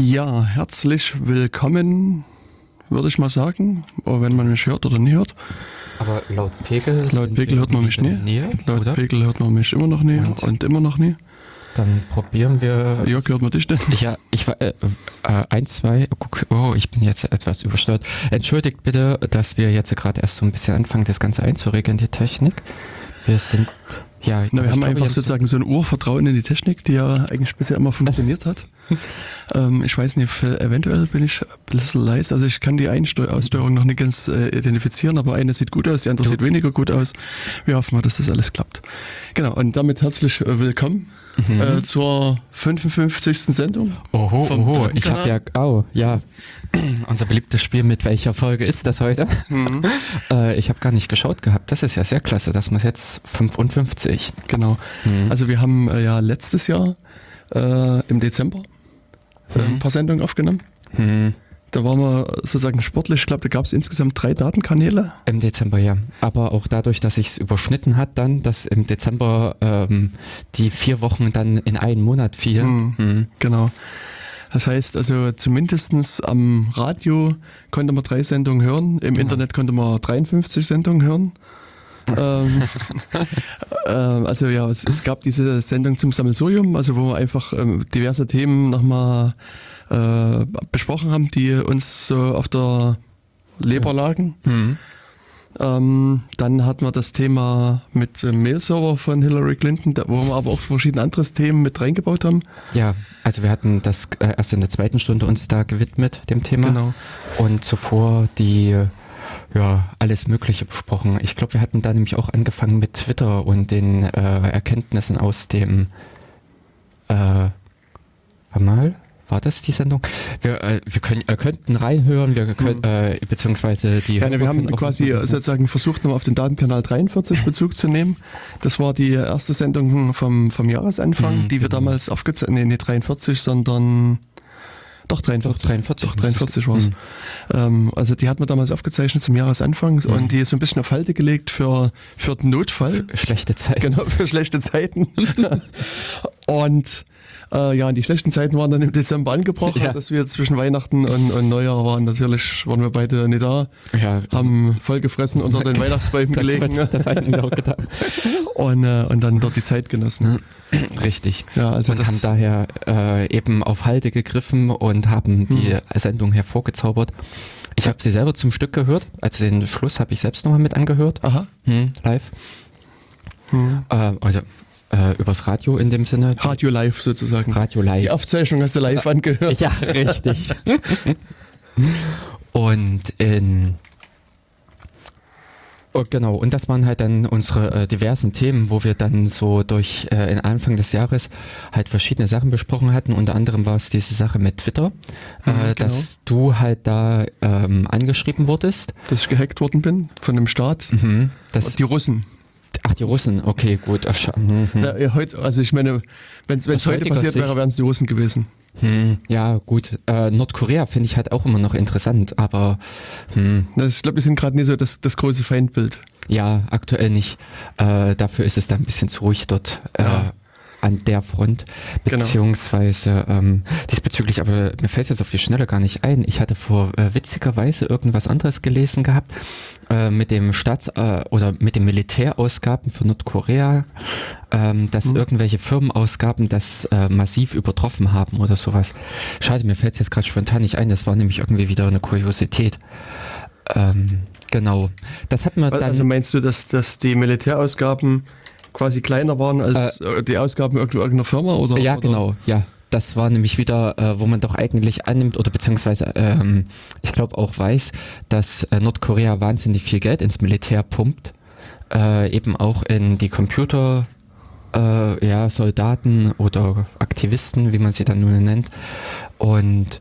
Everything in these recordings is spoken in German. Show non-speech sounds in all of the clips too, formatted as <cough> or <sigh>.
Ja, herzlich willkommen, würde ich mal sagen, wenn man mich hört oder nie hört. Aber laut Pegel. Laut Pegel hört man mich nie. Nähe, Laut oder? Pegel hört man mich immer noch nie und, Und? immer noch nie. Dann probieren wir. Jörg, hört man dich denn? <laughs> Ja, ich war äh, äh, eins, zwei. Guck, oh, ich bin jetzt etwas übersteuert. Entschuldigt bitte, dass wir jetzt gerade erst so ein bisschen anfangen, das Ganze einzuregeln, die Technik. Wir sind. Ja, Na, wir ich haben einfach sozusagen so ein Urvertrauen in die Technik, die ja eigentlich bisher immer funktioniert hat. Ähm, ich weiß nicht, eventuell bin ich ein bisschen leise. Also ich kann die Einsteu Aussteuerung noch nicht ganz äh, identifizieren, aber eine sieht gut aus, die andere Du- sieht weniger gut aus. Wir hoffen mal, dass das alles klappt. Genau, und damit herzlich äh, willkommen äh, zur 55. Sendung. Oho, vom oho, ich habe ja, oh, ja, <clears throat> unser beliebtes Spiel, mit welcher Folge ist das heute? Mhm. <laughs> äh, ich habe gar nicht geschaut gehabt, das ist ja sehr klasse, das muss jetzt 55. Genau. Mhm. Also wir haben äh, ja letztes Jahr äh, im Dezember äh, ein paar Sendungen aufgenommen. Hm, Da waren wir sozusagen sportlich, ich glaube, da gab es insgesamt drei Datenkanäle. Im Dezember, ja. Aber auch dadurch, dass sich es überschnitten hat dann, dass im Dezember ähm, die vier Wochen dann in einen Monat fielen. Mhm. Hm. Genau. Das heißt also zumindestens am Radio konnte man drei Sendungen hören, im Genau. Internet konnte man 53 Sendungen hören. Ähm, <laughs> ähm, also ja, es, es gab diese Sendung zum Sammelsurium, also wo wir einfach ähm, diverse Themen nochmal äh, besprochen haben, die uns so auf der Leber lagen. Hm. Ähm, dann hatten wir das Thema mit dem Mail-Server von Hillary Clinton, da, wo wir aber auch verschiedene andere Themen mit reingebaut haben. Ja, also wir hatten das äh, erst in der zweiten Stunde uns da gewidmet, dem Thema. Genau. Und zuvor die, ja, alles Mögliche besprochen. Ich glaube, wir hatten da nämlich auch angefangen mit Twitter und den äh, Erkenntnissen aus dem, äh, mal, war das die Sendung? Wir, äh, wir können, äh, könnten reinhören, wir können, äh, beziehungsweise die. Mhm. Ja, ne, wir haben quasi mitmachen. sozusagen versucht, nochmal auf den Datenkanal 43 Bezug zu nehmen. Das war die erste Sendung vom, vom Jahresanfang, Mhm, die wir genau. damals aufgezeichnet, nee, nicht 43, sondern doch 43. Doch, 43 Doch, 43 war es. Mhm. Ähm, also die hat man damals aufgezeichnet zum Jahresanfang Mhm. und die ist so ein bisschen auf Halte gelegt für, für den Notfall. Schlechte Zeit. Genau, für schlechte Zeiten. <laughs> und äh, ja, und die schlechten Zeiten waren dann im Dezember angebrochen, <laughs> Ja. dass wir zwischen Weihnachten und, und Neujahr waren. Natürlich waren wir beide nicht da, Ja, haben voll gefressen unter den <laughs> Weihnachtsbäumen gelegen wird- das hatten wir auch gedacht. <laughs> und, äh, und dann dort die Zeit genossen. <clears throat> Richtig. Ja, also und haben daher äh, eben auf Halte gegriffen und haben die Hm. Sendung hervorgezaubert. Ich habe sie selber zum Stück gehört. Also den Schluss habe ich selbst nochmal mit angehört. Aha. Hm, live. Hm. Äh, also äh, übers Radio in dem Sinne. Radio live sozusagen. Radio Die live. Aufzeichnung hast du live angehört. Ja, richtig. <laughs> und in Oh, genau, und das waren halt dann unsere äh, diversen Themen, wo wir dann so durch äh, in Anfang des Jahres halt verschiedene Sachen besprochen hatten. Unter anderem war es diese Sache mit Twitter, Mhm, äh, dass du halt da ähm, angeschrieben wurdest. Dass ich gehackt worden bin von dem Staat. Mhm. Das, Die Russen. Ach, die Russen, okay, gut. Ach, scha- mhm. Ja, ja, heute, also ich meine, wenn es heute passiert Sicht- wäre, wären es die Russen gewesen. Hm, ja, gut. Äh, Nordkorea finde ich halt auch immer noch interessant, aber hm, Das, ich glaube, die sind gerade nicht so das, das große Feindbild. Ja, aktuell nicht. Äh, dafür ist es da ein bisschen zu ruhig dort äh, Ja. An der Front. Genau. Beziehungsweise ähm, diesbezüglich, aber mir fällt jetzt auf die Schnelle gar nicht ein. Ich hatte vor äh, witzigerweise irgendwas anderes gelesen gehabt äh, mit dem Staats- äh, oder mit den Militärausgaben für Nordkorea, ähm, dass Mhm. irgendwelche Firmenausgaben das äh, massiv übertroffen haben oder sowas. Schade, mir fällt es jetzt gerade spontan nicht ein. Das war nämlich irgendwie wieder eine Kuriosität. Ähm, genau. Das hat man dann. Also meinst du, dass, dass die Militärausgaben quasi kleiner waren als äh, die Ausgaben irgendeiner Firma? Oder, Ja, oder? genau, ja. Das war nämlich wieder, äh, wo man doch eigentlich annimmt oder beziehungsweise ähm, ich glaube auch weiß, dass äh, Nordkorea wahnsinnig viel Geld ins Militär pumpt, äh, eben auch in die Computer, äh, ja, Soldaten oder Aktivisten, wie man sie dann nun nennt. Und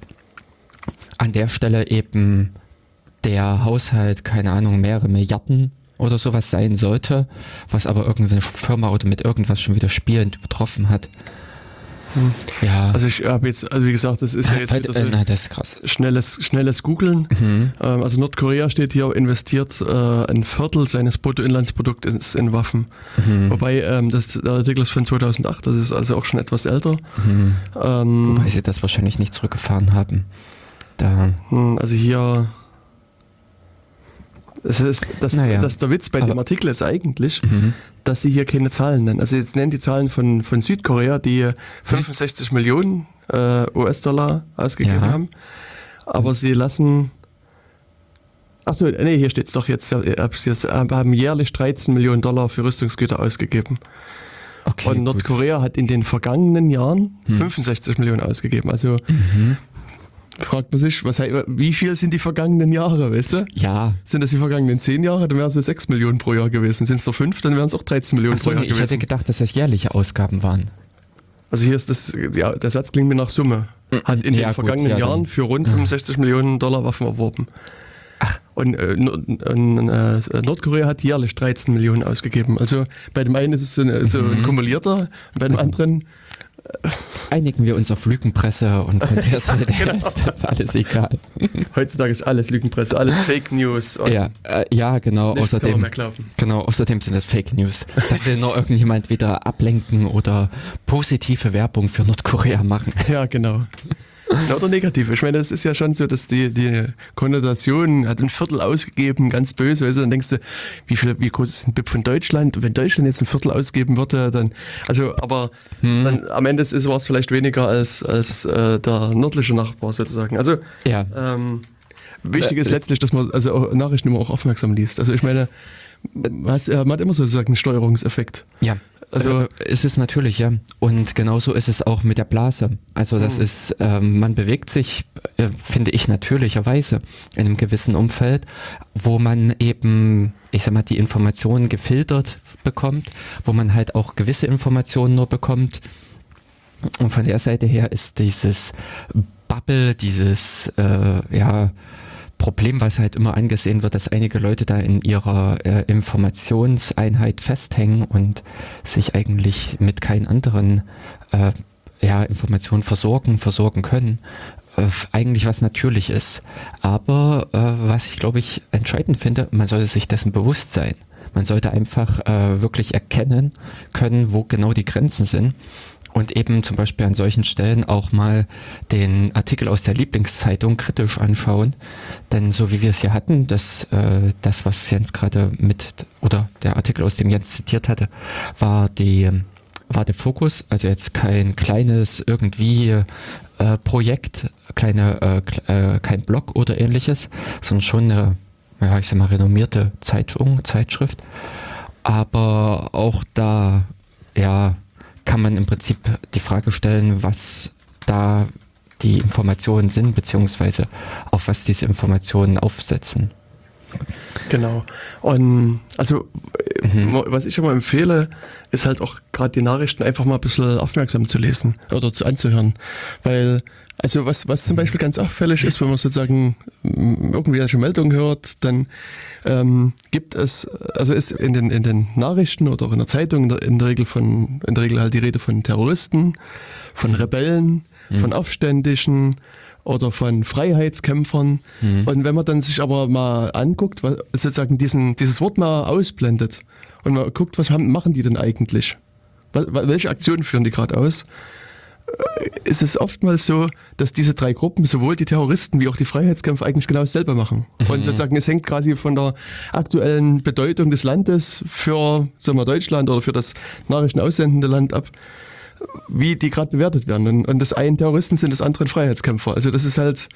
an der Stelle eben der Haushalt, keine Ahnung, mehrere Milliarden oder sowas sein sollte, was aber irgendeine Firma oder mit irgendwas schon wieder spielend übertroffen hat. Ja. Also ich habe jetzt, also wie gesagt, das ist ja jetzt Halt, wieder äh, so na, das ist krass. schnelles, schnelles Googeln. Mhm. Ähm, also Nordkorea steht hier, investiert äh, ein Viertel seines Bruttoinlandsprodukts in Waffen. Mhm. Wobei ähm, das, der Artikel ist von 2008, das ist also auch schon etwas älter. Mhm. Ähm, Wobei sie das wahrscheinlich nicht zurückgefahren haben. Da, hm, also hier, es ist, das, Naja, das, der Witz bei dem aber- Artikel ist eigentlich, mhm. dass sie hier keine Zahlen nennen. Also jetzt nennen die Zahlen von, von Südkorea, die 65 Millionen äh, US-Dollar ausgegeben Ja. haben. Aber sie lassen. Achso, nee, hier steht es doch jetzt. Sie haben jährlich 13 Millionen Dollar für Rüstungsgüter ausgegeben. okay. Und gut. Nordkorea hat in den vergangenen Jahren Hm. 65 Millionen ausgegeben. Also Mhm. Fragt man sich, was, wie viel sind die vergangenen Jahre, weißt du? Ja. Sind das die vergangenen 10 Jahre, dann wären es so 6 Millionen pro Jahr gewesen. Sind es noch 5, dann wären es auch 13 Millionen Achso, pro Jahr nee, ich hätte gewesen. gedacht, dass das jährliche Ausgaben waren. Also hier ist das, ja, der Satz klingt mir nach Summe. Hat in Ja, den gut, vergangenen ja, Jahren für rund 65 Millionen Dollar Waffen erworben. Ach. Und, äh, und äh, Nordkorea hat jährlich 13 Millionen ausgegeben. Also bei dem einen ist es so, eine, so Mhm. ein kumulierter, bei dem anderen, Einigen wir uns auf Lügenpresse und von der <laughs> Seite Genau. ist das alles egal. heutzutage ist alles Lügenpresse, alles Fake News. Ja, äh, ja genau. Außerdem, genau, außerdem sind das Fake News. Da will nur irgendjemand wieder ablenken oder positive Werbung für Nordkorea machen. Ja, genau. Oder negativ. Ich meine, das ist ja schon so, dass die, die Konnotation hat ein Viertel ausgegeben, ganz böse. Weißt du, dann denkst du, wie viel, wie groß ist ein BIP von Deutschland? Und wenn Deutschland jetzt ein Viertel ausgeben würde, dann, also, aber Hm. dann, am Ende ist war es vielleicht weniger als, als äh, der nördliche Nachbar sozusagen. Also, Ja, ähm, wichtig ist Äh, letztlich, dass man also auch Nachrichten immer auch aufmerksam liest. Also ich meine, man hat, man hat immer sozusagen einen Steuerungseffekt. ja. Also- ist es natürlich, ja. Und genauso ist es auch mit der Blase. Also das Mhm. ist, ähm, man bewegt sich, äh, finde ich, natürlicherweise in einem gewissen Umfeld, wo man eben, ich sag mal, die Informationen gefiltert bekommt, wo man halt auch gewisse Informationen nur bekommt. Und von der Seite her ist dieses Bubble, dieses, äh, ja, Problem, was halt immer angesehen wird, dass einige Leute da in ihrer äh, Informationseinheit festhängen und sich eigentlich mit keinen anderen äh, ja, Informationen versorgen, versorgen können. Äh, eigentlich was natürlich ist. Aber äh, was ich glaube ich entscheidend finde, man sollte sich dessen bewusst sein. Man sollte einfach äh, wirklich erkennen können, wo genau die Grenzen sind und eben zum Beispiel an solchen Stellen auch mal den Artikel aus der Lieblingszeitung kritisch anschauen. Denn so wie wir es hier hatten, das, äh, das was Jens gerade mit, oder der Artikel, aus dem Jens zitiert hatte, war die war der Fokus, also jetzt kein kleines irgendwie äh, Projekt, kleine, äh, äh, kein Blog oder ähnliches, sondern schon eine, ja, ich sag mal, renommierte Zeitung, Zeitschrift. Aber auch da, ja, kann man im Prinzip die Frage stellen, was da die Informationen sind, beziehungsweise auf was diese Informationen aufsetzen. Genau. Und also, Mhm. was ich immer empfehle, ist halt auch gerade die Nachrichten einfach mal ein bisschen aufmerksam zu lesen oder zu anzuhören. Weil, also was, was zum Beispiel ganz auffällig ist, wenn man sozusagen mm, irgendwie eine Meldung hört, dann ähm, gibt es, also ist in den, in den Nachrichten oder auch in der Zeitung in der, in der Regel von, in der Regel halt die Rede von Terroristen, von Rebellen, von Aufständischen oder von Freiheitskämpfern. Und wenn man dann sich aber mal anguckt, was, sozusagen diesen, dieses Wort mal ausblendet und mal guckt, was haben, machen die denn eigentlich? Welche Aktionen führen die gerade aus? Ist es oftmals so, dass diese drei Gruppen, sowohl die Terroristen wie auch die Freiheitskämpfer, eigentlich genau dasselbe machen. Und sozusagen, es hängt quasi von der aktuellen Bedeutung des Landes für sagen wir, Deutschland oder für das Nachrichtenaussendende Land ab, wie die gerade bewertet werden. Und, und das einen Terroristen sind, das andere Freiheitskämpfer. Also das ist halt.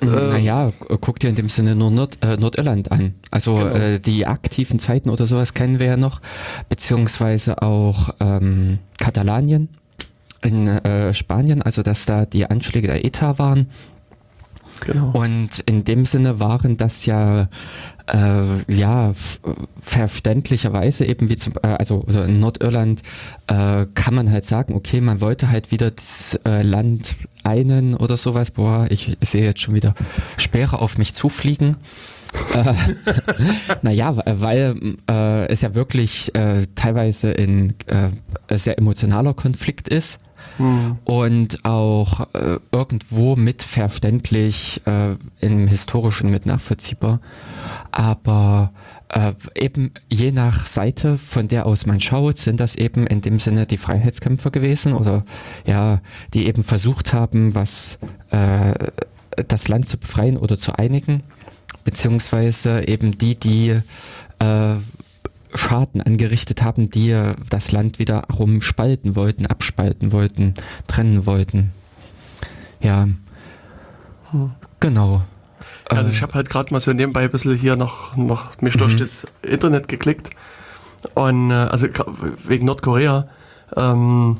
Äh, naja, guck dir in dem Sinne nur Nord, äh, Nordirland an. Also Genau. äh, die aktiven Zeiten oder sowas kennen wir ja noch, beziehungsweise auch ähm, Katalanien in äh, Spanien, also dass da die Anschläge der ETA waren. genau. Und in dem Sinne waren das ja, äh, ja, verständlicherweise eben wie zum, äh, also, also in Nordirland äh, kann man halt sagen, okay, man wollte halt wieder das äh, Land einen oder sowas. Boah, ich sehe jetzt schon wieder Speere auf mich zufliegen. äh, <laughs> naja, weil äh, es ja wirklich teilweise ein äh, sehr emotionaler Konflikt ist hm. und auch äh, irgendwo mit verständlich, äh, im historischen mit nachvollziehbar. Aber äh, eben je nach Seite, von der aus man schaut, sind das eben in dem Sinne die Freiheitskämpfer gewesen oder ja, die eben versucht haben, was äh, das Land zu befreien oder zu einigen, beziehungsweise eben die, die äh, Schaden angerichtet haben, die das Land wiederum spalten wollten, abspalten wollten, trennen wollten. Ja, hm. genau. Also ich habe halt gerade mal so nebenbei ein bisschen hier noch, noch mich mhm. durch das Internet geklickt und äh, also wegen Nordkorea ähm,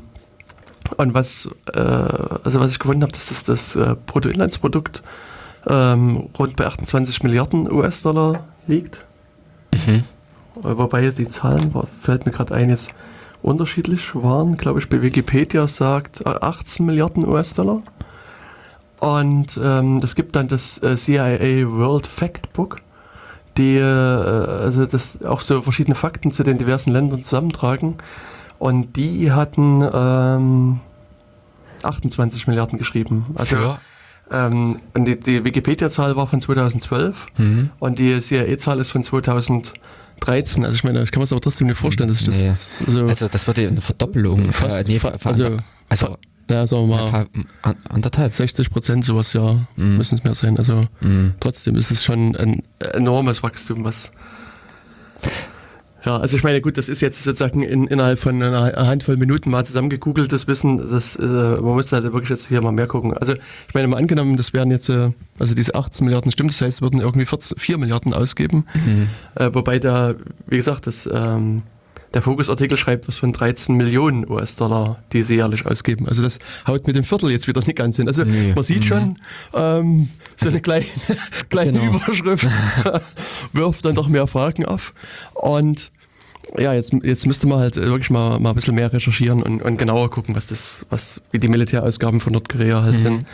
und was äh, also was ich gefunden habe, dass das das äh, Bruttoinlandsprodukt ähm, rund bei 28 Milliarden US-Dollar liegt. Mhm. Wobei die Zahlen, fällt mir gerade ein, jetzt unterschiedlich waren. Glaube ich, bei Wikipedia sagt 18 Milliarden US-Dollar. Und ähm, es gibt dann das äh, CIA World Factbook, die äh, also das auch so verschiedene Fakten zu den diversen Ländern zusammentragen. Und die hatten ähm, 28 Milliarden geschrieben. Also, Für? Ähm, und die, die Wikipedia-Zahl war von 2012 mhm. und die CIA-Zahl ist von 2013. Also ich meine, ich kann mir das aber trotzdem nicht vorstellen, dass ich nee. das so also das würde eine Verdoppelung. Fast, äh, nee, also, also ja, sagen wir mal, ja, anderthalb. 60 Prozent sowas, ja, mm. müssen es mehr sein. Also mm. trotzdem ist es schon ein enormes Wachstum, was. Ja, also ich meine, gut, das ist jetzt sozusagen in, innerhalb von einer Handvoll Minuten mal zusammengegoogeltes Wissen. Das, äh, man muss halt wirklich jetzt hier mal mehr gucken. Also ich meine, mal angenommen, das wären jetzt, äh, also diese 18 Milliarden stimmt, das heißt, würden irgendwie 14, 4 Milliarden ausgeben. Mhm. Äh, wobei da, wie gesagt, das ähm, der Fokus-Artikel schreibt was von 13 Millionen US-Dollar, die sie jährlich ausgeben. Also das haut mit dem Viertel jetzt wieder nicht ganz hin. Also nee. man sieht mhm. schon, ähm, so also, eine kleine, <laughs> kleine genau. Überschrift <laughs> wirft dann doch mehr Fragen auf. Und ja, jetzt, jetzt müsste man halt wirklich mal, mal ein bisschen mehr recherchieren und, und genauer gucken, was das, was, wie die Militärausgaben von Nordkorea halt mhm. sind.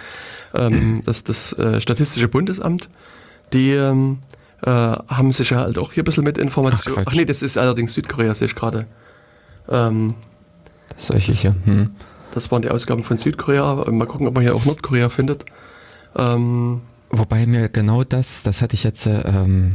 Ähm, das, das äh, Statistische Bundesamt, die ähm, äh, haben sich ja halt auch hier ein bisschen mit Informationen. Ach, Ach, nee, das ist allerdings Südkorea, sehe ich gerade. Ähm, Solche hier. Hm. Das waren die Ausgaben von Südkorea. Mal gucken, ob man hier auch Nordkorea findet. Ähm, Wobei mir genau das, das hatte ich jetzt ähm,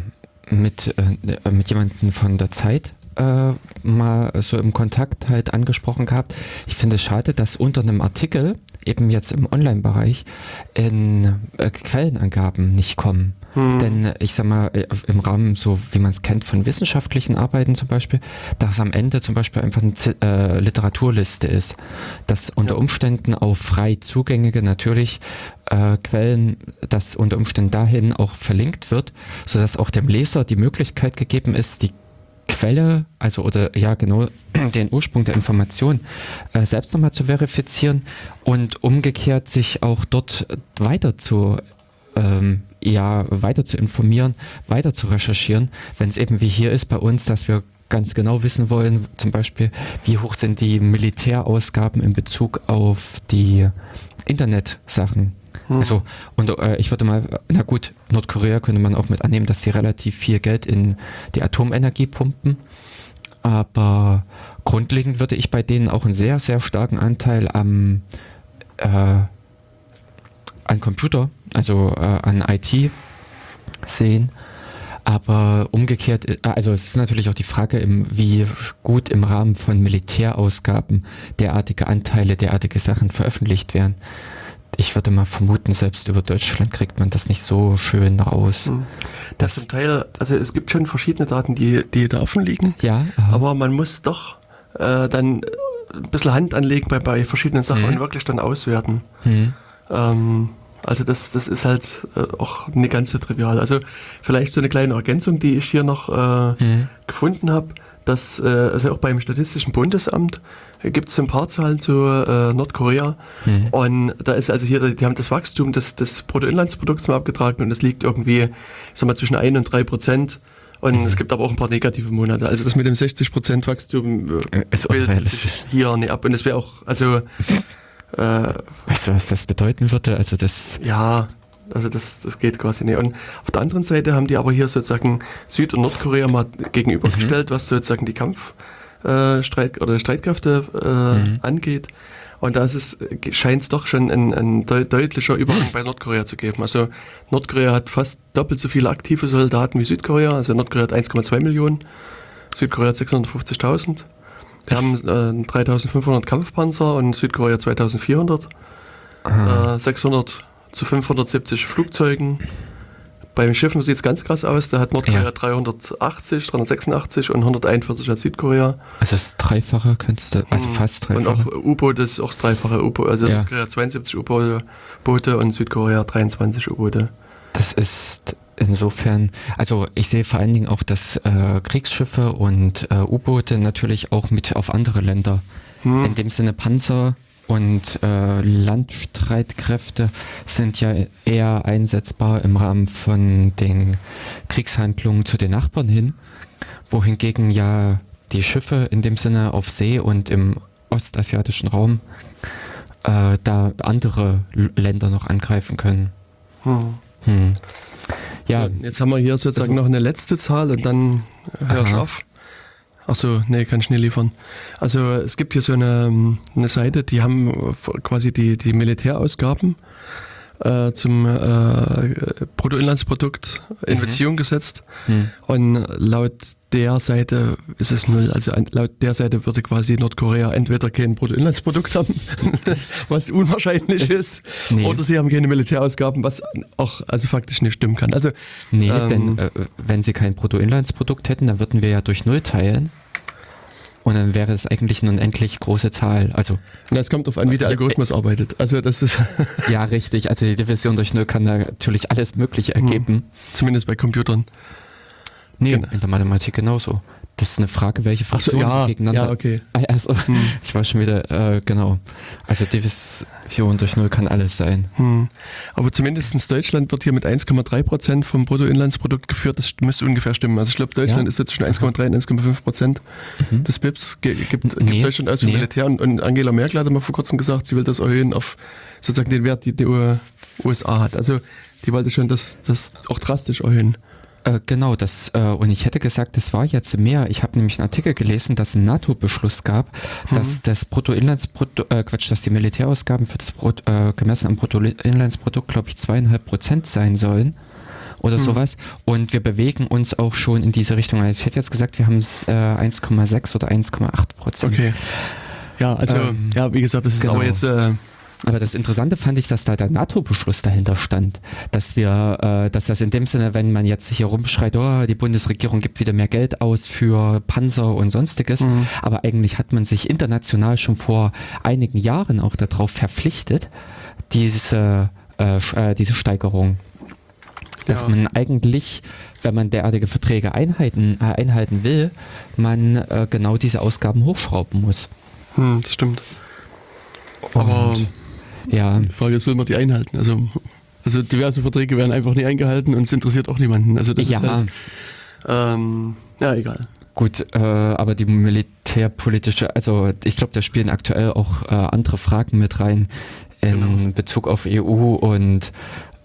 mit, äh, mit jemandem von der Zeit äh, mal so im Kontakt halt angesprochen gehabt. Ich finde es schade, dass unter einem Artikel, eben jetzt im Online-Bereich, in äh, Quellenangaben nicht kommen. Hm. Denn ich sag mal, äh, im Rahmen, so wie man es kennt von wissenschaftlichen Arbeiten zum Beispiel, dass am Ende zum Beispiel einfach eine äh, Literaturliste ist, dass unter Umständen auf frei zugängige natürlich äh, Quellen, dass unter Umständen dahin auch verlinkt wird, sodass auch dem Leser die Möglichkeit gegeben ist, die Quelle, also oder ja genau <clears throat> den Ursprung der Information äh, selbst nochmal zu verifizieren und umgekehrt sich auch dort weiter zu ähm, ja weiter zu informieren, weiter zu recherchieren, wenn es eben wie hier ist bei uns, dass wir ganz genau wissen wollen, zum Beispiel, wie hoch sind die Militärausgaben in Bezug auf die Internetsachen. Hm. Also, und äh, ich würde mal, na gut, Nordkorea könnte man auch mit annehmen, dass sie relativ viel Geld in die Atomenergie pumpen. Aber grundlegend würde ich bei denen auch einen sehr, sehr starken Anteil am äh, an Computer, also äh, an IT sehen. Aber umgekehrt, äh, also es ist natürlich auch die Frage, wie gut im Rahmen von Militärausgaben derartige Anteile, derartige Sachen veröffentlicht werden. Ich würde mal vermuten, selbst über Deutschland kriegt man das nicht so schön raus. Hm. Das, das zum Teil, also es gibt schon verschiedene Daten, die, die da offen liegen. Ja. Aha. Aber man muss doch äh, dann ein bisschen Hand anlegen bei, bei verschiedenen Sachen hm. und wirklich dann auswerten. Hm. Ähm, also das, das ist halt äh, auch nicht ganz so trivial. Also vielleicht so eine kleine Ergänzung, die ich hier noch äh, mhm. gefunden habe, dass äh, also auch beim Statistischen Bundesamt gibt es ein paar Zahlen zu äh, Nordkorea mhm. und da ist also hier, die haben das Wachstum des, des Bruttoinlandsprodukts mal abgetragen und das liegt irgendwie, ich sag mal, zwischen 1 und 3 Prozent. Und mhm. es gibt aber auch ein paar negative Monate. Also das mit dem 60 Prozent Wachstum äh, ist bildet sich hier nicht ab. Und es wäre auch, also <laughs> äh, weißt du, was das bedeuten würde? Also das. Ja, also das, das geht quasi nicht. Und auf der anderen Seite haben die aber hier sozusagen Süd- und Nordkorea mal gegenübergestellt, mhm. was sozusagen die Kampfstreit äh, oder Streitkräfte äh, mhm. angeht. Und da scheint es doch schon ein, ein deutlicher Übergang bei Nordkorea zu geben. Also Nordkorea hat fast doppelt so viele aktive Soldaten wie Südkorea. Also Nordkorea hat 1,2 Millionen, Südkorea hat 650.000. Wir haben äh, 3500 Kampfpanzer und Südkorea 2400. Äh, 600 zu 570 Flugzeugen. Bei den Schiffen sieht es ganz krass aus. Da hat Nordkorea ja. 380, 386 und 141 hat Südkorea. Also das Dreifache kannst du, also hm. fast Dreifache. Und auch U-Boot ist auch das Dreifache. U-Boot, also ja. Nordkorea 72 U-Boote und Südkorea 23 U-Boote. Das ist insofern, also ich sehe vor allen Dingen auch, dass äh, Kriegsschiffe und äh, U-Boote natürlich auch mit auf andere Länder, hm. in dem Sinne Panzer und äh, Landstreitkräfte sind ja eher einsetzbar im Rahmen von den Kriegshandlungen zu den Nachbarn hin, wohingegen ja die Schiffe in dem Sinne auf See und im ostasiatischen Raum äh, da andere Länder noch angreifen können. Hm. Hm. Ja. Jetzt haben wir hier sozusagen also, noch eine letzte Zahl und dann hör ich auf. Achso, nee, kann ich nicht liefern. Also es gibt hier so eine, eine Seite, die haben quasi die, die Militärausgaben äh, zum äh, Bruttoinlandsprodukt in mhm. Beziehung gesetzt. Mhm. Und laut der Seite ist es null. Also laut der Seite würde quasi Nordkorea entweder kein Bruttoinlandsprodukt haben, <laughs> was unwahrscheinlich ist, nee. oder sie haben keine Militärausgaben, was auch also faktisch nicht stimmen kann. Also, nee, ähm, denn äh, wenn sie kein Bruttoinlandsprodukt hätten, dann würden wir ja durch null teilen. Und dann wäre es eigentlich eine unendlich große Zahl. Also, und das kommt auf an, wie der Algorithmus arbeitet. Also das ist ja richtig. Also die Division durch Null kann natürlich alles Mögliche ergeben. Hm. Zumindest bei Computern. Nee, genau. in der Mathematik genauso. Das ist eine Frage, welche Funktionen so, ja, gegeneinander. Ja, okay. <laughs> Also, hm. ich war schon wieder, äh, genau. Also Division durch Null kann alles sein. Hm. Aber zumindest Deutschland wird hier mit 1,3 Prozent vom Bruttoinlandsprodukt geführt. Das müsste ungefähr stimmen. Also ich glaube, Deutschland ja? ist jetzt zwischen 1,3 und 1,5 Prozent mhm. des BIPs. Gibt, gibt nee, Deutschland als nee. Militär. Und, und, Angela Merkel hat mal vor kurzem gesagt, sie will das erhöhen auf sozusagen den Wert, den die USA hat. Also die wollte schon das, das auch drastisch erhöhen. Äh, genau, das, äh, und ich hätte gesagt, das war jetzt mehr. Ich habe nämlich einen Artikel gelesen, dass ein NATO-Beschluss gab, mhm. dass das Bruttoinlandsprodukt, äh, Quatsch, dass die Militärausgaben für das Brut, äh, gemessen am Bruttoinlandsprodukt, glaube ich, zweieinhalb Prozent sein sollen oder mhm. sowas. Und wir bewegen uns auch schon in diese Richtung. Also ich hätte jetzt gesagt, wir haben es äh, 1,6 oder 1,8 Prozent. Okay. Ja, also, ähm, ja, wie gesagt, das ist genau. aber jetzt, äh, aber das Interessante fand ich, dass da der NATO-Beschluss dahinter stand, dass wir, äh, dass das in dem Sinne, wenn man jetzt hier rumschreit, oh, die Bundesregierung gibt wieder mehr Geld aus für Panzer und sonstiges, mhm. aber eigentlich hat man sich international schon vor einigen Jahren auch darauf verpflichtet, diese, äh, äh, diese Steigerung dass man eigentlich, wenn man derartige Verträge einhalten, äh, einhalten will, man äh, genau diese Ausgaben hochschrauben muss. Hm, das stimmt. Und Aber ja. Die Frage ist, will man die einhalten? Also, also diverse Verträge werden einfach nicht eingehalten und es interessiert auch niemanden. Also das ja. ist halt, ähm, ja, egal. Gut, äh, aber die militärpolitische, also ich glaube, da spielen aktuell auch äh, andere Fragen mit rein in genau. Bezug auf EU und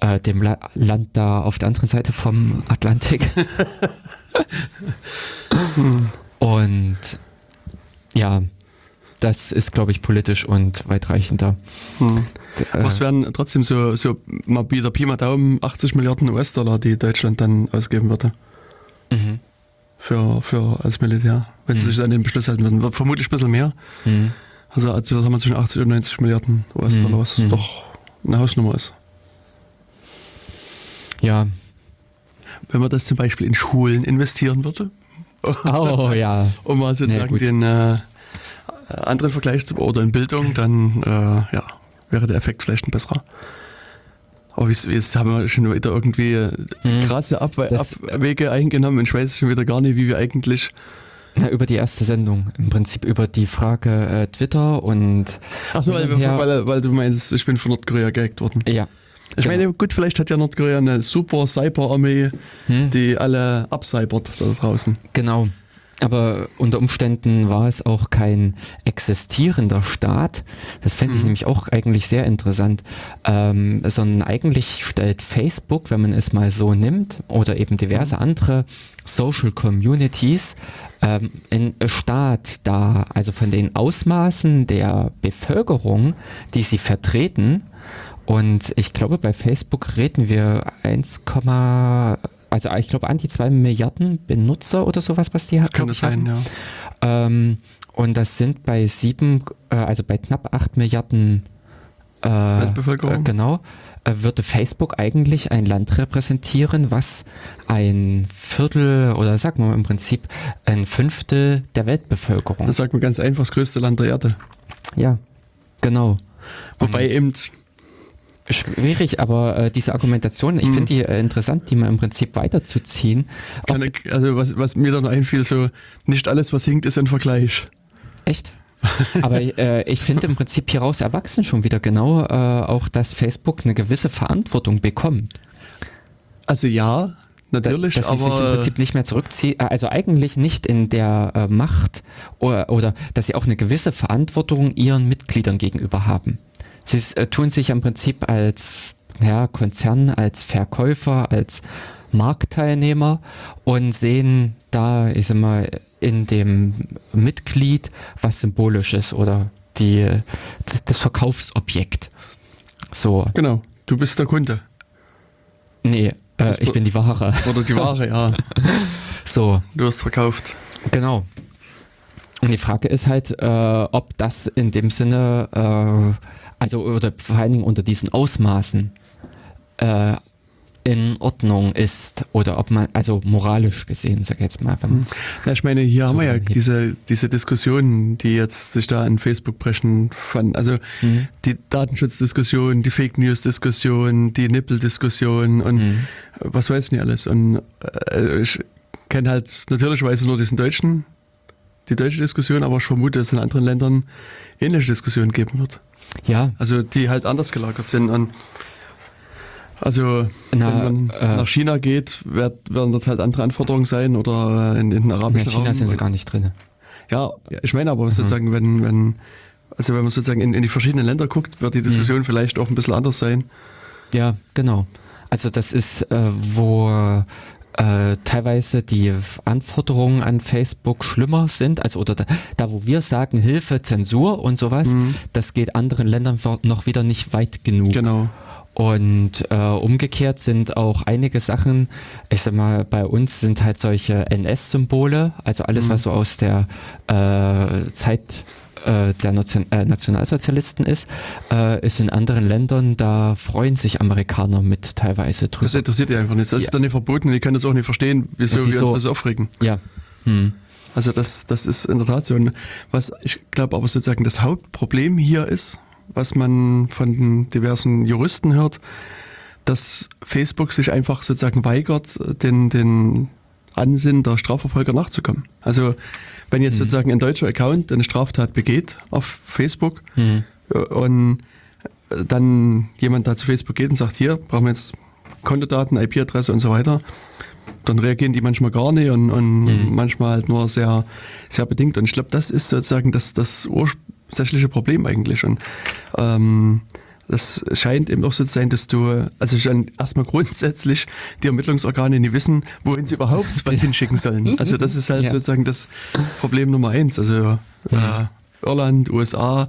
äh, dem La Land da auf der anderen Seite vom Atlantik. <laughs> und ja, das ist, glaube ich, politisch und weitreichender. Hm. Was wären trotzdem so, so mal wieder Pi mal Daumen 80 Milliarden US-Dollar, die Deutschland dann ausgeben würde? Mhm. Für, für als Militär, wenn mhm. sie sich an den Beschluss halten würden. Vermutlich ein bisschen mehr. Mhm. Also, also haben wir zwischen 80 und 90 Milliarden US-Dollar, was mhm. doch eine Hausnummer ist. Ja. Wenn man das zum Beispiel in Schulen investieren würde. Oh ja. <laughs> um mal sozusagen ja, den äh, anderen Vergleich zu oder in Bildung, dann äh, ja, wäre der Effekt vielleicht ein besserer. Aber jetzt haben wir schon wieder irgendwie hm. krasse Abwe das, Abwege eingenommen und ich weiß schon wieder gar nicht, wie wir eigentlich. Na, über die erste Sendung, im Prinzip über die Frage äh, Twitter und. Achso, weil, weil, weil, du meinst, ich bin von Nordkorea gehackt worden. Ja. Ich genau. meine, gut, vielleicht hat ja Nordkorea eine super Cyber-Armee, hm. die alle abcybert da draußen. Genau. Aber unter Umständen war es auch kein existierender Staat. Das fände ich Mhm. nämlich auch eigentlich sehr interessant. Ähm, sondern eigentlich stellt Facebook, wenn man es mal so nimmt, oder eben diverse andere Social Communities, ähm, einen Staat dar. Also von den Ausmaßen der Bevölkerung, die sie vertreten. Und ich glaube, bei Facebook reden wir 1, also ich glaube an die 2 Milliarden Benutzer oder sowas, was die Kann glaub das sein, haben. ja. Ähm, und das sind bei sieben, äh, also bei knapp 8 Milliarden äh, Weltbevölkerung. Äh, genau, äh, würde Facebook eigentlich ein Land repräsentieren, was ein Viertel oder sagen wir mal im Prinzip ein Fünftel der Weltbevölkerung. Das sagt man ganz einfach, das größte Land der Erde. ja, genau. Wobei eben, Schwierig, aber äh, diese Argumentation, ich Mhm. finde die äh, interessant, die mal im Prinzip weiterzuziehen. Ich, also was, was mir dann einfiel, so, nicht alles, was hinkt, ist ein Vergleich. echt? Aber äh, ich finde im Prinzip hieraus erwachsen schon wieder genau äh, auch, dass Facebook eine gewisse Verantwortung bekommt. Also ja, natürlich, dass sie sich im Prinzip nicht mehr zurückziehen, äh, also eigentlich nicht in der äh, Macht oder, oder dass sie auch eine gewisse Verantwortung ihren Mitgliedern gegenüber haben. Sie äh, tun sich im Prinzip als ja, Konzern, als Verkäufer, als Marktteilnehmer und sehen da, ich sag mal, in dem Mitglied was Symbolisches oder die, das, das Verkaufsobjekt. So, genau, du bist der Kunde. nee, äh, ich bin die Ware. Oder die Ware, ja. <laughs> So, Du hast verkauft. Genau. Und die Frage ist halt, äh, ob das in dem Sinne, äh, also oder vor allen Dingen unter diesen Ausmaßen äh, in Ordnung ist oder ob man, also moralisch gesehen, sag ich jetzt mal, wenn Ja, ich meine, hier So haben wir ja diese, diese Diskussionen, die jetzt sich da an Facebook brechen fanden. Also Mhm. die Datenschutzdiskussion, die Fake News Diskussion, die Nippeldiskussion und Mhm. was weiß nicht alles. Und äh, ich kenne halt natürlicherweise nur diesen deutschen, die deutsche Diskussion, aber ich vermute, dass es in anderen Ländern ähnliche Diskussionen geben wird. Ja, Also die halt anders gelagert sind. Und also Na, wenn man äh, nach China geht, wird, werden dort halt andere Anforderungen sein oder in, in den in arabischen China Raum. sind sie gar nicht drin. Ja, ich meine Mhm. aber sozusagen, wenn, wenn, also wenn man sozusagen in, in die verschiedenen Länder guckt, wird die Mhm. Diskussion vielleicht auch ein bisschen anders sein. Ja, genau. Also das ist, äh, wo äh, teilweise die Anforderungen an Facebook schlimmer sind, also oder da, da wo wir sagen Hilfe, Zensur und sowas, Mhm. das geht anderen Ländern noch wieder nicht weit genug. Genau. Und äh, umgekehrt sind auch einige Sachen, ich sag mal, bei uns sind halt solche NS-Symbole, also alles, Mhm. was so aus der äh, Zeit äh, der Nation äh, Nationalsozialisten ist, äh, ist in anderen Ländern, da freuen sich Amerikaner mit teilweise Das drüber. interessiert die einfach nicht. Das Ja. ist dann nicht verboten ich kann das auch nicht verstehen, wieso Ja, wir wieso? uns das aufregen. Ja. Hm. Also das, das ist in der Tat so. Und was ich glaube aber sozusagen das Hauptproblem hier ist, was man von den diversen Juristen hört, dass Facebook sich einfach sozusagen weigert, den, den Ansinnen der Strafverfolger nachzukommen. Also wenn jetzt sozusagen ein deutscher Account eine Straftat begeht auf Facebook Hm. äh, und dann jemand da zu Facebook geht und sagt, hier brauchen wir jetzt Kontodaten, IP-Adresse und so weiter, dann reagieren die manchmal gar nicht und, und Mhm. manchmal halt nur sehr, sehr bedingt. Und ich glaube, das ist sozusagen das, das ursächliche Problem eigentlich. Und ähm, das scheint eben auch so zu sein, dass du, also schon erstmal grundsätzlich die Ermittlungsorgane nicht wissen, wohin sie überhaupt was <laughs> hinschicken sollen. Also das ist halt Ja. sozusagen das Problem Nummer eins. Also äh, Irland, USA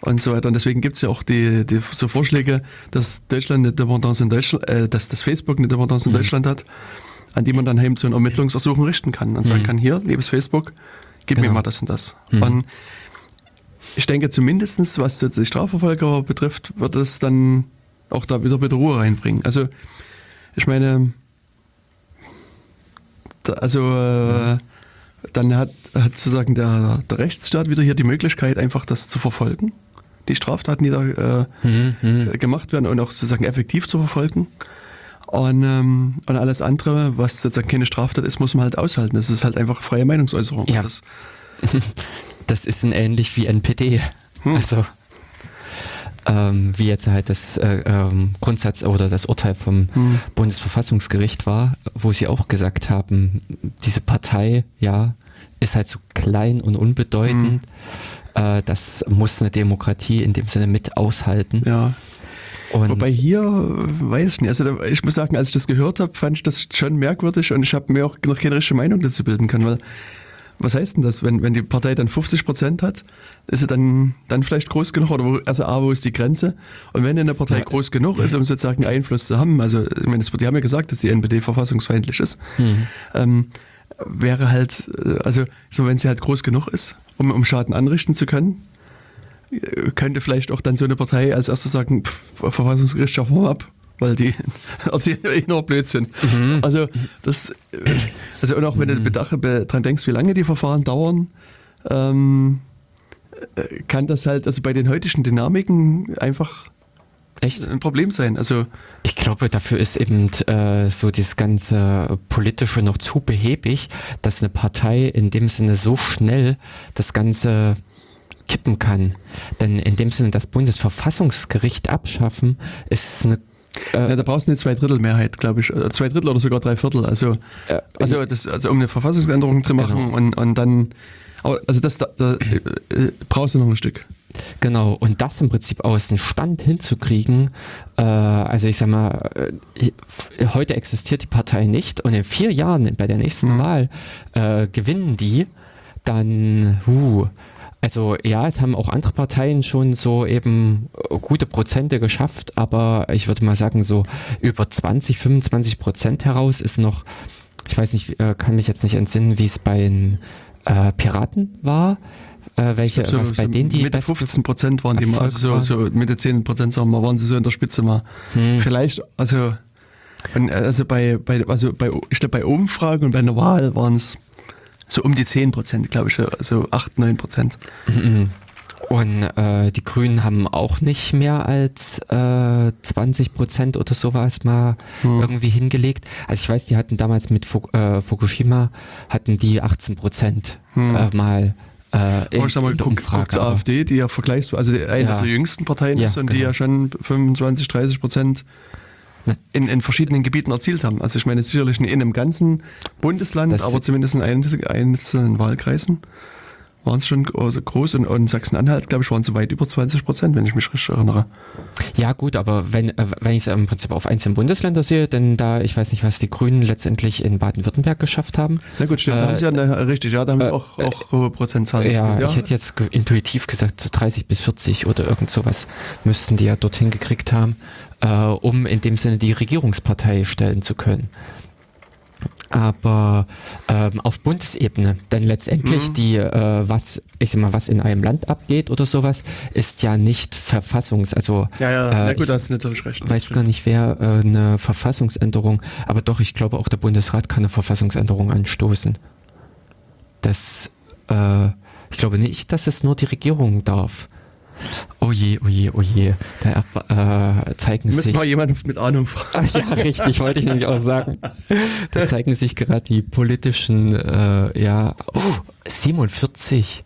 und so weiter. Und deswegen gibt es ja auch die, die so Vorschläge, dass Deutschland eine Dependance in Deutschland, äh, dass das Facebook eine Dependance in Deutschland hat, an die man dann eben so ein Ermittlungsersuchen richten kann und sagen kann, hier, liebes Facebook, gib mir Genau. mal das und das. Mhm. Und ich denke zumindestens, was die Strafverfolger betrifft, wird es dann auch da wieder bitte Ruhe reinbringen. Also ich meine, da, also äh, dann hat, hat sozusagen der, der Rechtsstaat wieder hier die Möglichkeit, einfach das zu verfolgen, die Straftaten, die da äh, Hm, hm. gemacht werden und auch sozusagen effektiv zu verfolgen. Und, ähm, und alles andere, was sozusagen keine Straftat ist, muss man halt aushalten. Das ist halt einfach freie Meinungsäußerung. Ja. Das, <laughs> Das ist ein ähnlich wie NPD. Hm. Also ähm, wie jetzt halt das äh, ähm, Grundsatz oder das Urteil vom Hm. Bundesverfassungsgericht war, wo sie auch gesagt haben, diese Partei, ja, ist halt so klein und unbedeutend. Äh, das muss eine Demokratie in dem Sinne mit aushalten. Ja. Und Wobei hier, äh, weiß ich nicht, also ich muss sagen, als ich das gehört habe, fand ich das schon merkwürdig und ich habe mir auch noch keine richtige Meinung dazu bilden können, weil was heißt denn das, wenn, wenn die Partei dann 50 Prozent hat, ist sie dann, dann vielleicht groß genug oder wo, also A, wo ist die Grenze? Und wenn eine Partei groß genug ist, um sozusagen Einfluss zu haben, also ich meine, die haben ja gesagt, dass die NPD verfassungsfeindlich ist, ähm, wäre halt, äh, also so wenn sie halt groß genug ist, um, um Schaden anrichten zu können, äh, könnte vielleicht auch dann so eine Partei als erstes sagen, pff, Verfassungsgericht schaffen wir ab, weil die <laughs> erzählen ja eh nur Blödsinn. Also das, also und auch wenn du bedacht, be- dran denkst, wie lange die Verfahren dauern, ähm, äh, kann das halt, also bei den heutigen Dynamiken einfach echt, ein Problem sein. Also ich glaube, dafür ist eben äh, so dieses ganze Politische noch zu behäbig, dass eine Partei in dem Sinne so schnell das Ganze kippen kann. Denn in dem Sinne das Bundesverfassungsgericht abschaffen, ist eine äh, ja, da brauchst du eine Zweidrittelmehrheit, glaube ich. Äh, Zwei Drittel oder sogar drei Viertel. Also, Äh, also, das, also um eine Verfassungsänderung zu machen Genau. und, und dann, also das da, da äh, brauchst du noch ein Stück. Genau, und das im Prinzip aus dem Stand hinzukriegen, äh, also ich sag mal, äh, heute existiert die Partei nicht und in vier Jahren bei der nächsten Mhm. Wahl äh, gewinnen die, dann, huh, also ja, es haben auch andere Parteien schon so eben äh, gute Prozente geschafft, aber ich würde mal sagen, so über 20, 25 Prozent heraus ist noch, ich weiß nicht, äh, kann mich jetzt nicht entsinnen, wie es bei den äh, Piraten war. Äh, welche, So- was bei so denen die Mitte besten 15 Prozent waren die mal, also so, so Mitte 10 Prozent, sagen wir mal, waren sie so in der Spitze mal. Hm. Vielleicht, also, und, also bei, bei, also bei, ich glaube bei Umfragen und bei einer Wahl waren es so um die 10 Prozent, glaube ich, so 8, 9 Prozent. Und äh, die Grünen haben auch nicht mehr als äh, 20 Prozent oder sowas mal Hm. irgendwie hingelegt. Also ich weiß, die hatten damals mit Fu äh, Fukushima, hatten die 18 Prozent Hm. äh, mal äh, in, ich sag mal, in der Umfrage. guck AfD, die ja vergleichsweise, also die- eine Ja. der jüngsten Parteien Ja, ist und die genau. ja schon 25, 30 Prozent in, in verschiedenen Gebieten erzielt haben. Also ich meine, sicherlich nicht in einem ganzen Bundesland, Das- aber zumindest in ein- einzelnen Wahlkreisen waren es schon gro- groß und, und Sachsen-Anhalt, glaube ich, waren es weit über 20 Prozent, wenn ich mich richtig erinnere. Ja gut, aber wenn, äh, wenn ich es im Prinzip auf einzelne Bundesländer sehe, denn da, ich weiß nicht, was die Grünen letztendlich in Baden-Württemberg geschafft haben. Na gut, stimmt, da Äh, haben sie ja eine, richtig, ja, da haben sie äh, auch, auch hohe Prozentzahlen. Ja, erzielt, ich hätte jetzt intuitiv gesagt, so 30 bis 40 oder irgend sowas müssten die ja dorthin gekriegt haben, äh, um in dem Sinne die Regierungspartei stellen zu können. Aber ähm, auf Bundesebene, denn letztendlich Mhm. die, äh, was, ich sag mal, was in einem Land abgeht oder sowas, ist ja nicht Verfassungs-, also ja, ja, äh, na gut, ich da hast du natürlich recht. weiß gar nicht, wer äh, eine Verfassungsänderung, aber doch, ich glaube auch der Bundesrat kann eine Verfassungsänderung anstoßen. Das, äh, ich glaube nicht, dass es nur die Regierung darf. Oh je, oh je, oh je. Da äh, zeigen Müssen sich. wir jemanden mit Ahnung fragen. Ah, ja, richtig, wollte ich nämlich auch sagen. Da <laughs> zeigen sich gerade die politischen, äh, ja, oh, 47.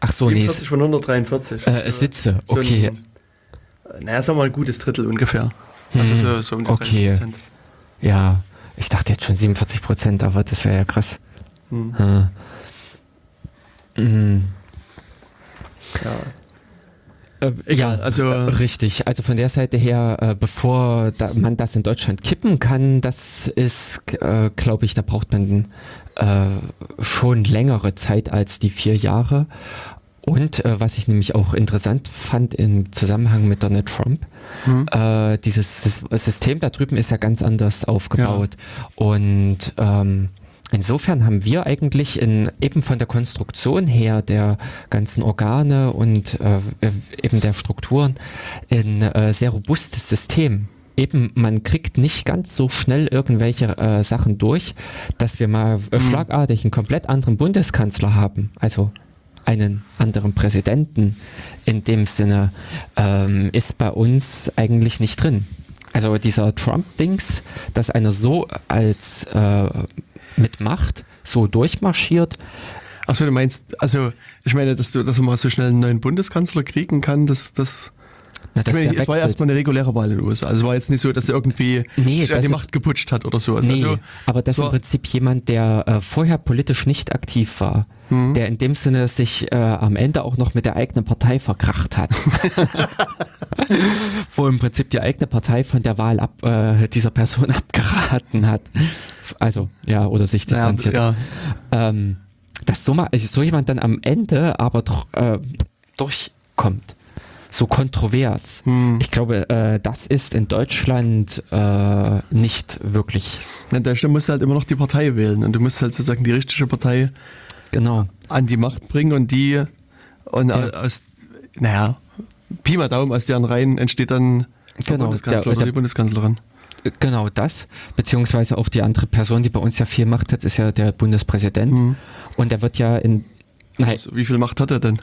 Ach so, nee, 47 von 143. äh, Also Sitze, so ein- okay. naja, sagen wir mal ein gutes Drittel ungefähr. Also Hm, so, so um die okay. 30 Prozent. Ja, ich dachte jetzt schon 47 Prozent, aber das wäre ja krass. Hm. Hm. Hm. Ja. Äh, ja, also- äh, richtig. Also von der Seite her, äh, bevor da, man das in Deutschland kippen kann, das ist, äh, glaube ich, da braucht man schon längere Zeit als die vier Jahre. Und was ich nämlich auch interessant fand im Zusammenhang mit Donald Trump, Hm. äh, dieses Sys- System da drüben ist ja ganz anders aufgebaut. Und ähm, insofern haben wir eigentlich in, eben von der Konstruktion her der ganzen Organe und äh, eben der Strukturen ein äh, sehr robustes System. Eben, man kriegt nicht ganz so schnell irgendwelche äh, Sachen durch, dass wir mal äh, schlagartig einen komplett anderen Bundeskanzler haben. Also einen anderen Präsidenten in dem Sinne ähm, ist bei uns eigentlich nicht drin. Also dieser Trump-Dings, dass einer so als äh, mit Macht so durchmarschiert, Achso, du meinst, also ich meine, dass du, dass man mal so schnell einen neuen Bundeskanzler kriegen kann, das, das Na, ich meine, es war ja erstmal eine reguläre Wahl in den USA. Also es war jetzt nicht so, dass er irgendwie nee, sich an die Macht geputscht hat oder so. Also nee, also, aber das ist im Prinzip jemand, der äh, vorher politisch nicht aktiv war, mhm. der in dem Sinne sich äh, am Ende auch noch mit der eigenen Partei verkracht hat. <laughs> Wo im Prinzip die eigene Partei von der Wahl ab, äh, dieser Person <laughs> abgeraten hat. Also, ja, oder sich distanziert. Ja, ja. Ähm, dass so, mal, also so jemand dann am Ende aber äh, durchkommt so kontrovers. Hm. Ich glaube, äh, das ist in Deutschland äh, nicht wirklich. In Deutschland musst du halt immer noch die Partei wählen und du musst halt sozusagen die richtige Partei genau. an die Macht bringen und die und ja. aus, naja, Pi mal Daumen, aus deren Reihen entsteht dann der genau, Bundeskanzler der, oder die Bundeskanzlerin. Genau das, beziehungsweise auch die andere Person, die bei uns ja viel Macht hat, ist ja der Bundespräsident. Mhm. Und der wird ja in. Also, wie viel Macht hat er denn?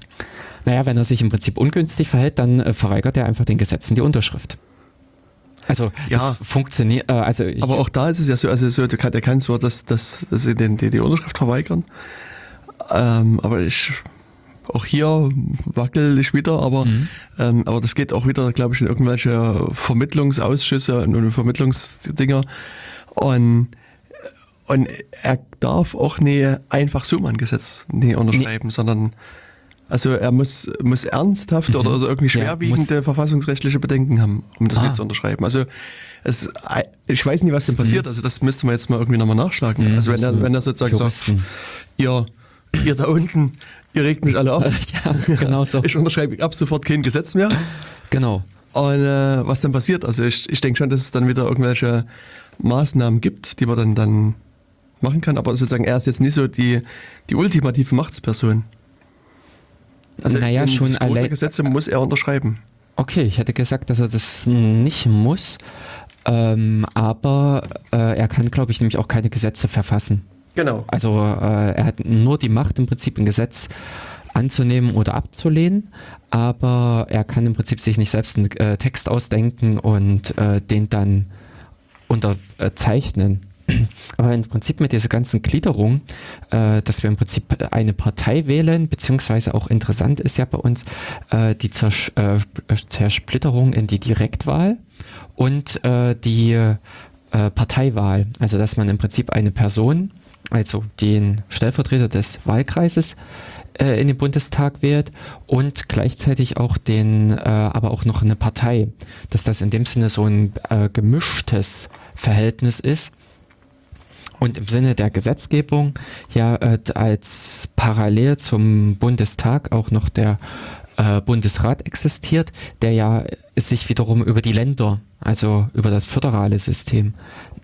Naja, wenn er sich im Prinzip ungünstig verhält, dann äh, verweigert er einfach den Gesetzen die Unterschrift. Also ja, das funktioniert. Äh, also aber auch da ist es ja so, also so, der kann, der kann zwar das, das, das den, die, die Unterschrift verweigern, ähm, aber ich auch hier wackel ich wieder, aber, mhm. ähm, aber das geht auch wieder, glaube ich, in irgendwelche Vermittlungsausschüsse und Vermittlungsdinger. Und, und er darf auch nie einfach so ein Gesetz nie unterschreiben, nee. sondern also er muss, muss ernsthaft mhm. oder irgendwie schwerwiegende ja, verfassungsrechtliche Bedenken haben, um das ah. nicht zu unterschreiben. Also es, ich weiß nicht, was denn passiert. Mhm. Also das müsste man jetzt mal irgendwie nochmal nachschlagen. Mhm, also wenn er, wenn er sozusagen sagt, ihr, ihr da unten, ihr regt mich alle auf. <laughs> ja, genau so. Ich unterschreibe ab sofort kein Gesetz mehr. Genau. Und äh, was dann passiert? Also ich, ich denke schon, dass es dann wieder irgendwelche Maßnahmen gibt, die man dann, dann machen kann. Aber sozusagen er ist jetzt nicht so die, die ultimative Machtsperson. Also naja, schon alle Gesetze muss er unterschreiben. Okay, ich hätte gesagt, dass er das nicht muss, ähm, aber äh, er kann, glaube ich, nämlich auch keine Gesetze verfassen. Genau. Also äh, er hat nur die Macht, im Prinzip ein Gesetz anzunehmen oder abzulehnen, aber er kann im Prinzip sich nicht selbst einen äh, Text ausdenken und äh, den dann unterzeichnen. <clears throat> Aber im Prinzip mit dieser ganzen Gliederung, äh, dass wir im Prinzip eine Partei wählen, beziehungsweise auch interessant ist ja bei uns äh, die Zers äh, Zersplitterung in die Direktwahl und äh, die äh, Parteiwahl. Also dass man im Prinzip eine Person, also den Stellvertreter des Wahlkreises, äh, in den Bundestag wählt und gleichzeitig auch den, aber auch noch eine Partei. Dass das in dem Sinne so ein gemischtes Verhältnis ist und im Sinne der Gesetzgebung ja äh, als parallel zum Bundestag auch noch der äh, Bundesrat existiert, der ja sich wiederum über die Länder, also über das föderale System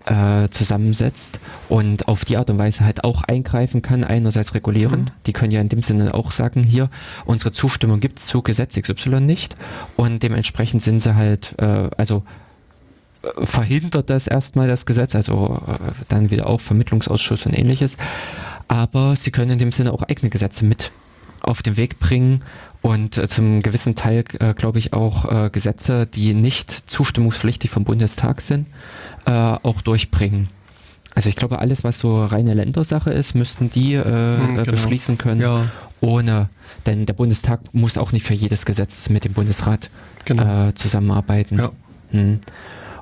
äh, zusammensetzt und auf die Art und Weise halt auch eingreifen kann, einerseits regulierend. Mhm. Die können ja in dem Sinne auch sagen, hier, unsere Zustimmung gibt es zu Gesetz XY nicht und dementsprechend sind sie halt, äh, also verhindert das erstmal das Gesetz, also äh, dann wieder auch Vermittlungsausschuss und ähnliches. Aber sie können in dem Sinne auch eigene Gesetze mit auf den Weg bringen und äh, zum gewissen Teil, äh, glaube ich, auch äh, Gesetze, die nicht zustimmungspflichtig vom Bundestag sind, äh, auch durchbringen. Also ich glaube, alles, was so reine Ländersache ist, müssten die äh, hm, genau. beschließen können, ja. ohne, denn der Bundestag muss auch nicht für jedes Gesetz mit dem Bundesrat genau. zusammenarbeiten. Ja. Hm.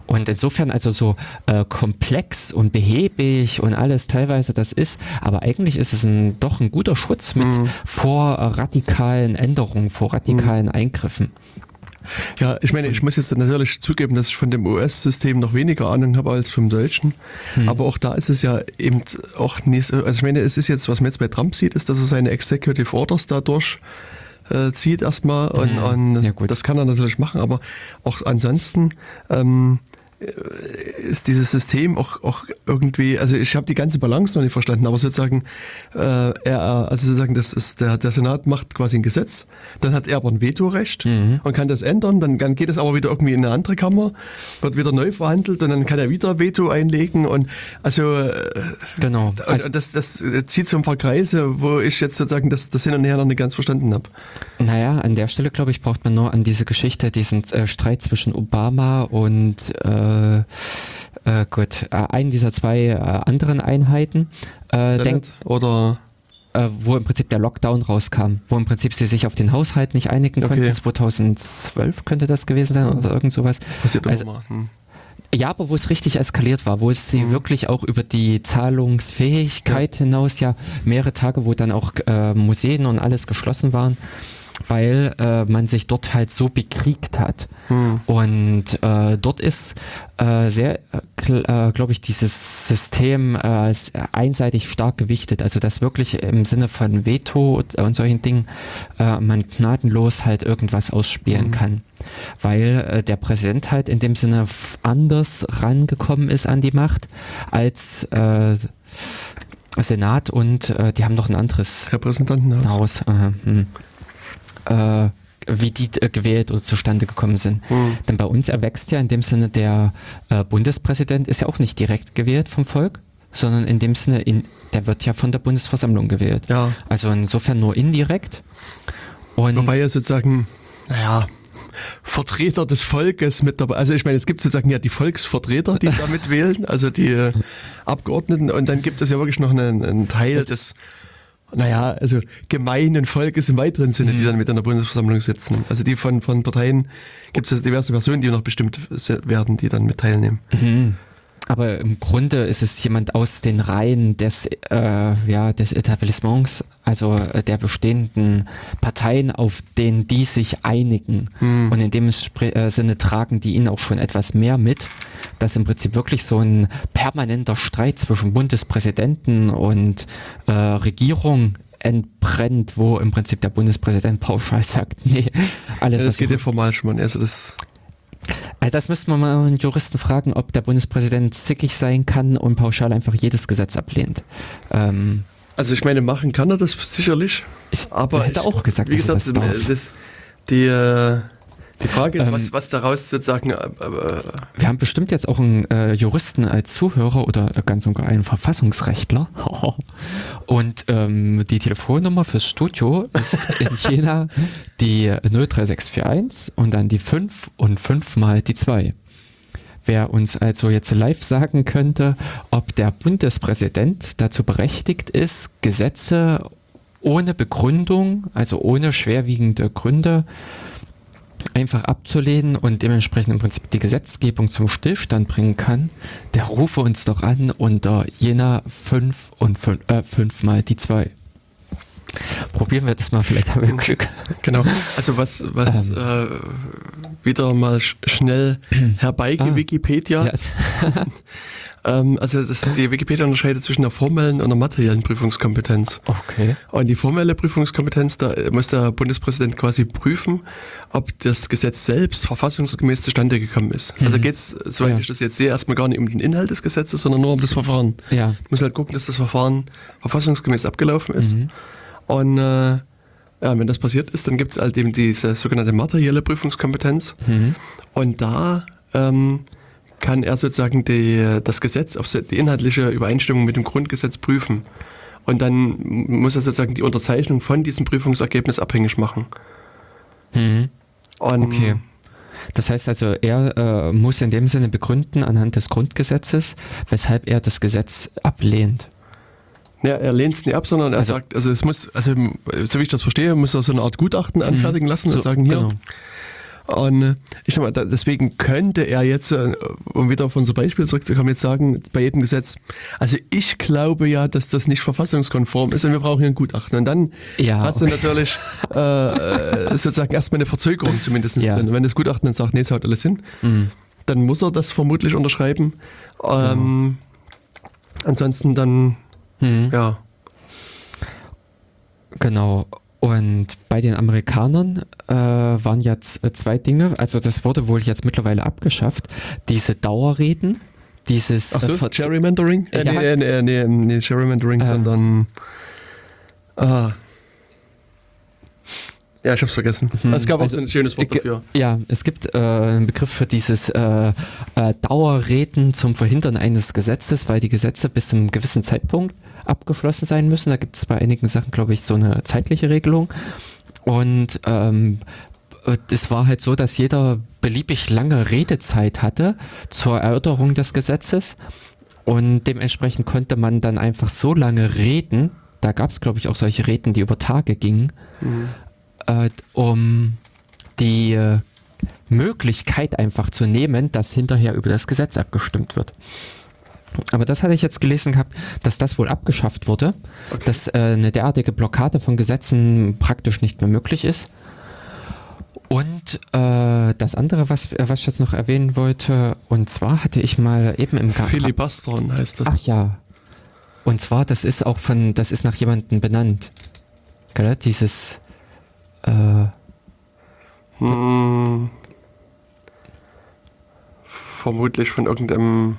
Und insofern also so äh, komplex und behäbig und alles teilweise das ist, aber eigentlich ist es ein, doch ein guter Schutz mit mhm. vor radikalen Änderungen, vor radikalen mhm. Eingriffen. Ja, ich meine, ich muss jetzt natürlich zugeben, dass ich von dem US-System noch weniger Ahnung habe als vom deutschen. Hm. Aber auch da ist es ja eben auch nicht, also ich meine, es ist jetzt, was man jetzt bei Trump sieht, ist, dass er seine Executive Orders dadurch äh, zieht erstmal und, mhm. und ja, das kann er natürlich machen, aber auch ansonsten ähm, ist dieses System auch, auch irgendwie, also ich habe die ganze Balance noch nicht verstanden, aber sozusagen, äh, er, also sozusagen, das ist der, der Senat macht quasi ein Gesetz, dann hat er aber ein Vetorecht mhm. und kann das ändern, dann, dann geht es aber wieder irgendwie in eine andere Kammer, wird wieder neu verhandelt und dann kann er wieder Veto einlegen und also äh, genau. Also, und das, das zieht so ein paar Kreise, wo ich jetzt sozusagen das, das hin und her noch nicht ganz verstanden habe. Naja, an der Stelle, glaube ich, braucht man nur an diese Geschichte, diesen äh, Streit zwischen Obama und äh, äh, gut, äh, einen dieser zwei äh, anderen Einheiten. Äh, denk, oder äh, wo im Prinzip der Lockdown rauskam, wo im Prinzip sie sich auf den Haushalt nicht einigen Okay. konnten. 2012 könnte das gewesen sein oder irgend sowas. Passiert Also- immer. Hm. Ja, aber wo es richtig eskaliert war, wo es sie Mhm. wirklich auch über die Zahlungsfähigkeit hinaus ja mehrere Tage, wo dann auch äh, Museen und alles geschlossen waren, weil äh, man sich dort halt so bekriegt hat. Hm. Und äh, dort ist äh, sehr, äh, glaube ich, dieses System äh, einseitig stark gewichtet. Also dass wirklich im Sinne von Veto und, solchen Dingen äh, man gnadenlos halt irgendwas ausspielen Mhm. kann. Weil äh, der Präsident halt in dem Sinne anders rangekommen ist an die Macht als äh, Senat und äh, die haben noch ein anderes Repräsentantenhaus. Haus. Aha, hm. Äh, wie die äh, gewählt oder zustande gekommen sind. Hm. Denn bei uns erwächst ja in dem Sinne der äh, Bundespräsident ist ja auch nicht direkt gewählt vom Volk, sondern in dem Sinne, in, der wird ja von der Bundesversammlung gewählt. Ja, Also insofern nur indirekt. Und wobei ja sozusagen, naja, Vertreter des Volkes mit dabei. Also ich meine, es gibt sozusagen ja die Volksvertreter, die damit <laughs> wählen, also die äh, Abgeordneten. Und dann gibt es ja wirklich noch einen, einen Teil des, naja, also gemeinen Volkes im weiteren Sinne, die dann mit in der Bundesversammlung sitzen. Also die von, von Parteien gibt es diverse Personen, die noch bestimmt werden, die dann mit teilnehmen. Mhm. Aber im Grunde ist es jemand aus den Reihen des, äh, ja, des Etablissements, also äh, der bestehenden Parteien, auf denen die sich einigen. Hm. Und in dem äh, Sinne tragen die ihnen auch schon etwas mehr mit, dass im Prinzip wirklich so ein permanenter Streit zwischen Bundespräsidenten und äh, Regierung entbrennt, wo im Prinzip der Bundespräsident pauschal sagt, <laughs> nee, alles, Ja, was das geht ja formal schon mal. Also das, also das müssten wir mal einen Juristen fragen, ob der Bundespräsident zickig sein kann und pauschal einfach jedes Gesetz ablehnt. Ähm, also ich meine, machen kann er das sicherlich. ich Aber hätte ich, auch gesagt, wie dass er gesagt, das das, die, äh, die Frage ist, Ähm, was, was daraus sozusagen, äh, äh, Wir haben bestimmt jetzt auch einen äh, Juristen als Zuhörer oder äh, ganz sogar einen Verfassungsrechtler. <laughs> Und ähm, die Telefonnummer fürs Studio ist in <laughs> Jena die 03641 und dann die 5 und 5 mal die 2. Wer uns also jetzt live sagen könnte, ob der Bundespräsident dazu berechtigt ist, Gesetze ohne Begründung, also ohne schwerwiegende Gründe, einfach abzulehnen und dementsprechend im Prinzip die Gesetzgebung zum Stillstand bringen kann, der rufe uns doch an unter jener 5 und 5, äh, 5 mal die 2. Probieren wir das mal, vielleicht haben wir Glück. genau. Also was, was Ähm. äh, wieder mal sch schnell herbeigewikipedia. Ah. Wikipedia. Ja. <laughs> Ähm, also das, die Wikipedia unterscheidet zwischen der formellen und der materiellen Prüfungskompetenz. Okay. Und die formelle Prüfungskompetenz, da muss der Bundespräsident quasi prüfen, ob das Gesetz selbst verfassungsgemäß zustande gekommen ist. Also Mhm. geht es, soweit Ja. ich das jetzt sehe, erstmal gar nicht um den Inhalt des Gesetzes, sondern nur um das Verfahren. Ja. muss halt gucken, dass das Verfahren verfassungsgemäß abgelaufen ist. Mhm. Und äh, ja, wenn das passiert ist, dann gibt es halt eben diese sogenannte materielle Prüfungskompetenz. Mhm. Und da ähm, kann er sozusagen die, das Gesetz auf die inhaltliche Übereinstimmung mit dem Grundgesetz prüfen. Und dann muss er sozusagen die Unterzeichnung von diesem Prüfungsergebnis abhängig machen. Mhm. Okay. Das heißt also, er äh, muss in dem Sinne begründen anhand des Grundgesetzes, weshalb er das Gesetz ablehnt. Ja, er lehnt es nicht ab, sondern er Also- sagt, also es muss, also so wie ich das verstehe, muss er so eine Art Gutachten anfertigen lassen Mhm. So, und sagen, hier. genau. Und äh, ich sag mal, da, deswegen könnte er jetzt, äh, um wieder auf unser Beispiel zurückzukommen, jetzt sagen, bei jedem Gesetz, also ich glaube ja, dass das nicht verfassungskonform ist und wir brauchen hier ein Gutachten. Und dann Ja, hast du okay. natürlich äh, äh, sozusagen erstmal eine Verzögerung zumindest Ja. drin. Und wenn das Gutachten dann sagt, nee, es haut alles hin, Mhm. dann muss er das vermutlich unterschreiben. Ähm, Ansonsten dann, Mhm. ja, Genau. Und bei den Amerikanern äh, waren jetzt äh, zwei Dinge, also das wurde wohl jetzt mittlerweile abgeschafft, diese Dauerreden, dieses Ach so, äh, Gerrymandering? Äh, Ja. nee, nee, nee, nee, nee, Gerrymandering, Äh. sondern. Ah. Ja, ich hab's vergessen. Mhm, es gab also, auch so ein schönes Wort dafür. Ja, es gibt äh, einen Begriff für dieses äh, äh, Dauerreden zum Verhindern eines Gesetzes, weil die Gesetze bis zu einem gewissen Zeitpunkt abgeschlossen sein müssen. Da gibt es bei einigen Sachen, glaube ich, so eine zeitliche Regelung. Und ähm, es war halt so, dass jeder beliebig lange Redezeit hatte zur Erörterung des Gesetzes. Und dementsprechend konnte man dann einfach so lange reden, da gab es, glaube ich, auch solche Reden, die über Tage gingen, Mhm. äh, um die äh, Möglichkeit einfach zu nehmen, dass hinterher über das Gesetz abgestimmt wird. Aber das hatte ich jetzt gelesen gehabt, dass das wohl abgeschafft wurde, Okay. dass äh, eine derartige Blockade von Gesetzen praktisch nicht mehr möglich ist. Und äh, das andere, was, was ich jetzt noch erwähnen wollte, und zwar hatte ich mal eben im Ga- Filibustern heißt das. Ach ja. Und zwar, das ist auch von, das ist nach jemandem benannt. Gell? Dieses, äh, Hm. Vermutlich von irgendeinem.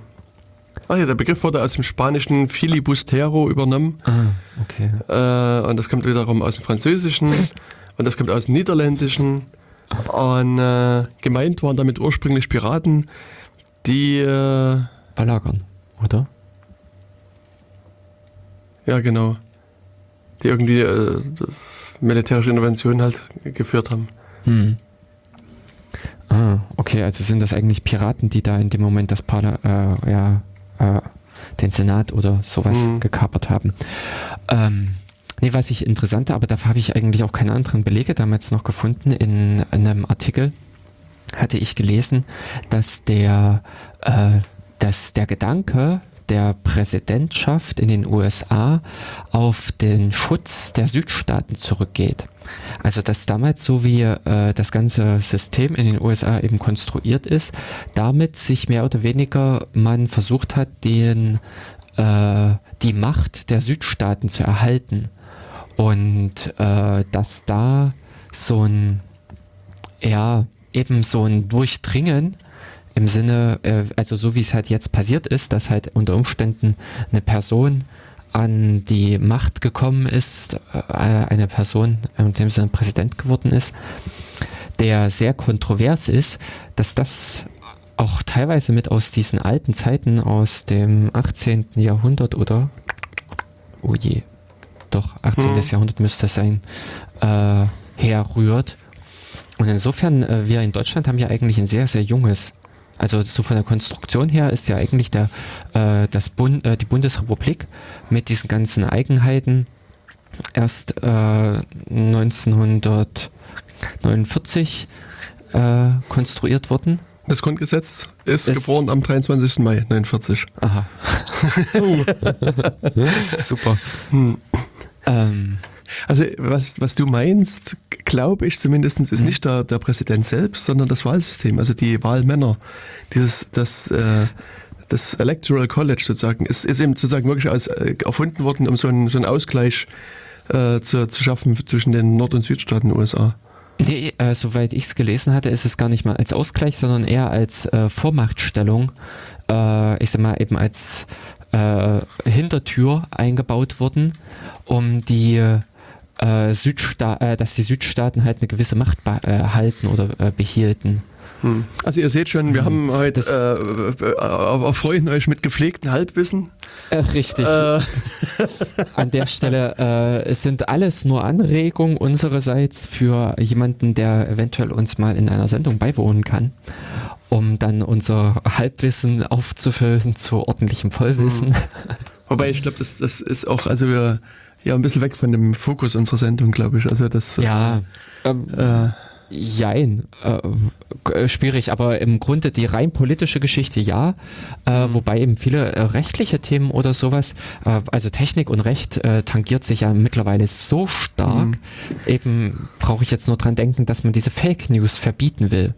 Ach ja, der Begriff wurde aus dem spanischen Filibustero übernommen. ah, okay. Äh, und das kommt wiederum aus dem Französischen. <laughs> Und das kommt aus dem Niederländischen. Und äh, gemeint waren damit ursprünglich Piraten, die. Äh, Belagern, oder? ja, genau. Die irgendwie äh, militärische Interventionen halt geführt haben. Hm. Ah, okay, also sind das eigentlich Piraten, die da in dem Moment das Parla äh, ja, äh, den Senat oder sowas Mhm. gekapert haben. Ähm, nee, was ich interessanter, aber dafür habe ich eigentlich auch keine anderen Belege damals noch gefunden. In, einem Artikel hatte ich gelesen, dass der, äh, dass der Gedanke der Präsidentschaft in den USA auf den Schutz der Südstaaten zurückgeht. Also dass damals so wie äh, das ganze System in den USA eben konstruiert ist, damit sich mehr oder weniger man versucht hat, den, äh, die Macht der Südstaaten zu erhalten. Und äh, dass da so ein, ja, eben so ein Durchdringen im Sinne, äh, also so wie es halt jetzt passiert ist, dass halt unter Umständen eine Person an die Macht gekommen ist, äh, eine Person, in dem Sinne Präsident geworden ist, der sehr kontrovers ist, dass das auch teilweise mit aus diesen alten Zeiten aus dem 18. Jahrhundert oder, oh je, doch, 18. Hm. Jahrhundert müsste es sein, äh, herrührt. Und insofern, äh, wir in Deutschland haben ja eigentlich ein sehr, sehr junges, also so von der Konstruktion her ist ja eigentlich der, äh, das Bund, äh, die Bundesrepublik mit diesen ganzen Eigenheiten erst äh, 1949 äh, konstruiert worden. Das Grundgesetz ist, Ist- geboren am 23. Mai 49. Aha. <laughs> <laughs> Super. Hm. Ähm, Also was, was du meinst, glaube ich zumindest, ist Mhm. nicht der, der Präsident selbst, sondern das Wahlsystem, also die Wahlmänner. Dieses, das, äh, das Electoral College sozusagen ist, ist eben sozusagen wirklich aus, äh, erfunden worden, um so einen, so einen Ausgleich äh, zu, zu schaffen zwischen den Nord- und Südstaaten der USA. Nee, äh, soweit ich es gelesen hatte, ist es gar nicht mal als Ausgleich, sondern eher als äh, Vormachtstellung, äh, ich sag mal eben als äh, Hintertür eingebaut worden, um die äh, Südsta äh, dass die Südstaaten halt eine gewisse Macht behalten oder äh, behielten. Hm. Also ihr seht schon, wir haben heute äh, äh, erfreuen euch mit gepflegten Halbwissen. Äh, richtig. Äh, An der Stelle, äh, es sind alles nur Anregungen unsererseits für jemanden, der eventuell uns mal in einer Sendung beiwohnen kann, um dann unser Halbwissen aufzufüllen zu ordentlichem Vollwissen. wobei ich glaube, das, das ist auch, also wir ja ein bisschen weg von dem Fokus unserer Sendung, glaube ich. Also das Ja, ähm, äh, jein, äh, äh, schwierig, aber im Grunde die rein politische Geschichte ja, äh, wobei eben viele äh, rechtliche Themen oder sowas, äh, also Technik und Recht äh, tangiert sich ja mittlerweile so stark, Mhm. eben brauche ich jetzt nur dran denken, dass man diese Fake News verbieten will.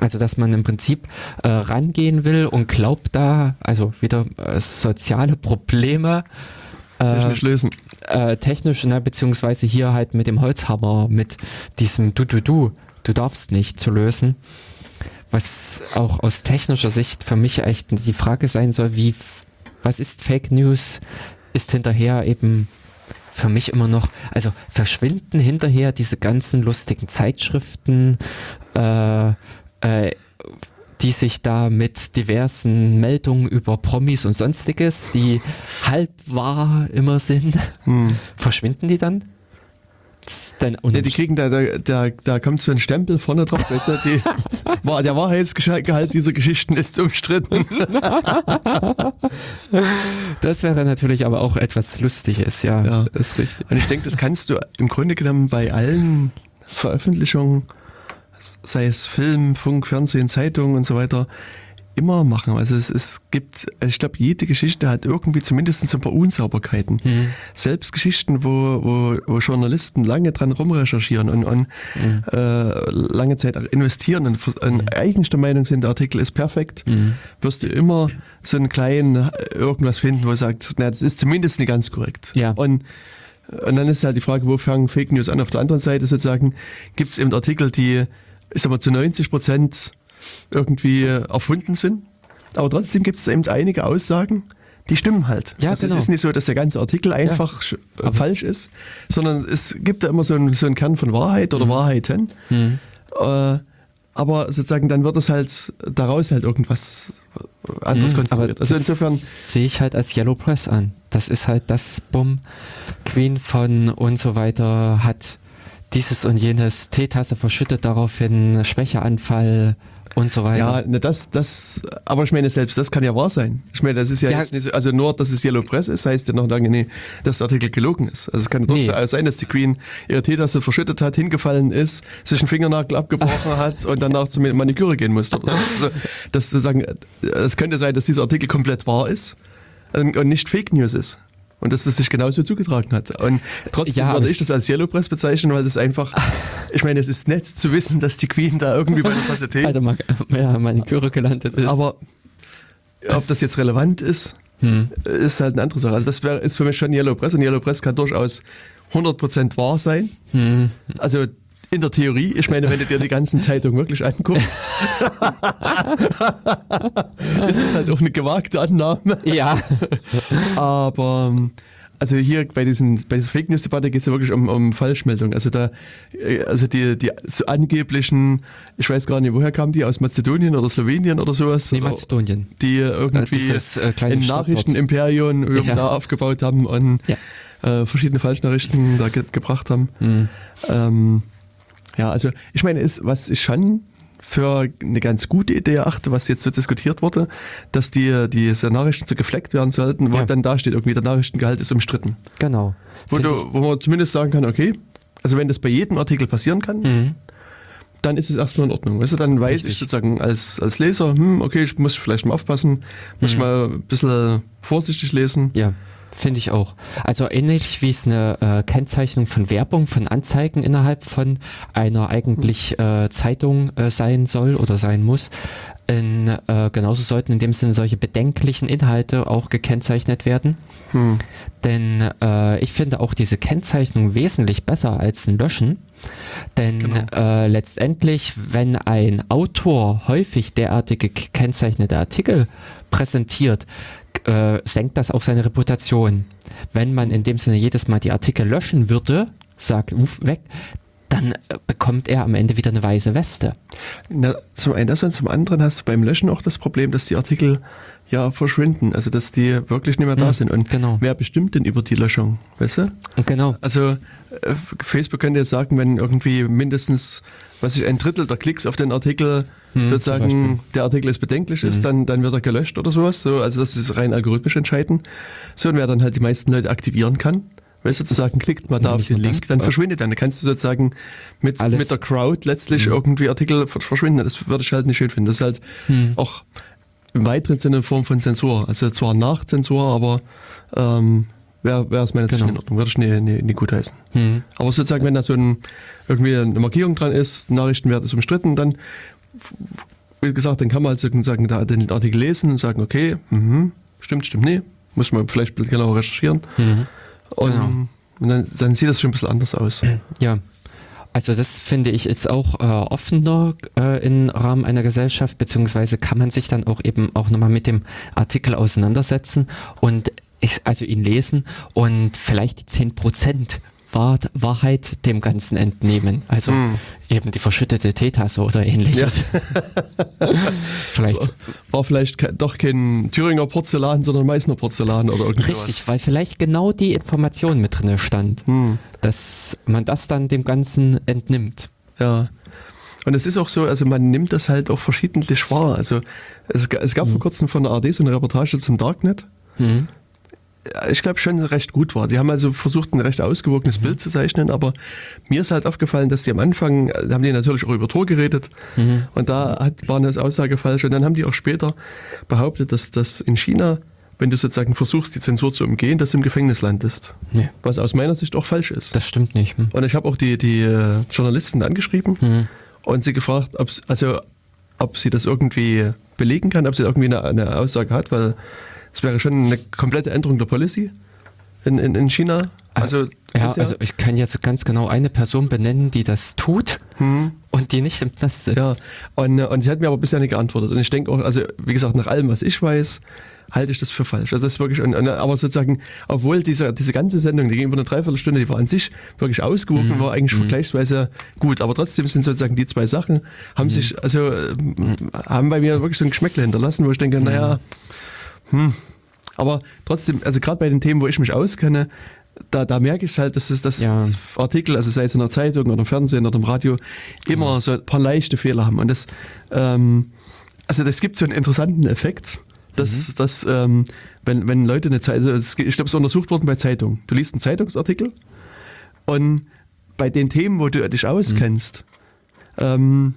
Also dass man im Prinzip äh, rangehen will und glaubt da, also wieder äh, soziale Probleme äh, technisch lösen. Äh, technisch, ne, beziehungsweise hier halt mit dem Holzhammer, mit diesem Du, du, du, du darfst nicht zu lösen. Was auch aus technischer Sicht für mich echt die Frage sein soll, wie, was ist Fake News? Ist hinterher eben für mich immer noch, also verschwinden hinterher diese ganzen lustigen Zeitschriften, äh, äh, die sich da mit diversen Meldungen über Promis und sonstiges, die halb wahr immer sind, Hm. verschwinden die dann? denn Ja, die kriegen da, da, da, da kommt so ein Stempel vorne drauf, weißt du, die, <laughs> war, der Wahrheitsgehalt dieser Geschichten ist umstritten. <laughs> das wäre natürlich aber auch etwas Lustiges, ja, Ja. ist richtig. Und ich denke, das kannst du im Grunde genommen bei allen Veröffentlichungen, sei es Film, Funk, Fernsehen, Zeitung und so weiter, immer machen. Also es, es gibt, ich glaube, jede Geschichte hat irgendwie zumindest so ein paar Unsauberkeiten. Selbst Geschichten, wo, wo, wo Journalisten lange dran rumrecherchieren und, und äh, lange Zeit investieren und, und eigentlich der Meinung sind, der Artikel ist perfekt, wirst du immer so einen kleinen äh, irgendwas finden, wo du sagst, na, das ist zumindest nicht ganz korrekt. Ja. Und und dann ist halt die Frage, wo fangen Fake News an? Auf der anderen Seite sozusagen gibt es eben Artikel, die, ich sag mal, zu 90 Prozent irgendwie erfunden sind. Aber trotzdem gibt es eben einige Aussagen, die stimmen halt. Ja, also genau. es ist nicht so, dass der ganze Artikel einfach sch- äh, Aber- falsch ist, sondern es gibt da immer so einen, so einen Kern von Wahrheit Mhm. oder Wahrheiten. Äh, aber sozusagen dann wird es halt daraus halt irgendwas anderes Mhm, konstruiert. aber Also das insofern, sehe ich halt als Yellow Press an. Das ist halt das Bumm, Queen von und so weiter hat dieses und jenes Teetasse verschüttet daraufhin Schwächeanfall und so weiter. Ja, ne, das, das, aber ich meine, selbst das kann ja wahr sein. Ich meine, das ist ja, Ja. jetzt nicht so, also nur, dass es Yellow Press ist, heißt ja noch lange nicht, dass der Artikel gelogen ist. Also es kann Nee. durchaus sein, dass die Queen ihre Teetasse verschüttet hat, hingefallen ist, sich einen Fingernagel abgebrochen <laughs> hat und danach zur Maniküre gehen musste. Also, das zu sagen, es könnte sein, dass dieser Artikel komplett wahr ist und nicht Fake News ist. Und dass das sich genauso zugetragen hat. Und trotzdem Ja, würde ich das als Yellow Press bezeichnen, weil das einfach, <laughs> ich meine, es ist nett zu wissen, dass die Queen da irgendwie bei der Tasse Tee Alter, mal, ja, Maniküre gelandet ist. aber ob das jetzt relevant ist, Hm. ist halt eine andere Sache. Also das wär, ist für mich schon Yellow Press und Yellow Press kann durchaus 100% wahr sein. Hm. Also in der Theorie, ich meine, wenn du dir die ganzen Zeitungen wirklich anguckst, <laughs> ist das halt auch eine gewagte Annahme. ja, Aber also hier bei diesen bei dieser Fake News Debatte geht es ja wirklich um, um Falschmeldung. Also da äh, also die die so angeblichen, ich weiß gar nicht, woher kamen die aus Mazedonien oder Slowenien oder sowas? nee, Mazedonien. die irgendwie dieses, äh, kleine ein. Nachrichtenimperium Ja. da aufgebaut haben und Ja. äh, verschiedene Falschnachrichten da ge gebracht haben. Hm. Ähm, ja, also ich meine, ist, was ich schon für eine ganz gute Idee erachte, was jetzt so diskutiert wurde, dass die diese Nachrichten so gefleckt werden sollten, wo Ja. dann da steht, irgendwie der Nachrichtengehalt ist umstritten. Genau. Wo, du, wo man zumindest sagen kann, okay, also wenn das bei jedem Artikel passieren kann, Mhm. dann ist es erstmal in Ordnung. Weißt du, dann weiß Richtig. ich sozusagen als, als Leser, hm, okay, ich muss vielleicht mal aufpassen, muss Mhm. mal ein bisschen vorsichtig lesen. Ja, finde ich auch. Also ähnlich wie es eine äh, Kennzeichnung von Werbung, von Anzeigen innerhalb von einer eigentlich äh, Zeitung äh, sein soll oder sein muss. In, äh, genauso sollten in dem Sinne solche bedenklichen Inhalte auch gekennzeichnet werden. Hm. Denn äh, ich finde auch diese Kennzeichnung wesentlich besser als ein Löschen. Denn Genau. äh, letztendlich, wenn ein Autor häufig derartige gekennzeichnete Artikel präsentiert, äh, senkt das auch seine Reputation. Wenn man in dem Sinne jedes Mal die Artikel löschen würde, sagt, uff, weg, dann äh, bekommt er am Ende wieder eine weiße Weste. Na, zum einen das und zum anderen hast du beim Löschen auch das Problem, dass die Artikel ja verschwinden, also dass die wirklich nicht mehr da Hm, sind. Und genau. wer bestimmt denn über die Löschung, weißt du? Genau. Also äh, Facebook könnte jetzt sagen, wenn irgendwie mindestens, was ich, ein Drittel der Klicks auf den Artikel Hm, sozusagen. Hm. der Artikel ist bedenklich ist, dann, dann wird er gelöscht oder sowas. So, also das ist rein algorithmisch entscheiden. So, und wer dann halt die meisten Leute aktivieren kann, weißt du, zu sagen, klickt mal da auf den Link, dann verschwindet dann. Dann kannst du sozusagen mit, Alles. mit der Crowd letztlich irgendwie Artikel ver- verschwinden. Das würde ich halt nicht schön finden. Das ist halt Hm. auch im weiteren Sinne eine Form von Zensur. Also zwar nach Zensur, aber ähm, wäre wär aus meiner Sicht Genau. in Ordnung. Würde ich nicht, nicht, nicht gut heißen. Hm. Aber sozusagen, wenn da so ein, irgendwie eine Markierung dran ist, Nachrichtenwert ist umstritten, dann, wie gesagt, dann kann man halt da den Artikel lesen und sagen, okay, mhm, stimmt, stimmt, nee, muss man vielleicht ein bisschen genauer recherchieren. Mhm. Und, Genau. und dann, dann sieht das schon ein bisschen anders aus. <clears throat> Ja. Also das finde ich ist auch äh, offener äh, im Rahmen einer Gesellschaft, beziehungsweise kann man sich dann auch eben auch nochmal mit dem Artikel auseinandersetzen und ich, also ihn lesen und vielleicht die 10% Wahr Wahrheit dem Ganzen entnehmen. Also eben die verschüttete Teetasse oder ähnliches. <laughs> vielleicht. War vielleicht ke- doch kein Thüringer Porzellan, sondern Meißner Porzellan oder irgendwas. Richtig, weil vielleicht genau die Information mit drin stand, dass man das dann dem Ganzen entnimmt. Ja. Und es ist auch so, also man nimmt das halt auch verschiedentlich wahr. Also es, es gab vor kurzem von der ARD so eine Reportage zum Darknet. Mhm. Ich glaube schon recht gut war. Die haben also versucht, ein recht ausgewogenes Bild zu zeichnen, aber mir ist halt aufgefallen, dass die am Anfang, äh, da haben die natürlich auch über Tor geredet und da hat, war eine Aussage falsch und dann haben die auch später behauptet, dass das in China, wenn du sozusagen versuchst, die Zensur zu umgehen, dass du im Gefängnis landest. Nee, Was aus meiner Sicht auch falsch ist. das stimmt nicht. Hm. Und ich habe auch die, die äh, Journalisten angeschrieben und sie gefragt, ob, also, ob sie das irgendwie belegen kann, ob sie irgendwie eine, eine Aussage hat, weil es wäre schon eine komplette Änderung der Policy in, in, in China. Also, Ja, bisher. also ich kann jetzt ganz genau eine Person benennen, die das tut und die nicht im Knast sitzt. ja. Und, äh, und sie hat mir aber bisher nicht geantwortet. Und ich denke auch, also wie gesagt, nach allem, was ich weiß, halte ich das für falsch. Also das ist wirklich, und, und, aber sozusagen, obwohl diese, diese ganze Sendung, die ging über eine Dreiviertelstunde, die war an sich wirklich ausgewogen, war eigentlich vergleichsweise gut. Aber trotzdem sind sozusagen die zwei Sachen, haben sich, also ähm, haben bei mir wirklich so ein Geschmäckle hinterlassen, wo ich denke, naja, hm. Aber trotzdem, also gerade bei den Themen, wo ich mich auskenne, da, da merke ich halt, dass es das Ja. Artikel, also sei es in der Zeitung oder im Fernsehen oder im Radio, immer so ein paar leichte Fehler haben. Und das, ähm, also das gibt so einen interessanten Effekt, dass, dass ähm, wenn, wenn Leute eine Zeitung, also ich glaube, es ist untersucht worden bei Zeitungen. Du liest einen Zeitungsartikel und bei den Themen, wo du dich auskennst, ähm,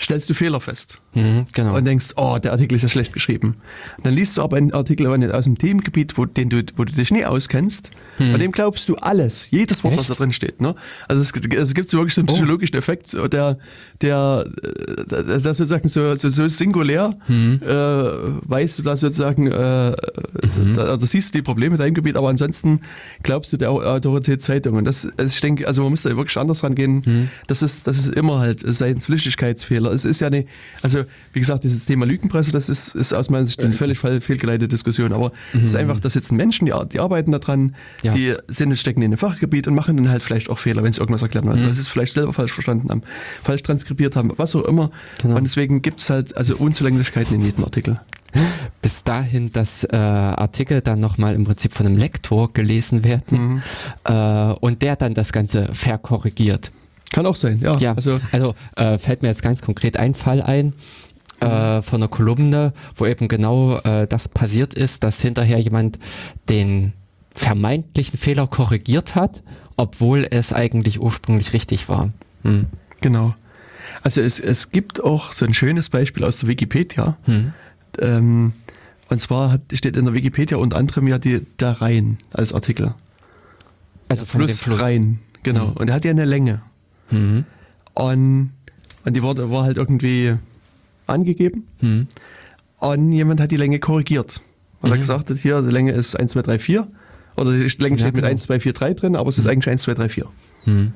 stellst du Fehler fest Mhm, genau. und denkst, oh, der Artikel ist ja schlecht geschrieben. Dann liest du aber einen Artikel aus dem Themengebiet, wo, den du, wo du dich nie auskennst, und dem glaubst du alles, jedes Wort, was Echt? da drin steht. Ne? Also es, gibt- es gibt so wirklich so einen psychologischen Effekt, so der, der, äh, der, der sozusagen so, so, so singulär äh, weißt du da sozusagen, äh, da, da siehst du die Probleme in deinem Gebiet, aber ansonsten glaubst du der Au- Autorität Zeitung. Und das, also ich denke, also man muss da wirklich anders rangehen. Das ist, das ist immer halt, es sei ein Flüchtigkeitsfehler. Es ist ja eine, also wie gesagt, dieses Thema Lügenpresse, das ist, ist aus meiner Sicht eine völlig fehl- fehlgeleitete Diskussion. Aber es ist einfach, da sitzen Menschen, die, die arbeiten daran, Ja. die sind, stecken in einem Fachgebiet und machen dann halt vielleicht auch Fehler, wenn sie irgendwas erklären wollen. Weil sie es vielleicht selber falsch verstanden haben, falsch transkribiert haben, was auch immer. Genau. Und deswegen gibt es halt also Unzulänglichkeiten in jedem Artikel. Bis dahin, dass äh, Artikel dann nochmal im Prinzip von einem Lektor gelesen werden äh, und der dann das Ganze verkorrigiert. Kann auch sein, ja. Ja, Also, also, äh, fällt mir jetzt ganz konkret ein Fall ein äh, von einer Kolumne, wo eben genau äh, das passiert ist, dass hinterher jemand den vermeintlichen Fehler korrigiert hat, obwohl es eigentlich ursprünglich richtig war. Hm. genau. Also es, es gibt auch so ein schönes Beispiel aus der Wikipedia. Hm. Ähm, und zwar hat, steht in der Wikipedia unter anderem ja die, der Rhein als Artikel. Also von dem Fluss. Rhein, genau. Und der hat ja eine Länge. Hm. Und, und die wurde, war halt irgendwie angegeben. Hm. Und jemand hat die Länge korrigiert. Er Mhm. gesagt hat, hier, die Länge ist 1, 2, 3, 4. Oder die Länge Ja, steht mit genau. 1, 2, 4, 3 drin, aber es ist eigentlich 1, 2, 3, 4. Hm.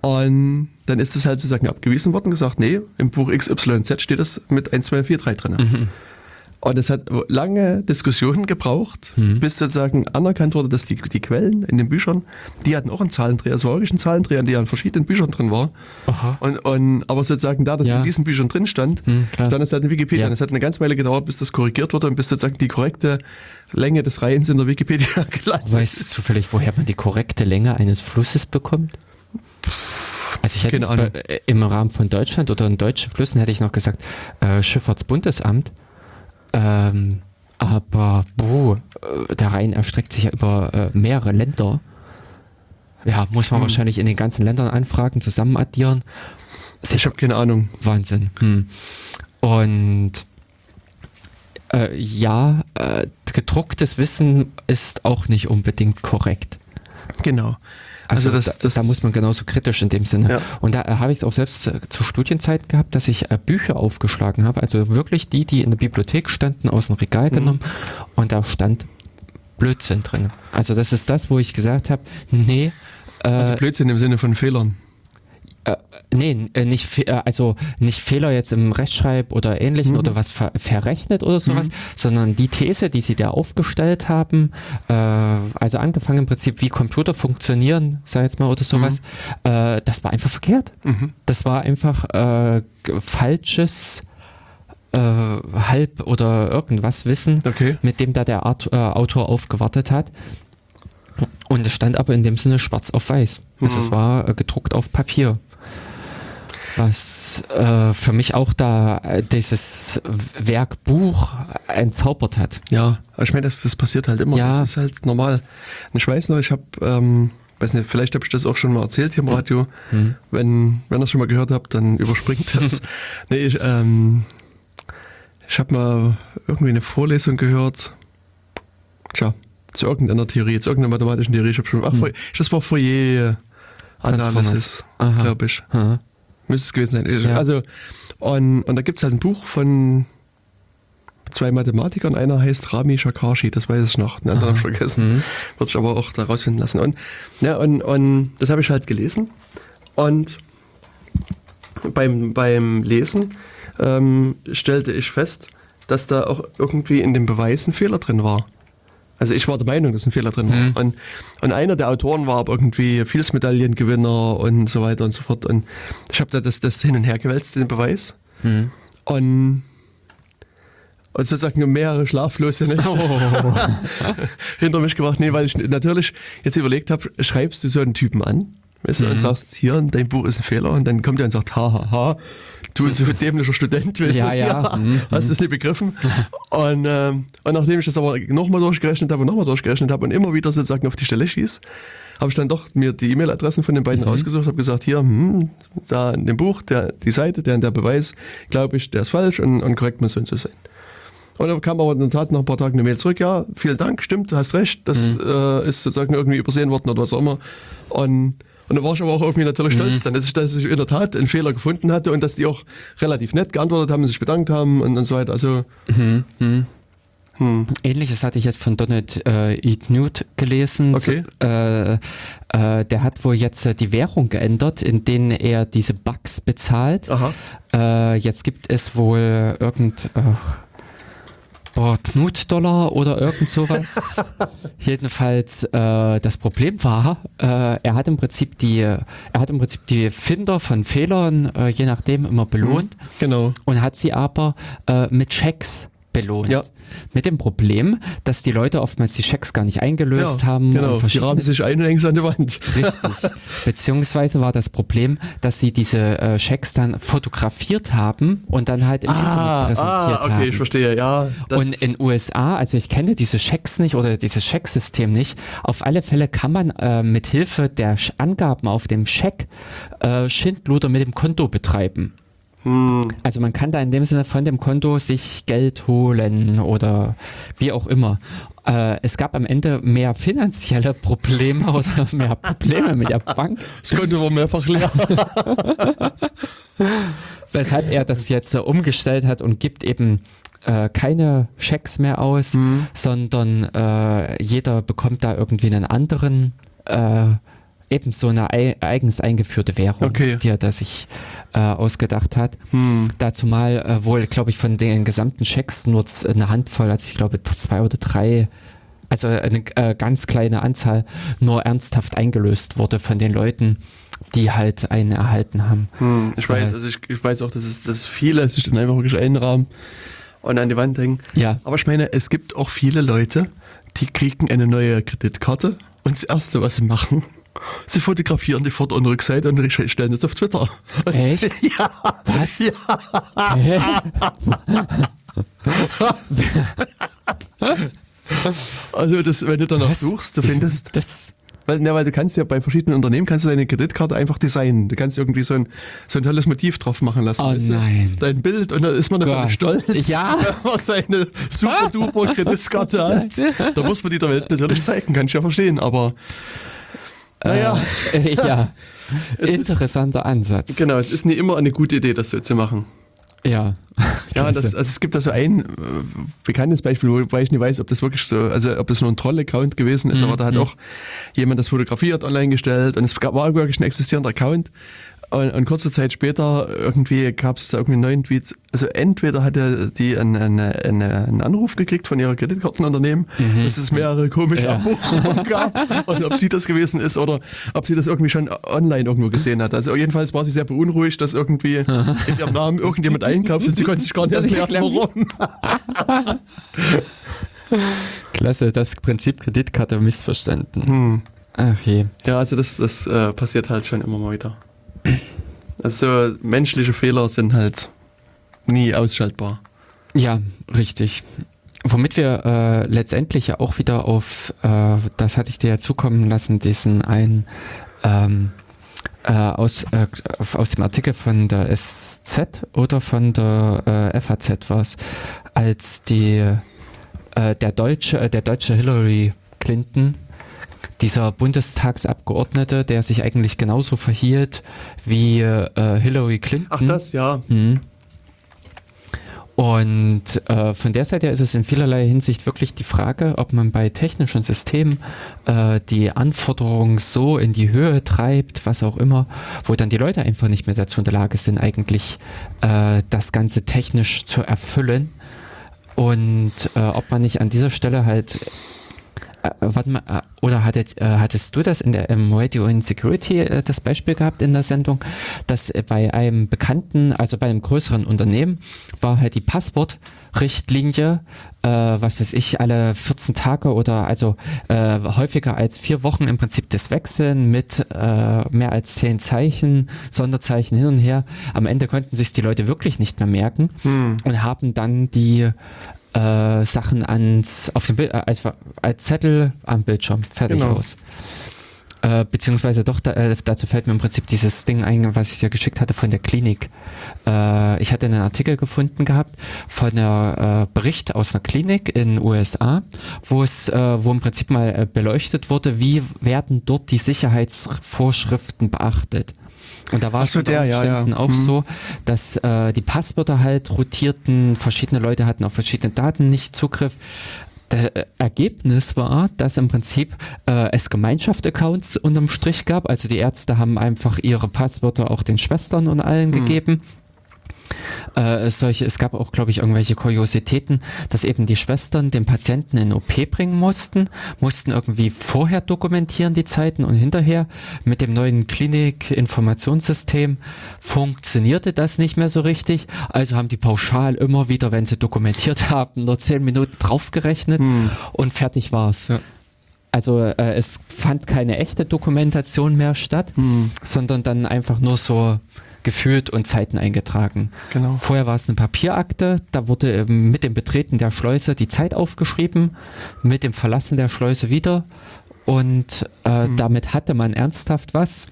Und dann ist es halt sozusagen abgewiesen worden und gesagt, nee, im Buch XYZ steht das mit 1, 2, 4, 3 drin. Mhm. Und es hat lange Diskussionen gebraucht, Mhm. bis sozusagen anerkannt wurde, dass die, die Quellen in den Büchern, die hatten auch einen Zahlendreher. Es war wirklich ein Zahlendreher, der in verschiedenen Büchern drin war. Aha. Und, und, aber sozusagen da, das Ja. in diesen Büchern drin stand, Hm, klar. stand es halt in Wikipedia. Ja. Und es hat eine ganze Weile gedauert, bis das korrigiert wurde und bis sozusagen die korrekte Länge des Reihens in der Wikipedia <laughs> gelandet Weißt du zufällig, woher man die korrekte Länge eines Flusses bekommt? Also ich hätte bei, äh, im Rahmen von Deutschland oder in deutschen Flüssen hätte ich noch gesagt äh, Schifffahrtsbundesamt. Ähm, aber buh, äh, der Rhein erstreckt sich ja über äh, mehrere Länder. Ja, muss man Hm. wahrscheinlich in den ganzen Ländern anfragen, zusammen addieren. Ich habe keine Ahnung. Wahnsinn. Hm. Und äh, ja, äh, gedrucktes Wissen ist auch nicht unbedingt korrekt. Genau. Also, Also das- da, das- da muss man genauso kritisch in dem Sinne. Ja. Und da äh, habe ich es auch selbst äh, zu Studienzeiten gehabt, dass ich äh, Bücher aufgeschlagen habe, also wirklich die, die in der Bibliothek standen, aus dem Regal Mhm. genommen und da stand Blödsinn drin. Also das ist das, wo ich gesagt habe, nee, äh, Also Blödsinn im Sinne von Fehlern. Äh, nee, äh, nicht, äh, also nicht Fehler jetzt im Rechtschreib oder ähnlichen oder was ver verrechnet oder sowas, sondern die These, die sie da aufgestellt haben, äh, also angefangen im Prinzip, wie Computer funktionieren, sag jetzt mal, oder sowas, äh, das war einfach verkehrt. Das war einfach äh, falsches äh, Halb- oder irgendwas Wissen, Okay. mit dem da der Art, Autor aufgewartet hat. Und es stand aber in dem Sinne schwarz auf weiß. Also es war äh, gedruckt auf Papier. Was äh, für mich auch da äh, dieses Werk Buch entzaubert hat. Ja, ich meine, das, das passiert halt immer. Ja. Das ist halt normal. Und ich weiß noch, ich habe, ähm, weiß nicht, vielleicht habe ich das auch schon mal erzählt hier im Radio. Wenn, wenn ihr es schon mal gehört habt, dann überspringt das. <laughs> nee, ich, ähm, ich habe mal irgendwie eine Vorlesung gehört. Tja, zu irgendeiner Theorie, zu irgendeiner mathematischen Theorie. Ich habe schon, ach, Fourier- das war Fourier Analysis, Aha. glaube ich. Hm. Müsste es gewesen sein. Ich, Ja. Also, und, und da gibt es halt ein Buch von zwei Mathematikern. Einer heißt Rami Shakarshi, das weiß ich noch. Den anderen habe ich vergessen. Wird sich aber auch da rausfinden lassen. Und, ja, und, und das habe ich halt gelesen. Und beim, beim Lesen ähm, stellte ich fest, dass da auch irgendwie in dem Beweis ein Fehler drin war. Also ich war der Meinung, dass ein Fehler drin war. Und, und einer der Autoren war irgendwie Fields-Medaillengewinner und so weiter und so fort. Und ich habe da das, das hin und her gewälzt, den Beweis. Und, und sozusagen mehrere schlaflose Nächte <laughs> hinter mich gebracht. Nee, weil ich natürlich jetzt überlegt habe, schreibst du so einen Typen an weißt du, und sagst, hier, dein Buch ist ein Fehler und dann kommt er und sagt, ha, ha, ha, du so dämlicher Student, weißt Ja, du, <laughs> ja. Mhm, hast es nicht begriffen. <laughs> Und, ähm, und nachdem ich das aber nochmal durchgerechnet habe und nochmal durchgerechnet habe und immer wieder sozusagen auf die Stelle schieß, habe ich dann doch mir die E-Mail-Adressen von den beiden rausgesucht, habe gesagt, hier, hm, da in dem Buch, der, die Seite, der, der Beweis, glaube ich, der ist falsch und, und korrekt muss so und so sein. Und dann kam aber in der Tat nach ein paar Tagen eine Mail zurück, ja, vielen Dank, stimmt, du hast recht, das äh, ist sozusagen irgendwie übersehen worden oder was auch immer. Und, und da war ich aber auch irgendwie natürlich stolz dann, dass ich, dass ich in der Tat einen Fehler gefunden hatte und dass die auch relativ nett geantwortet haben, sich bedankt haben und, und so weiter. Also, Ähnliches hatte ich jetzt von Donald äh, E. Newt gelesen. Okay. So, äh, äh, der hat wohl jetzt äh, die Währung geändert, in denen er diese Bugs bezahlt. aha. Äh, jetzt gibt es wohl irgend ach, boah, Knut-Dollar oder irgend sowas. <laughs> Jedenfalls äh, das Problem war, äh, er hat im Prinzip die, er hat im Prinzip die Finder von Fehlern, äh, je nachdem, immer belohnt Genau. und hat sie aber äh, mit Schecks belohnt. Ja. Mit dem Problem, dass die Leute oftmals die Schecks gar nicht eingelöst ja, haben. Genau, und die rahmen sich ein und hängen sie an die Wand. Richtig. <laughs> Beziehungsweise war das Problem, dass sie diese äh, Schecks dann fotografiert haben und dann halt im Internet präsentiert ah, okay, haben. ich verstehe, ja. Und in USA, also ich kenne diese Schecks nicht oder dieses Schecksystem nicht. Auf alle Fälle kann man äh, mit Hilfe der Angaben auf dem Scheck äh, Schindluder mit dem Konto betreiben. Hm. Also man kann da in dem Sinne von dem Konto sich Geld holen oder wie auch immer. Äh, es gab am Ende mehr finanzielle Probleme <laughs> oder mehr Probleme mit der Bank, das Konto war mehrfach leer. <laughs> weshalb er das jetzt äh, umgestellt hat und gibt eben äh, keine Schecks mehr aus, Mhm. sondern äh, jeder bekommt da irgendwie einen anderen, äh, eben so eine ei eigens eingeführte Währung, Okay. die er da sich äh, ausgedacht hat. Hm. Dazu mal äh, wohl, glaube ich, von den gesamten Schecks nur eine Handvoll, also ich glaube zwei oder drei, also eine äh, ganz kleine Anzahl nur ernsthaft eingelöst wurde von den Leuten, die halt einen erhalten haben. Hm, ich weiß, also ich, ich weiß auch, dass es dass viele sich dann einfach wirklich einrahmen und an die Wand hängen. Ja. Aber ich meine, es gibt auch viele Leute, die kriegen eine neue Kreditkarte und das Erste, was sie machen, sie fotografieren die Vorder- und Rückseite und stellen das auf Twitter. Echt? <laughs> Ja. Was? Ja. Hä? Also das, wenn du danach Was? suchst, du findest, Das, weil, ne, weil du kannst ja bei verschiedenen Unternehmen kannst du deine Kreditkarte einfach designen. Du kannst irgendwie so ein, so ein tolles Motiv drauf machen lassen. Oh weißt du? nein. Dein Bild und da ist man natürlich stolz. <laughs> Ja. Wenn man seine super duper Kreditkarte hat. <laughs> Da muss man die der Welt natürlich zeigen, kann ich ja verstehen, aber naja, äh, <laughs> ja. <laughs> Es ist- Interessanter Ansatz. genau, es ist nicht immer eine gute Idee, das so zu machen. Ja. Ja, das, also es gibt da so ein äh, bekanntes Beispiel, wobei ich nicht weiß, ob das wirklich so, also ob das nur ein Troll-Account gewesen ist, aber da hat auch jemand das fotografiert, online gestellt und es war wirklich ein existierender Account Und, und kurze Zeit später irgendwie gab es da irgendwie einen neuen Tweet. Also entweder hatte die einen, einen, einen Anruf gekriegt von ihrer Kreditkartenunternehmen, mhm. dass es mehrere komische ja. Abbuchungen gab <laughs> und ob sie das gewesen ist oder ob sie das irgendwie schon online irgendwo gesehen hat. Also jedenfalls war sie sehr beunruhigt, dass irgendwie <laughs> in ihrem Namen irgendjemand einkauft und sie konnte sich gar nicht erklären, warum. <laughs> Klasse, das Prinzip Kreditkarte missverstanden. Hm. Ach je. Ja, also das, das äh, passiert halt schon immer mal wieder. Also menschliche Fehler sind halt nie ausschaltbar. Ja, richtig. Womit wir äh, letztendlich ja auch wieder auf, äh, das hatte ich dir ja zukommen lassen, diesen einen ähm, äh, aus, äh, aus dem Artikel von der SZ oder von der äh, FAZ war es, als die äh, der deutsche, der deutsche Hillary Clinton dieser Bundestagsabgeordnete, der sich eigentlich genauso verhielt wie äh, Hillary Clinton. Ach, das, ja. Mhm. Und äh, von der Seite her ist es in vielerlei Hinsicht wirklich die Frage, ob man bei technischen Systemen äh, die Anforderungen so in die Höhe treibt, was auch immer, wo dann die Leute einfach nicht mehr dazu in der Lage sind, eigentlich äh, das Ganze technisch zu erfüllen. Und äh, ob man nicht an dieser Stelle halt äh, warte mal, äh, oder hattet, äh, hattest du das in der im Radio Insecurity äh, das Beispiel gehabt in der Sendung, dass äh, bei einem bekannten, also bei einem größeren Unternehmen, war halt die Passwortrichtlinie, äh, was weiß ich, alle 14 Tage oder also häufiger als vier Wochen im Prinzip das Wechseln mit mehr als zehn Zeichen, Sonderzeichen hin und her. Am Ende konnten sich die Leute wirklich nicht mehr merken hm. und haben dann die äh, Sachen ans, auf dem Bild, äh, als, als Zettel am Bildschirm fertig genau. aus. Äh, beziehungsweise doch, da, äh, dazu fällt mir im Prinzip dieses Ding ein, was ich dir geschickt hatte von der Klinik. Äh, ich hatte einen Artikel gefunden gehabt von einem äh, Bericht aus einer Klinik in den USA, wo es, äh, wo im Prinzip mal äh, beleuchtet wurde, wie werden dort die Sicherheitsvorschriften beachtet. Und da war es so der, ja, ja. auch mhm. so, dass äh, die Passwörter halt rotierten, verschiedene Leute hatten auf verschiedene Daten nicht Zugriff. Das Ergebnis war, dass im Prinzip äh, es Gemeinschaftsaccounts unterm Strich gab. Also die Ärzte haben einfach ihre Passwörter auch den Schwestern und allen mhm. gegeben. Äh, solche, es gab auch, glaube ich, irgendwelche Kuriositäten, dass eben die Schwestern den Patienten in OP bringen mussten, mussten irgendwie vorher dokumentieren die Zeiten und hinterher mit dem neuen Klinik-Informationssystem funktionierte das nicht mehr so richtig. Also haben die pauschal immer wieder, wenn sie dokumentiert <laughs> haben, nur zehn Minuten draufgerechnet hm. und fertig war's. Ja. Also äh, es fand keine echte Dokumentation mehr statt, hm. sondern dann einfach nur so geführt und Zeiten eingetragen. Genau. Vorher war es eine Papierakte, da wurde mit dem Betreten der Schleuse die Zeit aufgeschrieben, mit dem Verlassen der Schleuse wieder und äh, mhm. damit hatte man ernsthaft was.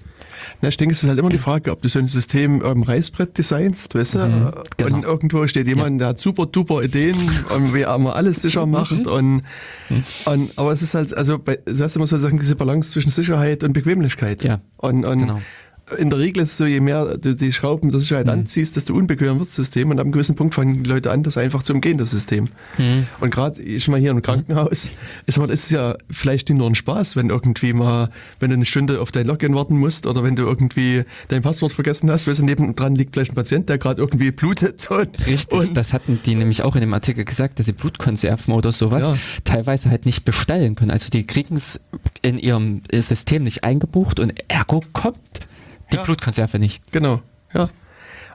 Na, ich denke, es ist halt immer die Frage, ob du so ein System am Reißbrett designst, weißt du? Mhm, genau. Und irgendwo steht jemand, ja. der hat super duper Ideen und wie er mal alles sicher macht. Und, mhm. und, aber es ist halt, also bei, du hast immer sozusagen diese Balance zwischen Sicherheit und Bequemlichkeit. Ja. Und, und genau in der Regel ist es so, je mehr du die Schrauben der Sicherheit mhm. anziehst, desto unbequemer wird das System und ab einem gewissen Punkt fangen die Leute an, das einfach zu umgehen, das System. Mhm. Und gerade, ich mal hier im Krankenhaus, ist, mal, ist es ja vielleicht nur ein Spaß, wenn irgendwie mal, wenn du eine Stunde auf dein Login warten musst oder wenn du irgendwie dein Passwort vergessen hast, weil nebendran liegt vielleicht ein Patient, der gerade irgendwie blutet. Und, Richtig, und das hatten die nämlich auch in dem Artikel gesagt, dass sie Blutkonserven oder sowas ja. teilweise halt nicht bestellen können. Also die kriegen es in ihrem System nicht eingebucht und ergo kommt die ja. Blutkonserve nicht. Genau, ja.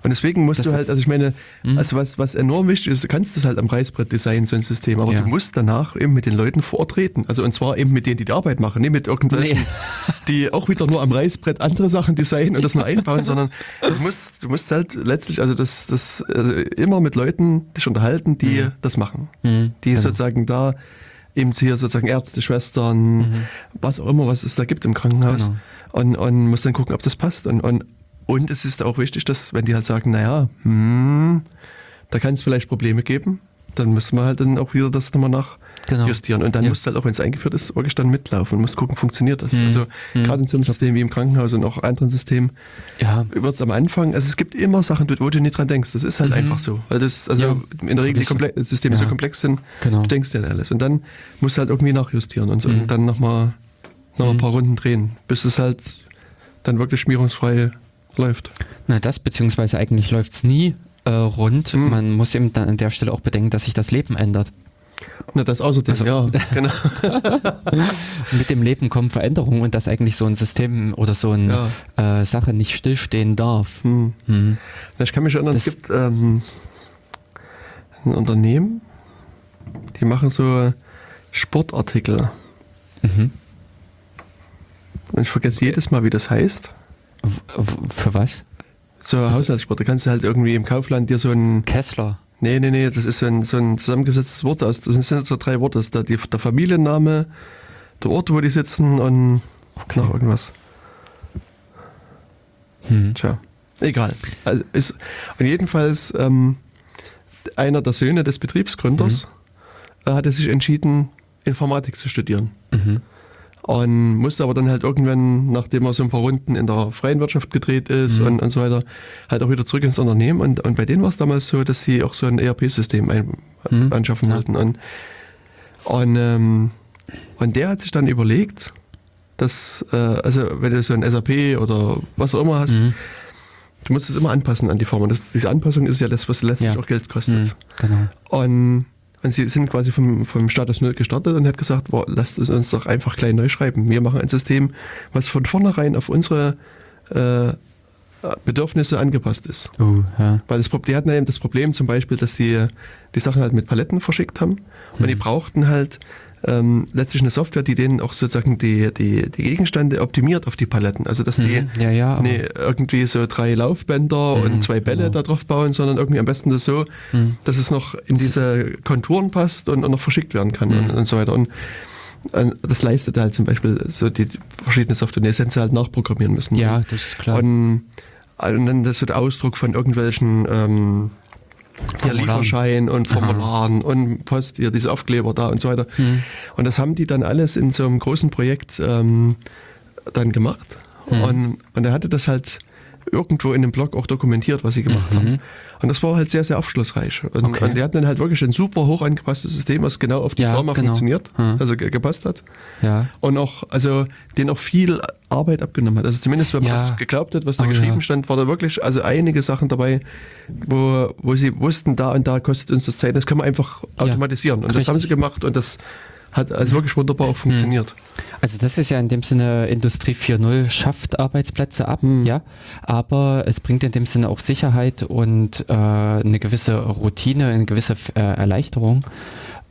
Und deswegen musst das du halt, also ich meine, mh. also was, was enorm wichtig ist, du kannst das halt am Reißbrett designen, so ein System, aber ja. du musst danach eben mit den Leuten vortreten. Also und zwar eben mit denen, die die Arbeit machen, nicht mit irgendwelchen, nee. die auch wieder nur am Reißbrett andere Sachen designen und das nur einbauen, sondern du musst, du musst halt letztlich, also das, das also immer mit Leuten dich unterhalten, die mhm. das machen. Mhm. Die genau. sozusagen da eben hier sozusagen Ärzte, Schwestern, mhm. was auch immer, was es da gibt im Krankenhaus. Genau und, und muss dann gucken, ob das passt. Und, und, und es ist auch wichtig, dass wenn die halt sagen, naja, hm, da kann es vielleicht Probleme geben, dann müssen wir halt dann auch wieder das nochmal nachjustieren. Genau. Und dann ja. muss halt auch, wenn es eingeführt ist, wirklich dann mitlaufen und muss gucken, funktioniert das. Mhm. Also mhm. gerade in so einem System wie im Krankenhaus und auch anderen Systemen ja. wird es am Anfang, also es gibt immer Sachen, wo du nicht dran denkst. Das ist halt mhm. einfach so. Weil das, also ja. in der Regel die Systeme so komplex sind, genau. du denkst ja an alles. Und dann musst du halt irgendwie nachjustieren und, so, und mhm. dann nochmal noch mhm. ein paar Runden drehen, bis es halt dann wirklich schmierungsfrei läuft. Na, das, beziehungsweise eigentlich läuft es nie äh, rund. Hm. Man muss eben dann an der Stelle auch bedenken, dass sich das Leben ändert. Na, das außerdem, Also- ja, <laughs> genau. <laughs> Mit dem Leben kommen Veränderungen und dass eigentlich so ein System oder so eine Ja. äh, Sache nicht stillstehen darf. Hm. Hm. Na, Ich kann mich erinnern, es Das- gibt ähm, ein Unternehmen, die machen so Sportartikel. Mhm. Und ich vergesse jedes Mal, wie das heißt. Für was? So Haushaltssport. Da kannst du halt irgendwie im Kaufland dir so ein. Kessler. Nee, nee, nee, das ist so ein, so ein zusammengesetztes Wort aus. Das sind so drei Worte. Das ist der, die, der Familienname, der Ort, wo die sitzen und noch irgendwas. Hm. Tja, egal. Also ist, und jedenfalls ähm, einer der Söhne des Betriebsgründers äh, hatte sich entschieden, Informatik zu studieren. Mhm. Und musste aber dann halt irgendwann, nachdem er so ein paar Runden in der freien Wirtschaft gedreht ist Mhm. und, und so weiter, halt auch wieder zurück ins Unternehmen. Und, und bei denen war es damals so, dass sie auch so ein ERP-System ein, Mhm. anschaffen Ja. wollten. Und, und, ähm, und der hat sich dann überlegt, dass, äh, also wenn du so ein SAP oder was auch immer hast, Mhm. du musst es immer anpassen an die Form. Und das, diese Anpassung ist ja das, was letztlich Ja. auch Geld kostet. Mhm. Genau. Und, und sie sind quasi vom, vom Status Null gestartet und hat gesagt, boah, lasst es uns doch einfach klein neu schreiben. Wir machen ein System, was von vornherein auf unsere äh, Bedürfnisse angepasst ist. Oh, ja. Weil das, die hatten eben das Problem zum Beispiel, dass die die Sachen halt mit Paletten verschickt haben und die brauchten halt ähm, letztlich eine Software, die denen auch sozusagen die, die, die Gegenstände optimiert auf die Paletten. Also dass die Mhm. Ja, ja, nee, irgendwie so drei Laufbänder Mhm, und zwei Bälle genau. da drauf bauen, sondern irgendwie am besten das so, Mhm. dass es noch in diese Konturen passt und, und noch verschickt werden kann und, und so weiter. Und äh, das leistet halt zum Beispiel so die, die verschiedene Software. Die sie halt nachprogrammieren müssen. Ja, das ist klar. Und, und dann das der Ausdruck von irgendwelchen ähm, hier Formularen. Lieferschein und Formularen und Post, hier diese Aufkleber da und so weiter. Hm. Und das haben die dann alles in so einem großen Projekt ähm, dann gemacht. Hm. Und, und er hatte das halt irgendwo in dem Blog auch dokumentiert, was sie gemacht haben. Und das war halt sehr, sehr aufschlussreich. Und, Mhm. Okay. und die hatten dann halt wirklich ein super hoch angepasstes System, was genau auf die Ja, Firma genau. funktioniert, Hm. also ge gepasst hat. ja. Und auch, also den auch viel Arbeit abgenommen hat. Also zumindest, wenn man Ja. das geglaubt hat, was da Oh, geschrieben ja. stand, war da wirklich, also einige Sachen dabei, wo, wo sie wussten, da und da kostet uns das Zeit, das können wir einfach automatisieren. Und das haben sie richtig. gemacht und das hat also wirklich wunderbar auch funktioniert. Also das ist ja in dem Sinne Industrie 4.0 schafft Arbeitsplätze ab, Hm. ja, aber es bringt in dem Sinne auch Sicherheit und äh, eine gewisse Routine, eine gewisse äh, Erleichterung.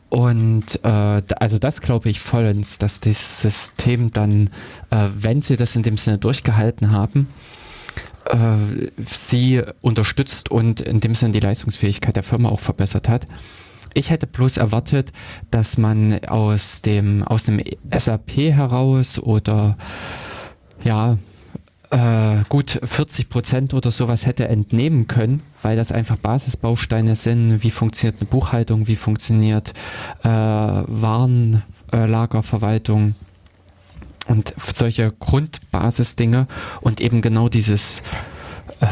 Und äh, also das glaube ich vollends, dass das System dann, äh, wenn sie das in dem Sinne durchgehalten haben, äh, sie unterstützt und in dem Sinne die Leistungsfähigkeit der Firma auch verbessert hat. Ich hätte bloß erwartet, dass man aus dem, aus dem SAP heraus oder ja, äh, gut 40 Prozent oder sowas hätte entnehmen können, weil das einfach Basisbausteine sind. Wie funktioniert eine Buchhaltung, wie funktioniert äh, Warenlagerverwaltung und solche Grundbasisdinge und eben genau dieses äh,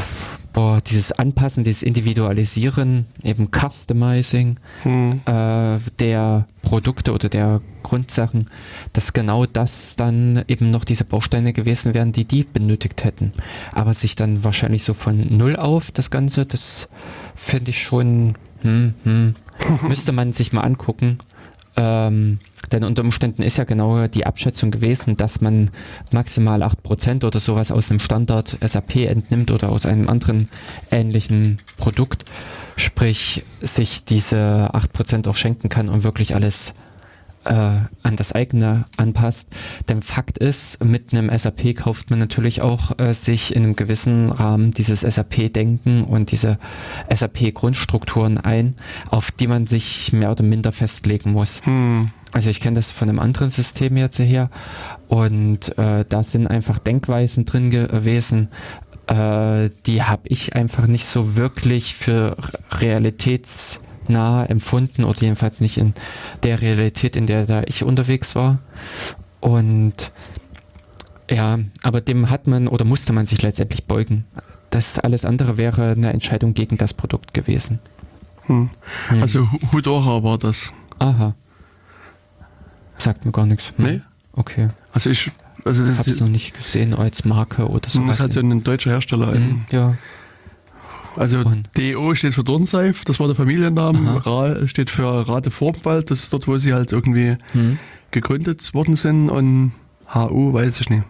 boah, dieses Anpassen, dieses Individualisieren, eben Customizing Hm. äh, der Produkte oder der Grundsachen, dass genau das dann eben noch diese Bausteine gewesen wären, die die benötigt hätten. Aber sich dann wahrscheinlich so von null auf das Ganze, das finde ich schon, hm, hm, <laughs> müsste man sich mal angucken. Ähm, denn unter Umständen ist ja genau die Abschätzung gewesen, dass man maximal 8% oder sowas aus einem Standard SAP entnimmt oder aus einem anderen ähnlichen Produkt. Sprich, sich diese 8% auch schenken kann und wirklich alles äh, an das eigene anpasst. Denn Fakt ist, mit einem SAP kauft man natürlich auch äh, sich in einem gewissen Rahmen dieses SAP-Denken und diese SAP-Grundstrukturen ein, auf die man sich mehr oder minder festlegen muss. Hm. Also ich kenne das von einem anderen System jetzt her und äh, da sind einfach Denkweisen drin gewesen, äh, die habe ich einfach nicht so wirklich für realitätsnah empfunden oder jedenfalls nicht in der Realität, in der da ich unterwegs war. Und ja, aber dem hat man oder musste man sich letztendlich beugen. Das alles andere wäre eine Entscheidung gegen das Produkt gewesen. Hm. Hm. Also Hu- Hudora war das. Aha. Sagt mir gar nichts. Hm. Nee? Okay. Also ich Also das Hab's noch nicht gesehen als Marke oder das sowas. hat so ein deutscher Hersteller. Mhm, ja. Also Und- DO steht für Dornseif, das war der Familienname. Aha. Ra steht für Rade Vormwald, das ist dort, wo sie halt irgendwie Hm. gegründet worden sind. Und HU weiß ich nicht.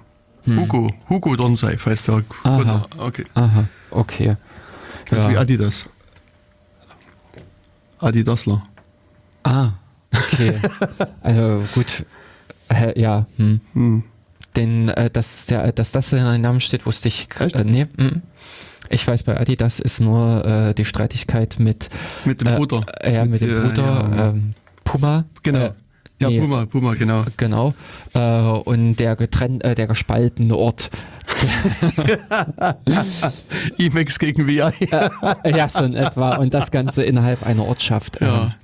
Hm. Hugo, Hugo Dornseif heißt der Aha. Okay, Aha, okay. das ist wie Ja. Adidas. Adidasler. Ah, okay. <laughs> also gut. Äh, ja, hm. Hm. Denn äh, dass, der, dass das in einem Namen steht, wusste ich. Äh, nee, mm. Ich weiß, bei Adidas ist nur äh, die Streitigkeit mit, Mit dem äh, Bruder. äh, ja, mit dem Ja, Bruder ja. Ähm, Puma. Genau. Äh, ja, nee, Puma, Puma, genau. Genau. Äh, und der getrennt, äh, der gespaltene Ort. <laughs> Emacs gegen VI. Äh, <laughs> ja, so in etwa. Und das Ganze innerhalb einer Ortschaft. Ja.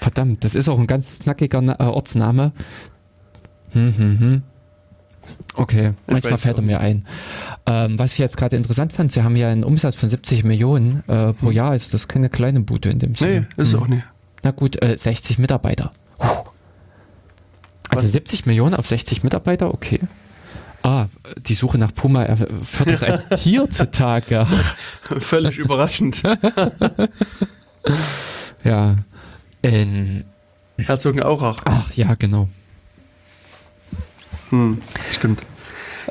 Verdammt, das ist auch ein ganz knackiger Na- äh, Ortsname. Hm, hm, hm. Okay, manchmal fällt er mir ein. Ähm, was ich jetzt gerade interessant fand, sie haben ja einen Umsatz von 70 Millionen äh, pro Jahr. Ist das keine kleine Bude in dem Sinne? Hm. Nee, ist Hm. auch nicht. Na gut, äh, 60 Mitarbeiter. Puh. Also Was? 70 Millionen auf 60 Mitarbeiter, okay. Ah, die Suche nach Puma er- fördert ein Tier zutage. Völlig überraschend. <laughs> Ja. In, Herzogenaurach. ach ja, genau. Hm, stimmt.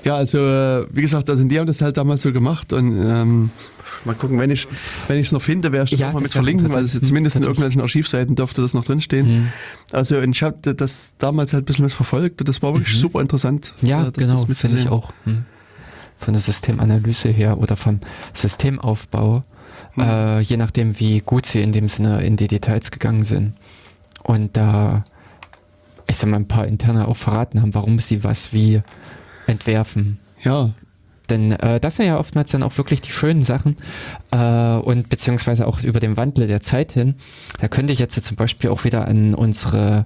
Ja, also äh, wie gesagt, also die haben das halt damals so gemacht und ähm, mal gucken, wenn ich wenn ich es noch finde, werde ich das Ja, auch mal mit verlinken, weil es interessant. zumindest in Hm, irgendwelchen Archivseiten dürfte das noch drinstehen. Hm. Also und ich habe das damals halt ein bisschen verfolgt und das war wirklich Mhm. super interessant. Ja, äh, das- genau, das finde ich auch. Hm. Von der Systemanalyse her oder vom Systemaufbau, Hm. äh, je nachdem, wie gut sie in dem Sinne in die Details gegangen sind. Und da, ich sag mal, ein paar interne auch verraten haben, warum sie was wie entwerfen. Ja, Denn äh, das sind ja oftmals dann auch wirklich die schönen Sachen äh, und beziehungsweise auch über den Wandel der Zeit hin. Da könnte ich jetzt zum Beispiel auch wieder an unsere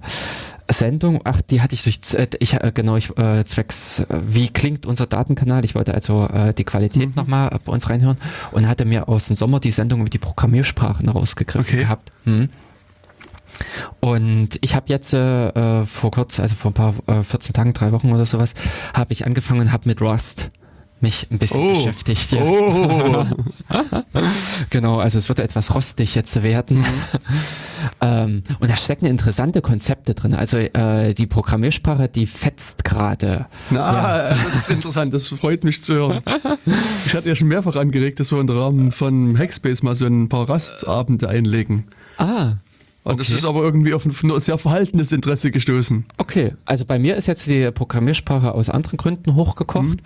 Sendung, ach, die hatte ich durch, äh, ich, äh, genau, ich, äh, zwecks, äh, wie klingt unser Datenkanal? Ich wollte also äh, die Qualität Mhm. nochmal bei uns reinhören und hatte mir aus dem Sommer die Sendung über die Programmiersprachen rausgegriffen Okay. gehabt. Hm. Und ich habe jetzt äh, äh, vor kurz, also vor ein paar äh, 14 Tagen, drei Wochen oder sowas, habe ich angefangen und habe mit Rust mich ein bisschen Oh. beschäftigt. Ja. Oh, <laughs> Genau, also es wird etwas rostig jetzt werden. <laughs> ähm, und da stecken interessante Konzepte drin. Also äh, die Programmiersprache, die fetzt gerade. na, das ist interessant, das freut mich zu hören. Ich hatte ja schon mehrfach angeregt, dass wir im Rahmen von Hackspace mal so ein paar Rastabende einlegen. Ah, Und das Okay. ist aber irgendwie auf ein sehr verhaltenes Interesse gestoßen. okay. Also bei mir ist jetzt die Programmiersprache aus anderen Gründen hochgekocht.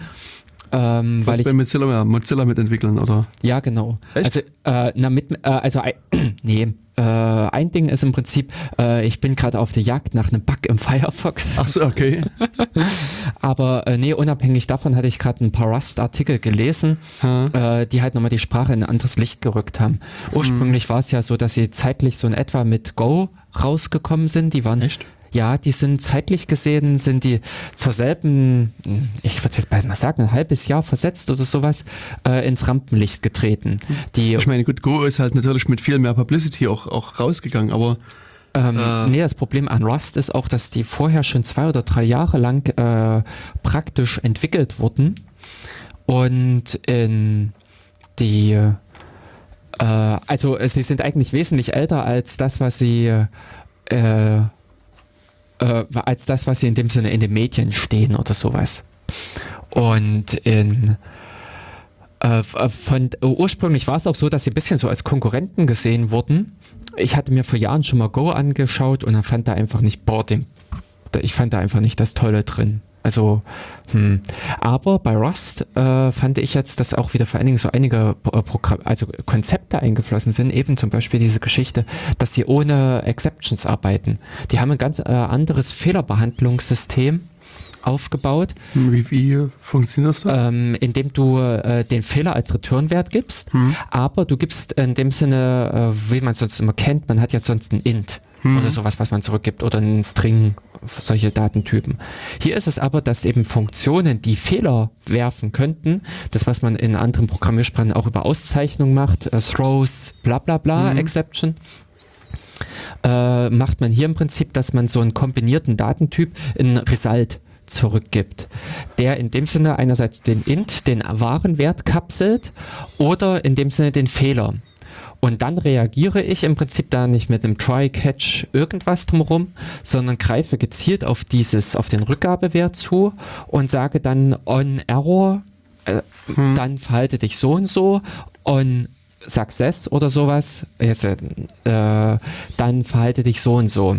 Ähm, weil ich bei Mozilla, ja, Mozilla mitentwickeln, oder? Ja, genau. Echt? Also, äh, na, mit, äh, also, ein- <clears throat> nee, äh, ein Ding ist im Prinzip, äh, ich bin gerade auf der Jagd nach einem Bug im Firefox. Ach so, okay. <laughs> Aber äh, nee, unabhängig davon hatte ich gerade ein paar Rust-Artikel gelesen, Hm. äh, die halt nochmal die Sprache in ein anderes Licht gerückt haben. Ursprünglich war es ja so, dass sie zeitlich so in etwa mit Go rausgekommen sind. Die waren Echt? Ja, die sind zeitlich gesehen, sind die zur selben, ich würde jetzt bald mal sagen, ein halbes Jahr versetzt oder sowas, äh, ins Rampenlicht getreten. Die, Ich meine, gut, Go ist halt natürlich mit viel mehr Publicity auch, auch rausgegangen, aber ähm, äh, nee, das Problem an Rust ist auch, dass die vorher schon zwei oder drei Jahre lang äh, praktisch entwickelt wurden und in die äh, also äh, sie sind eigentlich wesentlich älter als das, was sie äh, äh, als das, was sie in dem Sinne in den Medien stehen oder sowas. Und in äh, von ursprünglich war es auch so, dass sie ein bisschen so als Konkurrenten gesehen wurden. Ich hatte mir vor Jahren schon mal Go angeschaut und dann fand da einfach nicht, boah, dem, ich fand da einfach nicht das Tolle drin. Also, hm. aber bei Rust äh, fand ich jetzt, dass auch wieder vor allen Dingen so einige äh, Programm also Konzepte eingeflossen sind, eben zum Beispiel diese Geschichte, dass sie ohne Exceptions arbeiten. Die haben ein ganz äh, anderes Fehlerbehandlungssystem aufgebaut, wie, wie funktioniert das da? ähm, indem du äh, den Fehler als Returnwert gibst, Hm. aber du gibst in dem Sinne, äh, wie man es sonst immer kennt, man hat ja sonst ein Int Hm. oder sowas, was man zurückgibt oder einen String, solche Datentypen. Hier ist es aber, dass eben Funktionen, die Fehler werfen könnten, das, was man in anderen Programmiersprachen auch über Auszeichnung macht, äh, Throws, bla bla bla, Mhm. Exception, äh, macht man hier im Prinzip, dass man so einen kombinierten Datentyp in Result zurückgibt, der in dem Sinne einerseits den int, den wahren Wert kapselt oder in dem Sinne den Fehler. Und dann reagiere ich im Prinzip da nicht mit einem Try-Catch irgendwas drumherum, sondern greife gezielt auf dieses, auf den Rückgabewert zu und sage dann on Error, äh, hm. dann verhalte dich so und so, on Success oder sowas, jetzt, äh, dann verhalte dich so und so.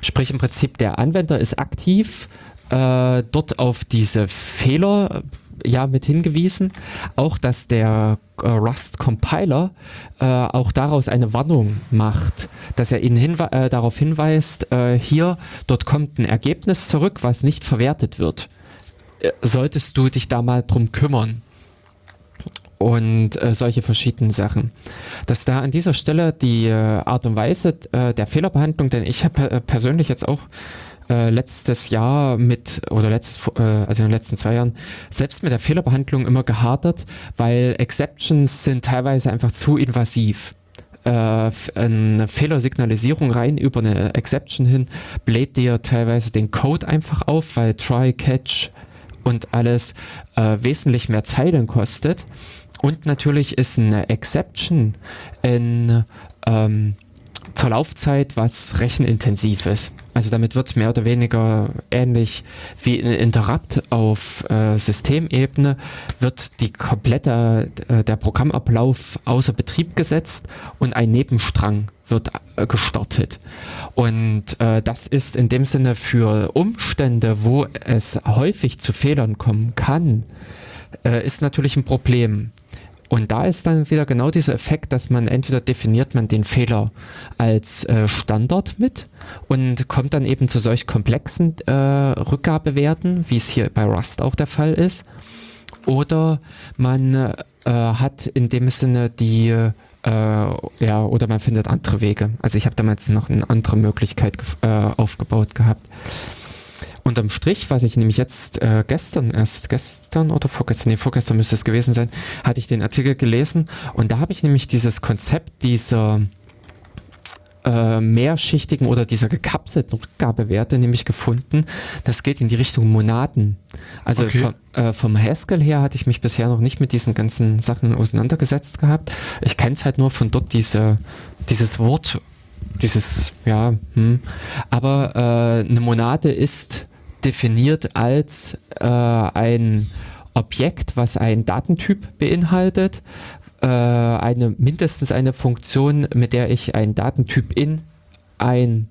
Sprich im Prinzip der Anwender ist aktiv äh, dort auf diese Fehler ja mit hingewiesen. Auch, dass der äh, Rust Compiler äh, auch daraus eine Warnung macht, dass er ihn hinwe äh, darauf hinweist, äh, hier, dort kommt ein Ergebnis zurück, was nicht verwertet wird. Äh, solltest du dich da mal drum kümmern? und äh, solche verschiedenen Sachen. Dass da an dieser Stelle die Art und Weise der Fehlerbehandlung, denn ich habe persönlich jetzt auch äh, letztes Jahr mit, oder letztes, äh, also in den letzten zwei Jahren, selbst mit der Fehlerbehandlung immer gehadert, weil Exceptions sind teilweise einfach zu invasiv. Äh, eine Fehlersignalisierung rein über eine Exception hin bläht dir teilweise den Code einfach auf, weil Try, Catch und alles äh, wesentlich mehr Zeilen kostet. Und natürlich ist eine Exception in, ähm, zur Laufzeit was rechenintensiv ist. Also damit wird es mehr oder weniger ähnlich wie ein Interrupt auf äh, Systemebene, wird die komplette, äh, der Programmablauf außer Betrieb gesetzt und ein Nebenstrang wird äh, gestartet. Und äh, das ist in dem Sinne für Umstände, wo es häufig zu Fehlern kommen kann, äh, ist natürlich ein Problem. Und da ist dann wieder genau dieser Effekt, dass man entweder definiert man den Fehler als äh, Standard mit und kommt dann eben zu solch komplexen äh, Rückgabewerten, wie es hier bei Rust auch der Fall ist, oder man äh, hat in dem Sinne die äh, ja, oder man findet andere Wege. Also ich habe damals noch eine andere Möglichkeit äh, aufgebaut gehabt. Unterm Strich, was ich nämlich jetzt äh, gestern erst, gestern oder vorgestern, nee, vorgestern müsste es gewesen sein, hatte ich den Artikel gelesen und da habe ich nämlich dieses Konzept dieser äh, mehrschichtigen oder dieser gekapselten Rückgabewerte nämlich gefunden. Das geht in die Richtung Monaten. Also okay. vom, äh, vom Haskell her hatte ich mich bisher noch nicht mit diesen ganzen Sachen auseinandergesetzt gehabt. Ich kenne es halt nur von dort diese, dieses Wort dieses, ja, hm. aber äh, eine Monade ist definiert als äh, ein Objekt, was einen Datentyp beinhaltet, äh, eine, mindestens eine Funktion, mit der ich einen Datentyp in ein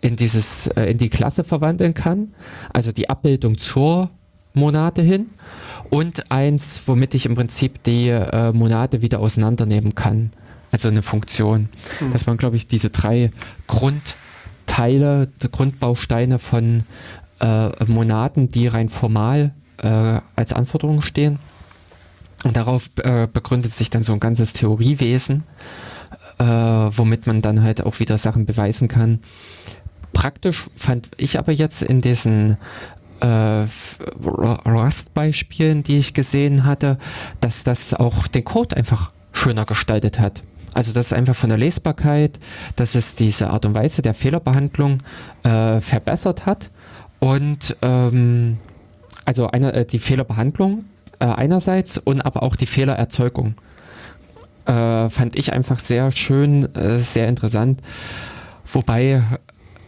in dieses äh, in die Klasse verwandeln kann, also die Abbildung zur Monate hin und eins, womit ich im Prinzip die äh, Monate wieder auseinandernehmen kann, also eine Funktion. Mhm. Das waren, glaube ich, diese drei Grundteile, die Grundbausteine von äh, Monaten, die rein formal äh, als Anforderungen stehen. Und darauf äh, begründet sich dann so ein ganzes Theoriewesen, äh, womit man dann halt auch wieder Sachen beweisen kann. Praktisch fand ich aber jetzt in diesen äh, Rust-Beispielen, die ich gesehen hatte, dass das auch den Code einfach schöner gestaltet hat. Also das ist einfach von der Lesbarkeit, dass es diese Art und Weise der Fehlerbehandlung äh, verbessert hat und ähm, also eine, äh, die Fehlerbehandlung äh, einerseits und aber auch die Fehlererzeugung. Äh, fand ich einfach sehr schön, äh, sehr interessant. Wobei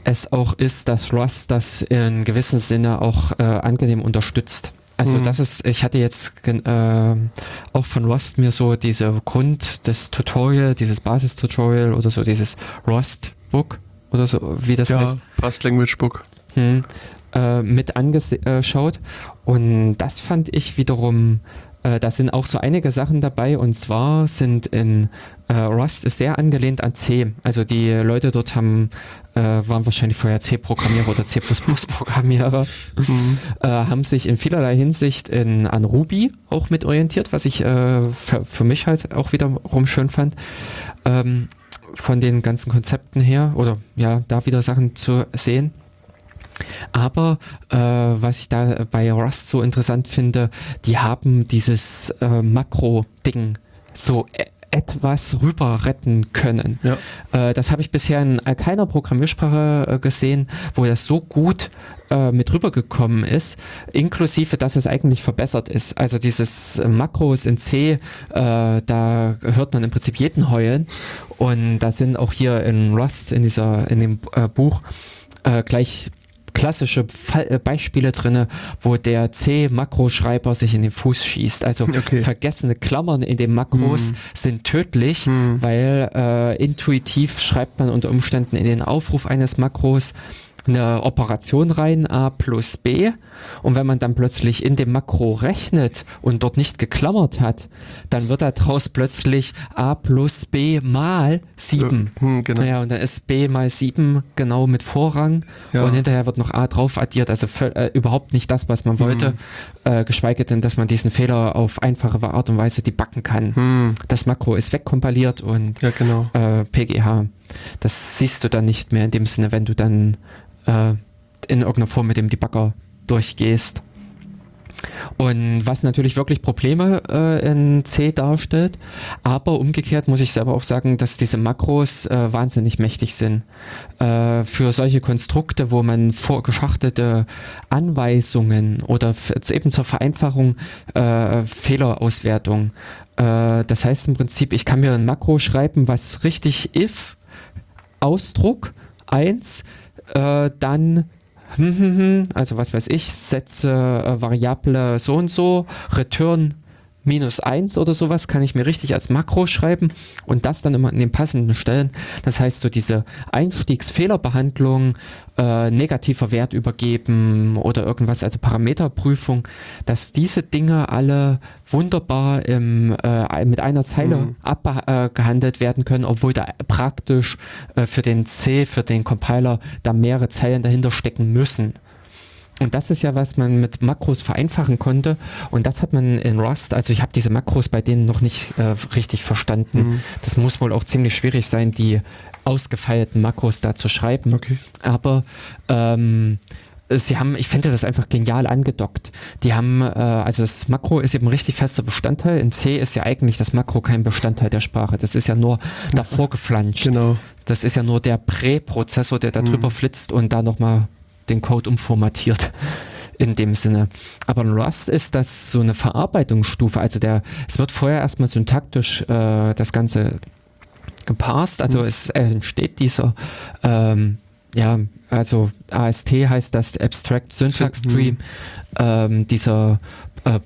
es auch ist, dass Rust das in gewissem Sinne auch äh, angenehm unterstützt. Also mhm. das ist, ich hatte jetzt äh, auch von Rust mir so diese Grund, das Tutorial, dieses Basistutorial oder so dieses Rust Book oder so, wie das ja, heißt. Rust Language Book. Hm äh, mit angeschaut. Und das fand ich wiederum, äh, da sind auch so einige Sachen dabei. Und zwar sind in äh, Rust ist sehr angelehnt an C. Also die Leute dort haben, äh, waren wahrscheinlich vorher C-Programmierer oder C++-Programmierer, mhm. Äh, haben sich in vielerlei Hinsicht in, an Ruby auch mit orientiert, was ich äh, für, für, mich halt auch wiederum schön fand. Ähm, von den ganzen Konzepten her oder ja, da wieder Sachen zu sehen. Aber äh, was ich da bei Rust so interessant finde, die haben dieses äh, Makro-Ding so e etwas rüber retten können. Ja. Äh, das habe ich bisher in keiner Programmiersprache äh, gesehen, wo das so gut äh, mit rübergekommen ist, inklusive, dass es eigentlich verbessert ist. Also dieses äh, Makros in C, äh, da hört man im Prinzip jeden heulen und da sind auch hier in Rust, in dieser, in dem äh, Buch, gleich klassische Fall, äh, Beispiele drin, wo der C-Makroschreiber sich in den Fuß schießt. Also <laughs> okay. vergessene Klammern in den Makros hm. sind tödlich, hm. weil äh, intuitiv schreibt man unter Umständen in den Aufruf eines Makros eine Operation rein, a plus b. Und wenn man dann plötzlich in dem Makro rechnet und dort nicht geklammert hat, dann wird daraus plötzlich a plus b mal 7. Ja, hm, genau. Ja, und dann ist b mal 7 genau mit Vorrang ja. und hinterher wird noch a drauf addiert. Also für, äh, überhaupt nicht das, was man wollte, hm. äh, geschweige denn, dass man diesen Fehler auf einfache Art und Weise debuggen kann. Hm. Das Makro ist wegkompiliert und ja, genau. äh, PGH. Das siehst du dann nicht mehr in dem Sinne, wenn du dann äh, in irgendeiner Form mit dem Debugger durchgehst. Und was natürlich wirklich Probleme äh, in C darstellt, aber umgekehrt muss ich selber auch sagen, dass diese Makros äh, wahnsinnig mächtig sind. Äh, für solche Konstrukte, wo man vorgeschachtelte Anweisungen oder eben zur Vereinfachung äh, Fehlerauswertung. Äh, das heißt im Prinzip, ich kann mir ein Makro schreiben, was richtig if Ausdruck 1 äh, dann <laughs> also was weiß ich, setze äh, Variable so und so, return minus 1 oder sowas kann ich mir richtig als Makro schreiben und das dann immer in den passenden Stellen. Das heißt, so diese Einstiegsfehlerbehandlung, äh, negativer Wert übergeben oder irgendwas, also Parameterprüfung, dass diese Dinge alle wunderbar im, äh, mit einer Zeile mhm. abgehandelt werden können, obwohl da praktisch äh, für den C, für den Compiler da mehrere Zeilen dahinter stecken müssen. Und das ist ja, was man mit Makros vereinfachen konnte. Und das hat man in Rust, also ich habe diese Makros bei denen noch nicht äh, richtig verstanden. Mhm. Das muss wohl auch ziemlich schwierig sein, die ausgefeilten Makros da zu schreiben. Okay. Aber ähm, sie haben, ich finde das einfach genial angedockt. Die haben, äh, also das Makro ist eben ein richtig fester Bestandteil. In C ist ja eigentlich das Makro kein Bestandteil der Sprache. Das ist ja nur davor geflanscht. Genau. Das ist ja nur der Präprozessor, der da drüber mhm. flitzt und da nochmal den Code umformatiert in dem Sinne. Aber in Rust ist das so eine Verarbeitungsstufe. Also der, es wird vorher erstmal syntaktisch äh, das Ganze gepasst. Also mhm. es entsteht dieser, ähm, ja, also AST heißt das Abstract Syntax Tree, mhm. ähm, dieser äh,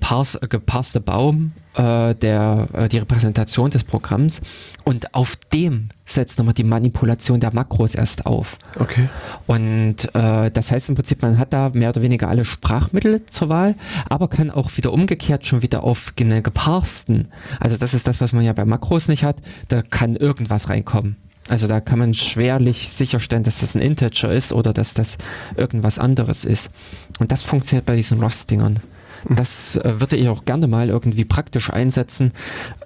gepasste Baum äh, der, äh, die Repräsentation des Programms und auf dem setzt nochmal die Manipulation der Makros erst auf. Okay. Und äh, das heißt im Prinzip, man hat da mehr oder weniger alle Sprachmittel zur Wahl, aber kann auch wieder umgekehrt schon wieder auf eine geparsten, also das ist das, was man ja bei Makros nicht hat, da kann irgendwas reinkommen. Also da kann man schwerlich sicherstellen, dass das ein Integer ist oder dass das irgendwas anderes ist. Und das funktioniert bei diesen Rust-Dingern. Das äh, würde ich auch gerne mal irgendwie praktisch einsetzen.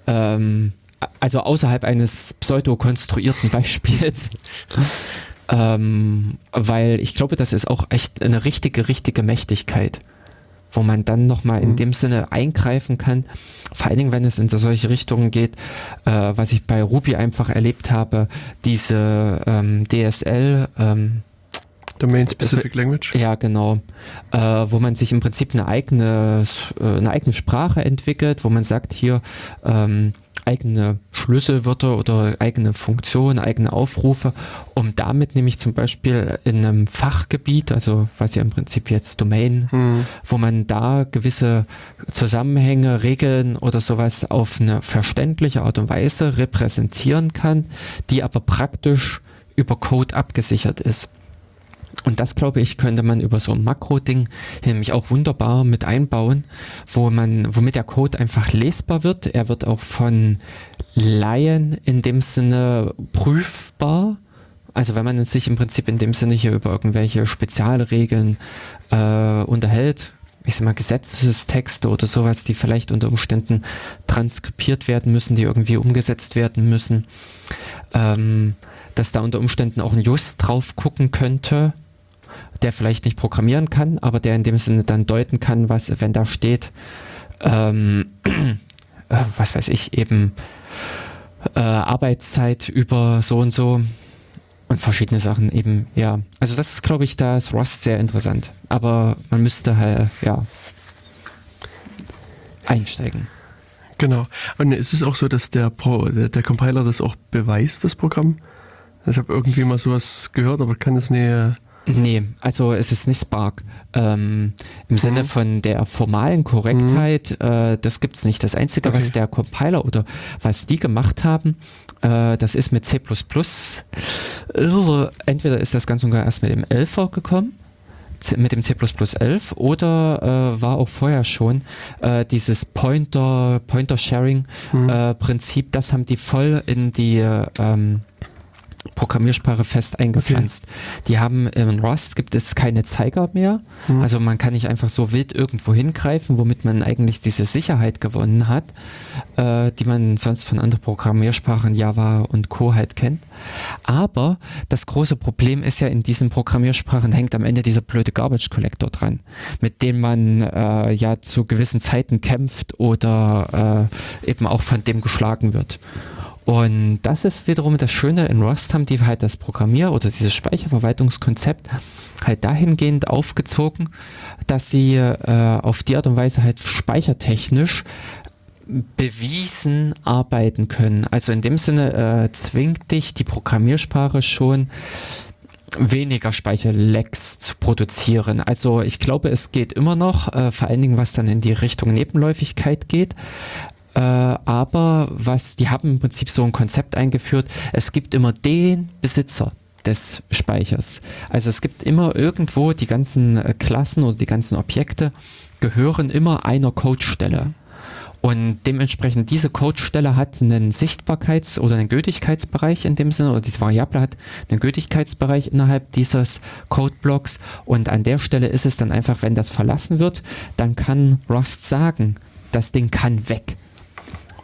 Ähm, also außerhalb eines pseudo-konstruierten <laughs> Beispiels. ähm, weil ich glaube, das ist auch echt eine richtige, richtige Mächtigkeit, wo man dann nochmal in mhm. dem Sinne eingreifen kann. Vor allen Dingen, wenn es in solche Richtungen geht, äh, was ich bei Ruby einfach erlebt habe, diese ähm, DSL, ähm, Domain Specific Language? Ja, genau. Äh, wo man sich im Prinzip eine eigene, äh, eine eigene Sprache entwickelt, wo man sagt, hier ähm, eigene Schlüsselwörter oder eigene Funktionen, eigene Aufrufe, um damit nämlich zum Beispiel in einem Fachgebiet, also was ja im Prinzip jetzt Domain, hm. wo man da gewisse Zusammenhänge, Regeln oder sowas auf eine verständliche Art und Weise repräsentieren kann, die aber praktisch über Code abgesichert ist. Und das, glaube ich, könnte man über so ein Makro-Ding nämlich auch wunderbar mit einbauen, wo man, womit der Code einfach lesbar wird. Er wird auch von Laien in dem Sinne prüfbar. Also wenn man sich im Prinzip in dem Sinne hier über irgendwelche Spezialregeln äh, unterhält, ich sag mal, Gesetzestexte oder sowas, die vielleicht unter Umständen transkribiert werden müssen, die irgendwie umgesetzt werden müssen, ähm, dass da unter Umständen auch ein Just drauf gucken könnte, der vielleicht nicht programmieren kann, aber der in dem Sinne dann deuten kann, was, wenn da steht, ähm, äh, was weiß ich, eben äh, Arbeitszeit über so und so und verschiedene Sachen eben, ja. Also das ist, glaube ich, da ist Rust sehr interessant. Aber man müsste halt, ja, einsteigen. Genau. Und ist es auch so, dass der, Pro, der, der Compiler das auch beweist, das Programm? Ich habe irgendwie mal sowas gehört, aber kann es nicht. Nee, also es ist nicht Spark. Ähm, Im mhm. Sinne von der formalen Korrektheit, mhm. äh, das gibt es nicht. Das Einzige, okay. was der Compiler oder was die gemacht haben, äh, das ist mit C++. Irre. Entweder ist das ganz und gar erst mit dem 11er gekommen mit dem C++11 oder äh, war auch vorher schon äh, dieses Pointer, Pointer Sharing mhm. äh, Prinzip, das haben die voll in die ähm, Programmiersprache fest eingepflanzt. Okay. Die haben in Rust gibt es keine Zeiger mehr. Mhm. Also man kann nicht einfach so wild irgendwo hingreifen, womit man eigentlich diese Sicherheit gewonnen hat, äh, die man sonst von anderen Programmiersprachen Java und Co. halt kennt. Aber das große Problem ist ja, in diesen Programmiersprachen hängt am Ende dieser blöde Garbage Collector dran, mit dem man äh, ja zu gewissen Zeiten kämpft oder äh, eben auch von dem geschlagen wird. Und das ist wiederum das Schöne, in Rust haben die halt das Programmier- oder dieses Speicherverwaltungskonzept halt dahingehend aufgezogen, dass sie äh, auf die Art und Weise halt speichertechnisch bewiesen arbeiten können. Also in dem Sinne äh, zwingt dich die Programmiersprache schon weniger Speicherlecks zu produzieren. Also ich glaube, es geht immer noch, äh, vor allen Dingen was dann in die Richtung Nebenläufigkeit geht. Äh, aber was, die haben im Prinzip so ein Konzept eingeführt, es gibt immer den Besitzer des Speichers. Also es gibt immer irgendwo die ganzen äh, Klassen oder die ganzen Objekte gehören immer einer Codestelle. Und dementsprechend diese Codestelle hat einen Sichtbarkeits- oder einen Gültigkeitsbereich in dem Sinne, oder diese Variable hat einen Gültigkeitsbereich innerhalb dieses Codeblocks. Und an der Stelle ist es dann einfach, wenn das verlassen wird, dann kann Rust sagen, das Ding kann weg.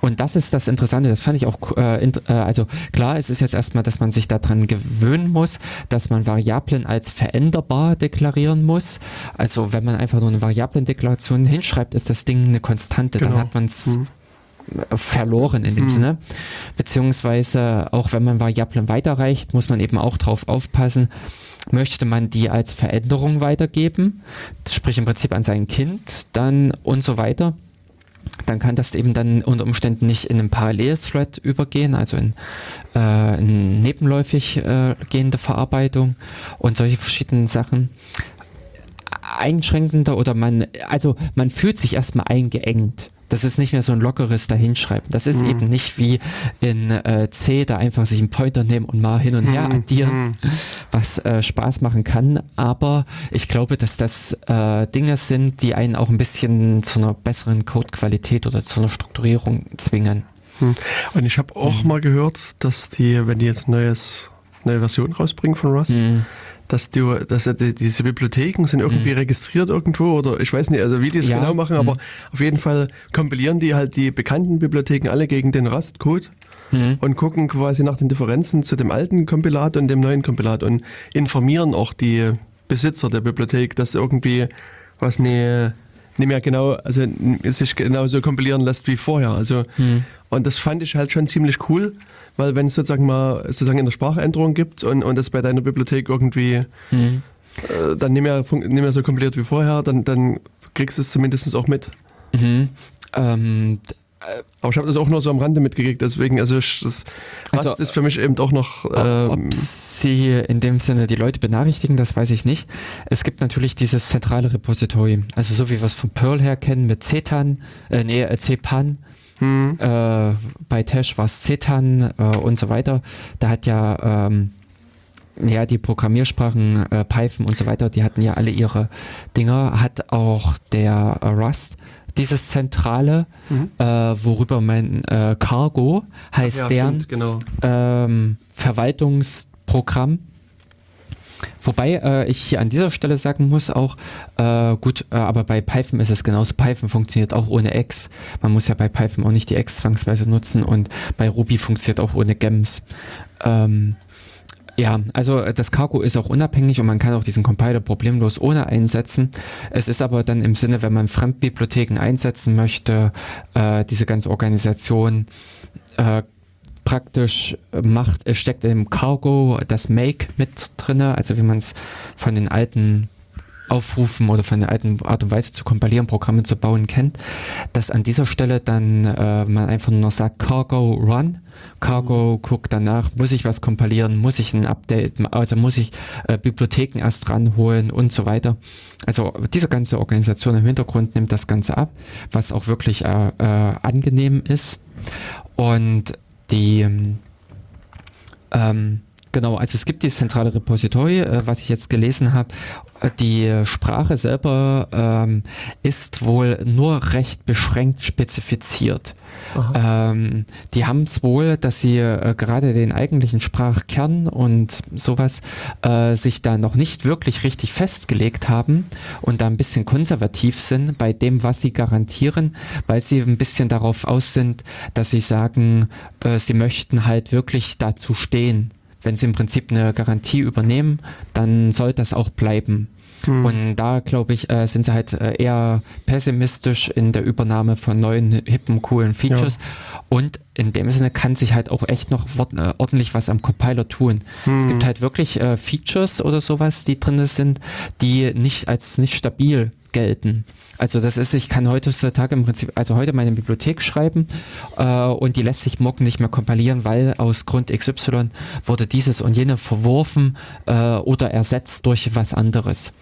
Und das ist das Interessante, das fand ich auch, äh, äh, also klar, es ist jetzt erstmal, dass man sich daran gewöhnen muss, dass man Variablen als veränderbar deklarieren muss. Also wenn man einfach nur eine Variablendeklaration hinschreibt, ist das Ding eine Konstante, genau. dann hat man es mhm. verloren in dem mhm. Sinne. Beziehungsweise auch wenn man Variablen weiterreicht, muss man eben auch drauf aufpassen, möchte man die als Veränderung weitergeben, sprich im Prinzip an sein Kind, dann und so weiter dann kann das eben dann unter Umständen nicht in einen Parallel-Thread übergehen, also in, äh, in nebenläufig äh, gehende Verarbeitung und solche verschiedenen Sachen. Einschränkender oder man, also man fühlt sich erstmal eingeengt das ist nicht mehr so ein lockeres Dahinschreiben. Das ist mhm. eben nicht wie in äh, C, da einfach sich einen Pointer nehmen und mal hin und her mhm. addieren, mhm. was äh, Spaß machen kann. Aber ich glaube, dass das äh, Dinge sind, die einen auch ein bisschen zu einer besseren Codequalität oder zu einer Strukturierung zwingen. Mhm. Und ich habe auch mhm. mal gehört, dass die, wenn die jetzt neues, neue Version rausbringen von Rust, mhm dass du, dass die, diese Bibliotheken sind irgendwie mhm. registriert irgendwo oder ich weiß nicht, also wie die es ja. genau machen, aber mhm. auf jeden Fall kompilieren die halt die bekannten Bibliotheken alle gegen den Rust-Code mhm. und gucken quasi nach den Differenzen zu dem alten Kompilat und dem neuen Kompilat und informieren auch die Besitzer der Bibliothek, dass irgendwie was nicht, nicht mehr genau, also sich genauso kompilieren lässt wie vorher. Also mhm. und das fand ich halt schon ziemlich cool weil wenn es sozusagen mal sozusagen eine Sprachänderung gibt und, und das bei deiner Bibliothek irgendwie mhm. äh, dann nicht mehr, nicht mehr so kompliziert wie vorher, dann, dann kriegst du es zumindest auch mit. Mhm. Ähm, äh, aber ich habe das auch nur so am Rande mitgekriegt, deswegen, also ich, das also, ist für mich eben auch noch. Ähm, ob sie in dem Sinne die Leute benachrichtigen, das weiß ich nicht. Es gibt natürlich dieses zentrale Repository, also so wie wir es von Perl her kennen mit CETAN, äh, nee, äh, CPAN hm. Äh, bei Tesh war es Cetan äh, und so weiter. Da hat ja ähm, ja, die Programmiersprachen äh, Python und so weiter, die hatten ja alle ihre Dinger, hat auch der äh, Rust dieses zentrale, mhm. äh, worüber mein äh, Cargo heißt ja, deren genau. ähm, Verwaltungsprogramm Wobei äh, ich hier an dieser Stelle sagen muss auch, äh, gut, äh, aber bei Python ist es genauso. Python funktioniert auch ohne X. Man muss ja bei Python auch nicht die X zwangsweise nutzen und bei Ruby funktioniert auch ohne Gems. Ähm, ja, also äh, das Cargo ist auch unabhängig und man kann auch diesen Compiler problemlos ohne einsetzen. Es ist aber dann im Sinne, wenn man Fremdbibliotheken einsetzen möchte, äh, diese ganze Organisation äh, praktisch macht, es steckt im Cargo das Make mit drinne, also wie man es von den alten Aufrufen oder von der alten Art und Weise zu kompilieren, Programme zu bauen kennt, dass an dieser Stelle dann äh, man einfach nur noch sagt Cargo Run. Cargo mhm. guckt danach, muss ich was kompilieren, muss ich ein Update, also muss ich äh, Bibliotheken erst ranholen und so weiter. Also diese ganze Organisation im Hintergrund nimmt das Ganze ab, was auch wirklich äh, äh angenehm ist. Und die ähm, Genau, also es gibt dieses zentrale Repository, äh, was ich jetzt gelesen habe. Die Sprache selber ähm, ist wohl nur recht beschränkt spezifiziert. Ähm, die haben es wohl, dass sie äh, gerade den eigentlichen Sprachkern und sowas äh, sich da noch nicht wirklich richtig festgelegt haben und da ein bisschen konservativ sind bei dem, was sie garantieren, weil sie ein bisschen darauf aus sind, dass sie sagen, äh, sie möchten halt wirklich dazu stehen wenn sie im Prinzip eine Garantie übernehmen, dann soll das auch bleiben. Hm. Und da, glaube ich, äh, sind sie halt äh, eher pessimistisch in der Übernahme von neuen, hippen, coolen Features. Ja. Und in dem Sinne kann sich halt auch echt noch äh, ordentlich was am Compiler tun. Hm. Es gibt halt wirklich äh, Features oder sowas, die drin sind, die nicht als nicht stabil gelten. Also das ist, ich kann heutzutage im Prinzip, also heute meine Bibliothek schreiben äh, und die lässt sich morgen nicht mehr kompilieren, weil aus Grund XY wurde dieses und jene verworfen äh, oder ersetzt durch was anderes.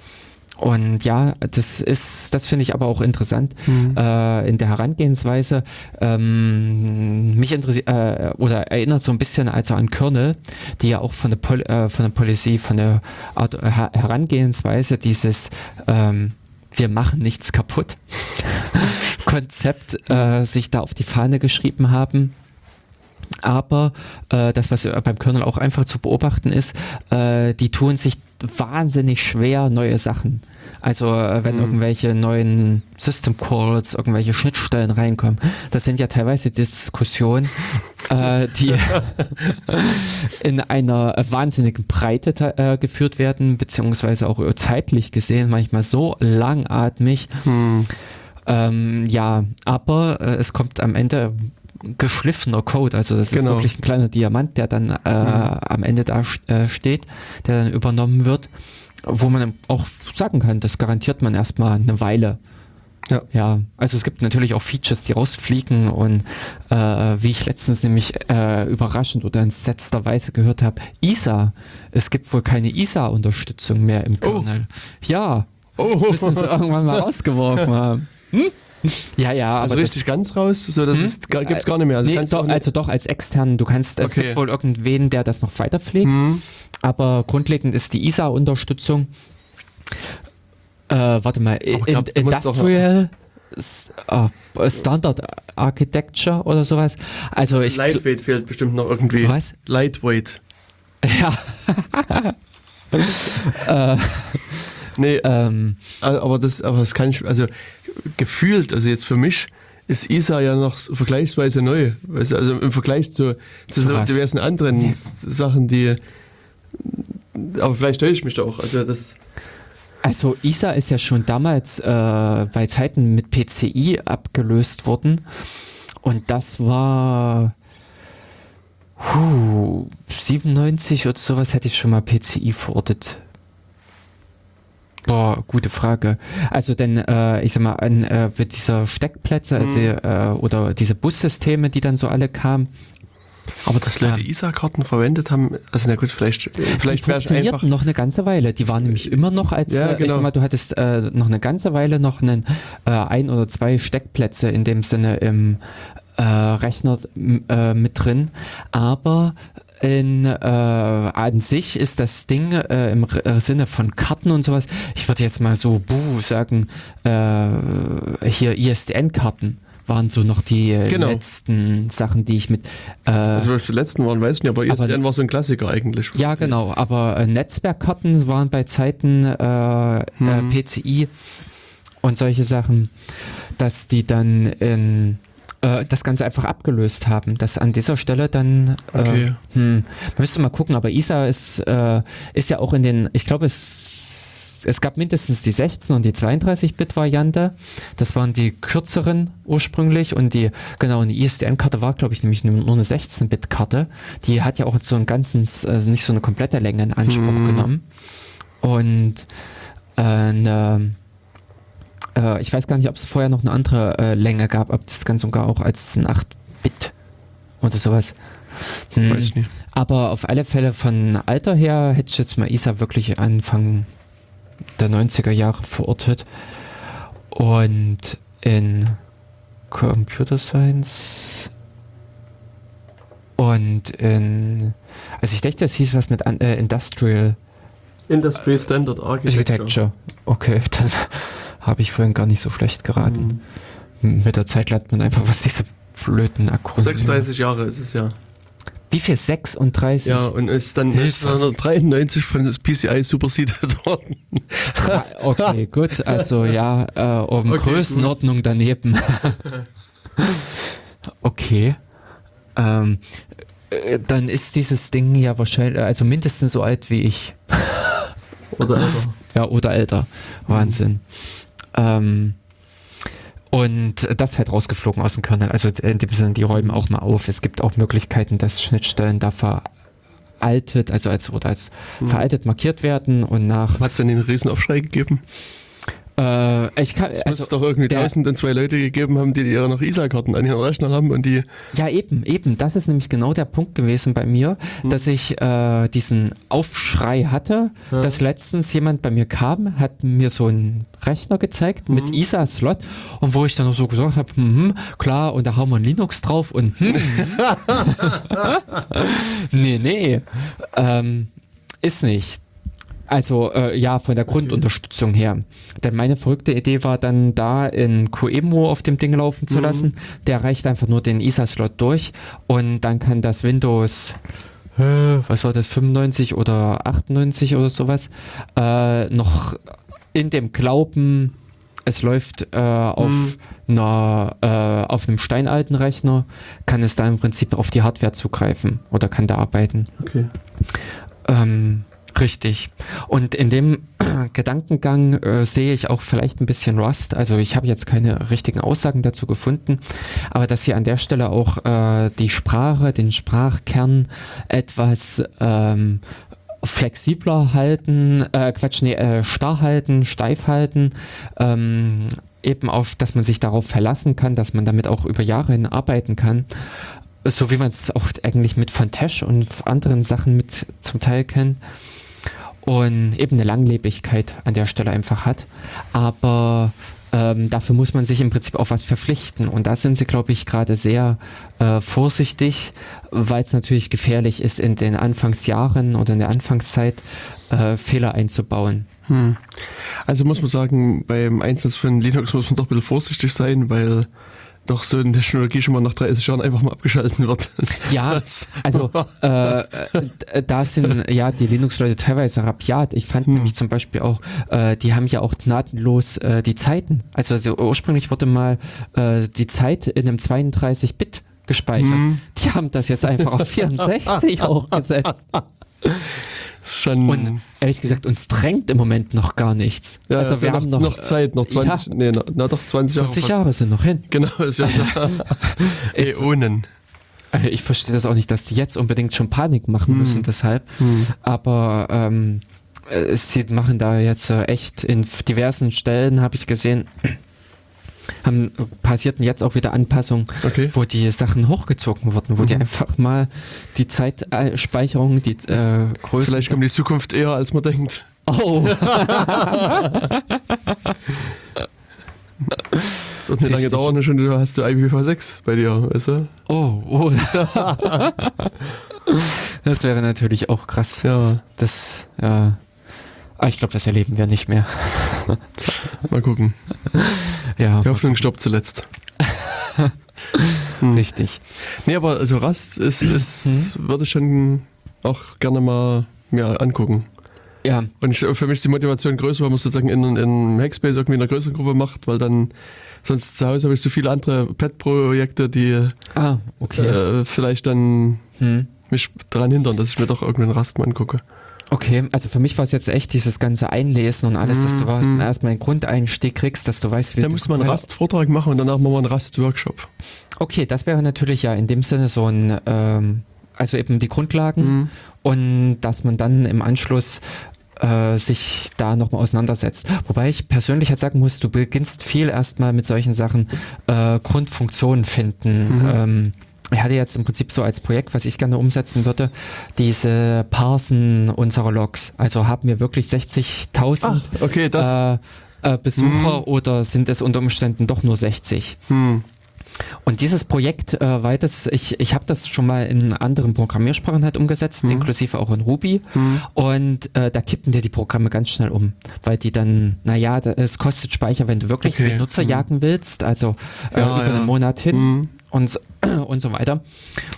Und ja, das ist, das finde ich aber auch interessant mhm. äh, in der Herangehensweise. Ähm, mich interessiert äh, oder erinnert so ein bisschen also an Kernel, die ja auch von der, Pol äh, von der Policy, von der Art, äh, Herangehensweise dieses ähm, wir machen nichts kaputt <laughs> Konzept äh, sich da auf die Fahne geschrieben haben. Aber äh, das, was beim Kernel auch einfach zu beobachten ist, äh, die tun sich wahnsinnig schwer, neue Sachen. Also äh, wenn mhm. irgendwelche neuen System Calls, irgendwelche Schnittstellen reinkommen, das sind ja teilweise Diskussionen, <laughs> äh, die <laughs> in einer wahnsinnigen Breite äh, geführt werden, beziehungsweise auch zeitlich gesehen manchmal so langatmig. Mhm. Ähm, ja, aber äh, es kommt am Ende geschliffener Code. Also das genau. ist wirklich ein kleiner Diamant, der dann äh, mhm. am Ende da äh, steht, der dann übernommen wird, wo man auch sagen kann, das garantiert man erstmal eine Weile. Ja. ja, also es gibt natürlich auch Features, die rausfliegen und äh, wie ich letztens nämlich äh, überraschend oder in letzter Weise gehört habe, ISA, es gibt wohl keine ISA-Unterstützung mehr im oh. Kernel. Oh. Ja, oh. müssen sie irgendwann mal <laughs> rausgeworfen haben. Hm? Ja, ja. Also richtig das, ganz raus, so das hm? gibt es gar nicht mehr. Also, nee, doch, nicht also doch als extern. Du kannst, es gibt wohl irgendwen, der das noch weiterpflegt. Hm. Aber grundlegend ist die ISA-Unterstützung. Äh, warte mal, glaub, Industrial uh, Standard Architecture oder sowas. Also ich Lightweight fehlt bestimmt noch irgendwie. Was? Lightweight. Ja. <laughs> äh, nee, ähm, aber das, aber das kann ich, also gefühlt, also jetzt für mich, ist ISA ja noch vergleichsweise neu. Also im Vergleich zu, zu so diversen anderen ja. Sachen, die. Aber vielleicht täusche ich mich da auch. Also das. Also ISA ist ja schon damals äh, bei Zeiten mit PCI abgelöst worden. Und das war huh, 97 oder sowas hätte ich schon mal PCI verortet. Boah, gute Frage. Also denn, äh, ich sag mal, an äh, dieser Steckplätze also, mhm. äh, oder diese Bussysteme, die dann so alle kamen. Aber dass Leute ja. ISA-Karten verwendet haben, also na gut, vielleicht, vielleicht wäre es einfach... noch eine ganze Weile. Die waren nämlich immer noch als, ja, genau. ich sag mal, du hattest äh, noch eine ganze Weile noch einen, äh, ein oder zwei Steckplätze in dem Sinne im äh, Rechner äh, mit drin. Aber in, äh, an sich ist das Ding äh, im R Sinne von Karten und sowas, ich würde jetzt mal so buh, sagen, äh, hier ISDN-Karten waren so noch die äh, genau. letzten Sachen, die ich mit. Äh, also die letzten waren, weiß nicht, aber ISDN aber, war so ein Klassiker eigentlich. Ja, genau, aber äh, Netzwerkkarten waren bei Zeiten äh, hm. PCI und solche Sachen, dass die dann in äh, das Ganze einfach abgelöst haben. Dass an dieser Stelle dann äh, okay. hm, müsste mal gucken, aber ISA ist, äh, ist ja auch in den, ich glaube, es es, gab mindestens die 16 und die 32-Bit-Variante. Das waren die kürzeren ursprünglich und die, genau, und die ISDN-Karte war, glaube ich, nämlich nur eine 16-Bit-Karte. Die hat ja auch so ein ganzes, also nicht so eine komplette Länge in Anspruch Mhm. genommen. Und äh, eine, äh, ich weiß gar nicht, ob es vorher noch eine andere äh, Länge gab, ob das Ganze sogar auch als ein 8-Bit oder sowas. Hm. Weiß ich nicht. Aber auf alle Fälle von Alter her hätte ich jetzt mal ISA wirklich Anfang der 90er Jahre verortet. Und in Computer Science und in, also ich dachte, das hieß was mit äh, Industrial Industry Standard Architecture. Okay, <laughs> dann habe ich vorhin gar nicht so schlecht geraten. Mit der Zeit lernt man einfach, was diese blöden Akronyme 36 Jahre ist es ja. Wie viel? 36? Ja, und ist dann Hilfe. 1993 von das PCI superseded worden. Okay, gut. Also ja, äh, um Okay, Größenordnung daneben. okay. Ähm, äh, dann ist dieses Ding ja wahrscheinlich, also mindestens so alt wie ich. Oder älter. Ja, oder älter. Wahnsinn. Ähm, und das halt rausgeflogen aus dem Kernel. Also in dem Sinne, die räumen auch mal auf. Es gibt auch Möglichkeiten, dass Schnittstellen da veraltet, also als oder als veraltet markiert werden und nach. Hat es denn den Riesenaufschrei gegeben? Äh, ich kann, Es muss also, doch irgendwie der- tausend und zwei Leute gegeben haben, die ihre noch ISA-Karten an ihren Rechnern haben und die. Ja, eben, eben. Das ist nämlich genau der Punkt gewesen bei mir, dass ich äh, diesen Aufschrei hatte, Ja. dass letztens jemand bei mir kam, hat mir so einen Rechner gezeigt mit ISA-Slot und wo ich dann noch so gesagt habe, hm, klar, und da haben wir ein Linux drauf und hm. <laughs> <laughs> nee, nee, ähm, ist nicht. Also äh, ja, von der Grundunterstützung her. Denn meine verrückte Idee war dann da in QEMU auf dem Ding laufen zu lassen. Der reicht einfach nur den ISA-Slot durch und dann kann das Windows, was war das, 95 oder 98 oder sowas, äh, noch in dem Glauben, es läuft äh, auf, einer, äh, auf einem steinalten Rechner, kann es da im Prinzip auf die Hardware zugreifen oder kann da arbeiten. Okay. Ähm, richtig. Und in dem <clears throat> Gedankengang äh, sehe ich auch vielleicht ein bisschen Rust. Also ich habe jetzt keine richtigen Aussagen dazu gefunden, aber dass sie an der Stelle auch äh, die Sprache, den Sprachkern etwas ähm, flexibler halten, äh, Quatsch, nee, äh, starr halten, steif halten, ähm, eben auf, dass man sich darauf verlassen kann, dass man damit auch über Jahre hin arbeiten kann. So wie man es auch eigentlich mit Fontesh und anderen Sachen mit zum Teil kennt. Und eben eine Langlebigkeit an der Stelle einfach hat. Aber ähm, dafür muss man sich im Prinzip auf was verpflichten. Und da sind sie, glaube ich, gerade sehr äh, vorsichtig, weil es natürlich gefährlich ist, in den Anfangsjahren oder in der Anfangszeit äh, Fehler einzubauen. Hm. Also muss man sagen, beim Einsatz von Linux muss man doch ein bisschen vorsichtig sein, weil doch so eine Technologie schon mal nach 30 Jahren einfach mal abgeschalten wird. Ja, <laughs> Das- also äh, äh, da sind ja die Linux-Leute teilweise rabiat. Ich fand Hm. nämlich zum Beispiel auch, äh, die haben ja auch gnadenlos äh, die Zeiten. Also, also ursprünglich wurde mal äh, die Zeit in einem 32-Bit gespeichert. Hm. Die haben das jetzt einfach auf 64 <laughs> hochgesetzt. Schon. Und ehrlich gesagt, uns drängt im Moment noch gar nichts. ja, also wir ja haben noch, noch, Zeit, noch 20, ja. nee, na, na doch 20 Jahre. 20 fast. Jahre sind noch hin. Genau, ist ja <laughs> Äonen. Äh, Ich verstehe das auch nicht, dass die jetzt unbedingt schon Panik machen Hm. müssen, deshalb. Aber ähm, äh, sie machen da jetzt äh, echt in diversen Stellen, habe ich gesehen, haben passierten jetzt auch wieder Anpassungen, Okay. wo die Sachen hochgezogen wurden, wo die Mhm. einfach mal die Zeitspeicherung, die äh, Größe. Vielleicht kommt die Zukunft eher, als man denkt. Oh, <laughs> Wird nicht lange dauern, schon du hast du IPv6 bei dir, weißt du? oh, oh. <laughs> das wäre natürlich auch krass. Ja, Das, ja. Aber ich glaube, das erleben wir nicht mehr. <laughs> mal gucken. Ja, Die Hoffnung stoppt zuletzt. <laughs> Hm. richtig. Nee, aber also Rust ist, ist würde ich schon auch gerne mal mir angucken. Ja, Und ich, für mich ist die Motivation größer, weil man sozusagen in, in Hackspace irgendwie in einer größeren Gruppe macht, weil dann sonst zu Hause habe ich so viele andere Pet-Projekte, die ah, okay. äh, vielleicht dann Hm. mich daran hindern, dass ich mir doch irgendeinen Rast mal angucke. Okay, also für mich war es jetzt echt dieses ganze Einlesen und alles, dass du Mhm. erstmal einen Grundeinstieg kriegst, dass du weißt, wie Da du- muss man einen Rastvortrag machen und danach machen wir einen Rast-Workshop. Okay, das wäre natürlich ja in dem Sinne so ein, ähm, also eben die Grundlagen Mhm. und dass man dann im Anschluss äh, sich da nochmal auseinandersetzt. Wobei ich persönlich halt sagen muss, du beginnst viel erstmal mit solchen Sachen äh, Grundfunktionen finden. Mhm. Ähm, ich hatte jetzt im Prinzip so als Projekt, was ich gerne umsetzen würde, diese Parsen unserer Logs. Also haben wir wirklich 60.000 Ah, okay, das. äh, äh, Besucher oder sind es unter Umständen doch nur 60? hm. Und dieses Projekt, äh, war das, ich, ich habe das schon mal in anderen Programmiersprachen halt umgesetzt, Mhm. inklusive auch in Ruby. Und äh, da kippen dir die Programme ganz schnell um, weil die dann, naja, da, es kostet Speicher, wenn du wirklich Okay. Benutzer Mhm. jagen willst, also äh, Ja, über ja. einen Monat hin. Hm. Und, so- und so weiter.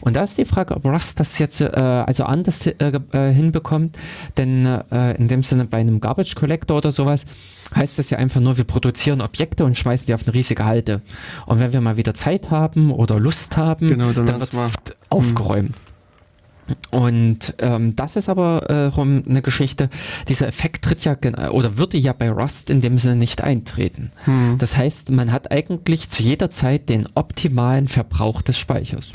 Und da ist die Frage, ob Rust das jetzt äh, also anders äh, äh, hinbekommt. Denn äh, in dem Sinne bei einem Garbage Collector oder sowas heißt das ja einfach nur, wir produzieren Objekte und schmeißen die auf eine riesige Halde. Und wenn wir mal wieder Zeit haben oder Lust haben, Genau, dann dann wird aufgeräumt. Und ähm, das ist aber äh, rum eine Geschichte, dieser Effekt tritt ja oder würde ja bei Rust in dem Sinne nicht eintreten. Hm. Das heißt, man hat eigentlich zu jeder Zeit den optimalen Verbrauch des Speichers.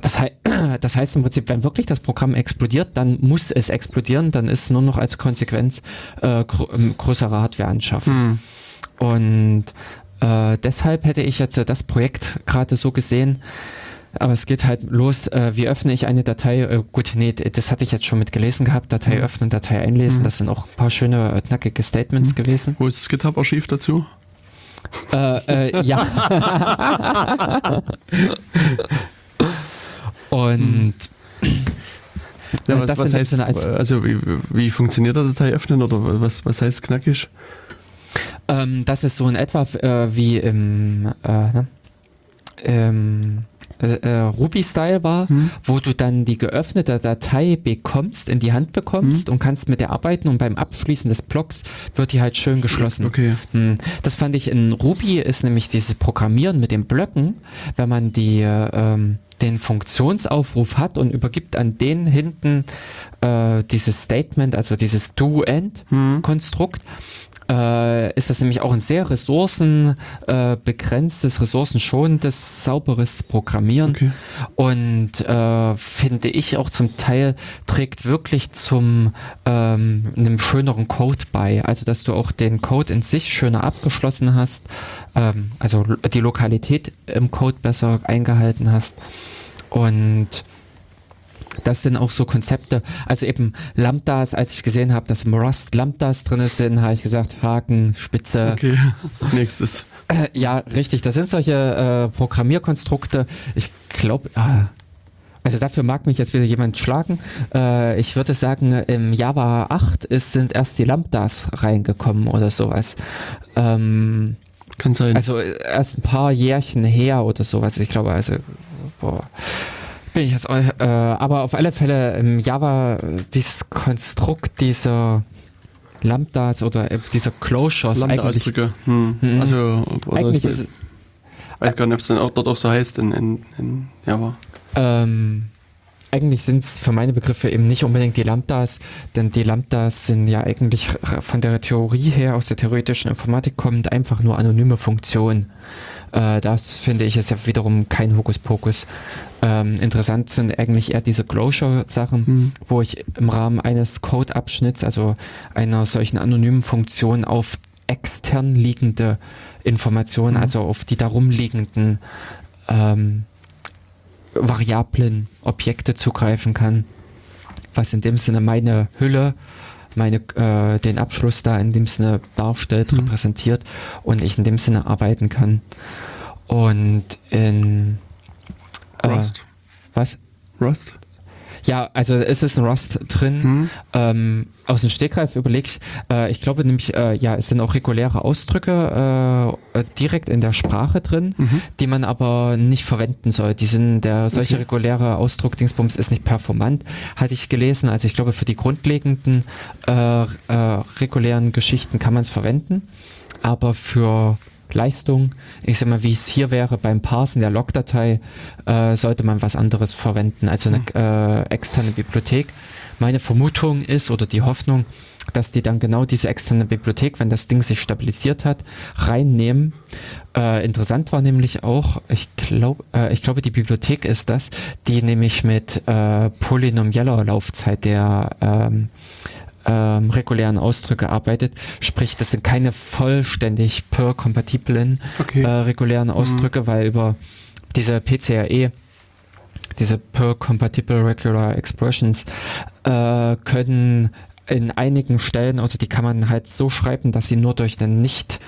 Das, hei <clears throat> das heißt im Prinzip, wenn wirklich das Programm explodiert, dann muss es explodieren, dann ist nur noch als Konsequenz äh, gr ähm, größere Hardware anschaffen. Hm. Und äh, deshalb hätte ich jetzt äh, das Projekt gerade so gesehen, aber es geht halt los, äh, wie öffne ich eine Datei? Äh, gut, nee, das hatte ich jetzt schon mit gelesen gehabt, Datei Mhm. öffnen, Datei einlesen, Mhm. das sind auch ein paar schöne, äh, knackige Statements gewesen. Wo ist das GitHub-Archiv dazu? Äh, äh, ja. <laughs> Und Ja, was, das was heißt, als- also wie, wie funktioniert der Datei öffnen oder was, was heißt knackig? ähm, das ist so in etwa äh, wie im, ne? im äh, äh, Ruby-Style war, Hm? wo du dann die geöffnete Datei bekommst, in die Hand bekommst Hm? und kannst mit der arbeiten und beim Abschließen des Blocks wird die halt schön geschlossen. Okay. Hm, Das fand ich in Ruby ist nämlich dieses Programmieren mit den Blöcken, wenn man die, äh, ähm, den Funktionsaufruf hat und übergibt an den hinten äh, dieses Statement, also dieses Do-End-Konstrukt, äh, ist das nämlich auch ein sehr ressourcenbegrenztes, äh, ressourcenschonendes, sauberes Programmieren. Okay. Und äh, finde ich auch zum Teil trägt wirklich zum ähm, einem schöneren Code bei. Also dass du auch den Code in sich schöner abgeschlossen hast, ähm, also die Lokalität im Code besser eingehalten hast. Und das sind auch so Konzepte, also eben Lambdas, als ich gesehen habe, dass im Rust Lambdas drin sind, habe ich gesagt, Haken, Spitze, Okay. <laughs> Nächstes. äh, ja, richtig. Das sind solche äh, Programmierkonstrukte. Ich glaube, ah, also dafür mag mich jetzt wieder jemand schlagen. Äh, ich würde sagen, im Java 8 ist, sind erst die Lambdas reingekommen oder sowas. Ähm, Kann sein. also erst ein paar Jährchen her oder sowas. Ich glaube, also, boah. Bin ich jetzt, auch, äh, aber auf alle Fälle im Java äh, dieses Konstrukt dieser Lambdas oder äh, dieser Closures eigentlich Lambda-Ausdrücke. Hm. Mhm. Also, eigentlich ich ist es, weiß gar nicht, ob es dann auch dort auch so heißt in, in, in Java. Ähm, eigentlich sind es für meine Begriffe eben nicht unbedingt die Lambdas, denn die Lambdas sind ja eigentlich von der Theorie her, aus der theoretischen Informatik kommend, einfach nur anonyme Funktionen. Äh, das finde ich ist ja wiederum kein Hokuspokus. Ähm, interessant sind eigentlich eher diese Closure-Sachen, Hm. wo ich im Rahmen eines Code-Abschnitts, also einer solchen anonymen Funktion, auf extern liegende Informationen, Mhm. also auf die darum liegenden ähm, Variablen, Objekte zugreifen kann, was in dem Sinne meine Hülle, meine, äh, den Abschluss da in dem Sinne darstellt, Mhm. repräsentiert und ich in dem Sinne arbeiten kann. Und in äh, Rust. was? Rust? Ja, also es ist ein Rust drin. Hm. Ähm, aus dem Stegreif überlegt, äh, ich glaube nämlich, äh, ja, es sind auch reguläre Ausdrücke äh, äh, direkt in der Sprache drin, Mhm. die man aber nicht verwenden soll. Die sind, der solche Okay. reguläre Ausdruck Dingsbums ist nicht performant, hatte ich gelesen. Also ich glaube, für die grundlegenden äh, äh, regulären Geschichten kann man es verwenden, aber für Leistung. Ich sag mal, wie es hier wäre beim Parsen der Logdatei, äh, sollte man was anderes verwenden, also eine äh, externe Bibliothek. Meine Vermutung ist oder die Hoffnung, dass die dann genau diese externe Bibliothek, wenn das Ding sich stabilisiert hat, reinnehmen. Äh, interessant war nämlich auch, ich glaube, äh, ich glaube, die Bibliothek ist das, die nämlich mit äh, polynomieller Laufzeit der ähm, ähm, regulären Ausdrücke arbeitet. Sprich, das sind keine vollständig per-kompatiblen Okay. äh, regulären Ausdrücke, weil über diese PCRE, diese per-compatible regular expressions, äh, können in einigen Stellen, also die kann man halt so schreiben, dass sie nur durch einen nicht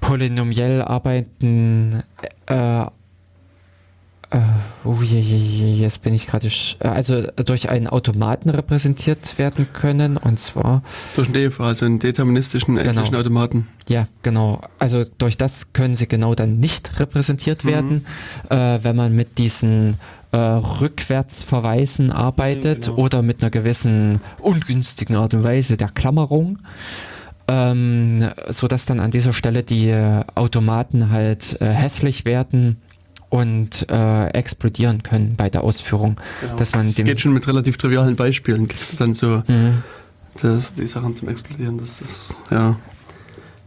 polynomiell arbeitenden äh, äh, oh je, je, je, jetzt bin ich gerade, äh, also durch einen Automaten repräsentiert werden können und zwar Durch einen DEV, also einen deterministischen endlichen Genau. Automaten. Ja, genau. Also durch das können sie genau dann nicht repräsentiert Mhm. werden, äh, wenn man mit diesen äh, Rückwärtsverweisen arbeitet genau. oder mit einer gewissen ungünstigen Art und Weise der Klammerung. Ähm, so dass dann an dieser Stelle die äh, Automaten halt hässlich werden und äh, explodieren können bei der Ausführung. Genau. Dass man das geht schon mit relativ trivialen Beispielen. Kriegst du dann so Mhm. das, die Sachen zum Explodieren. Das ist, ja.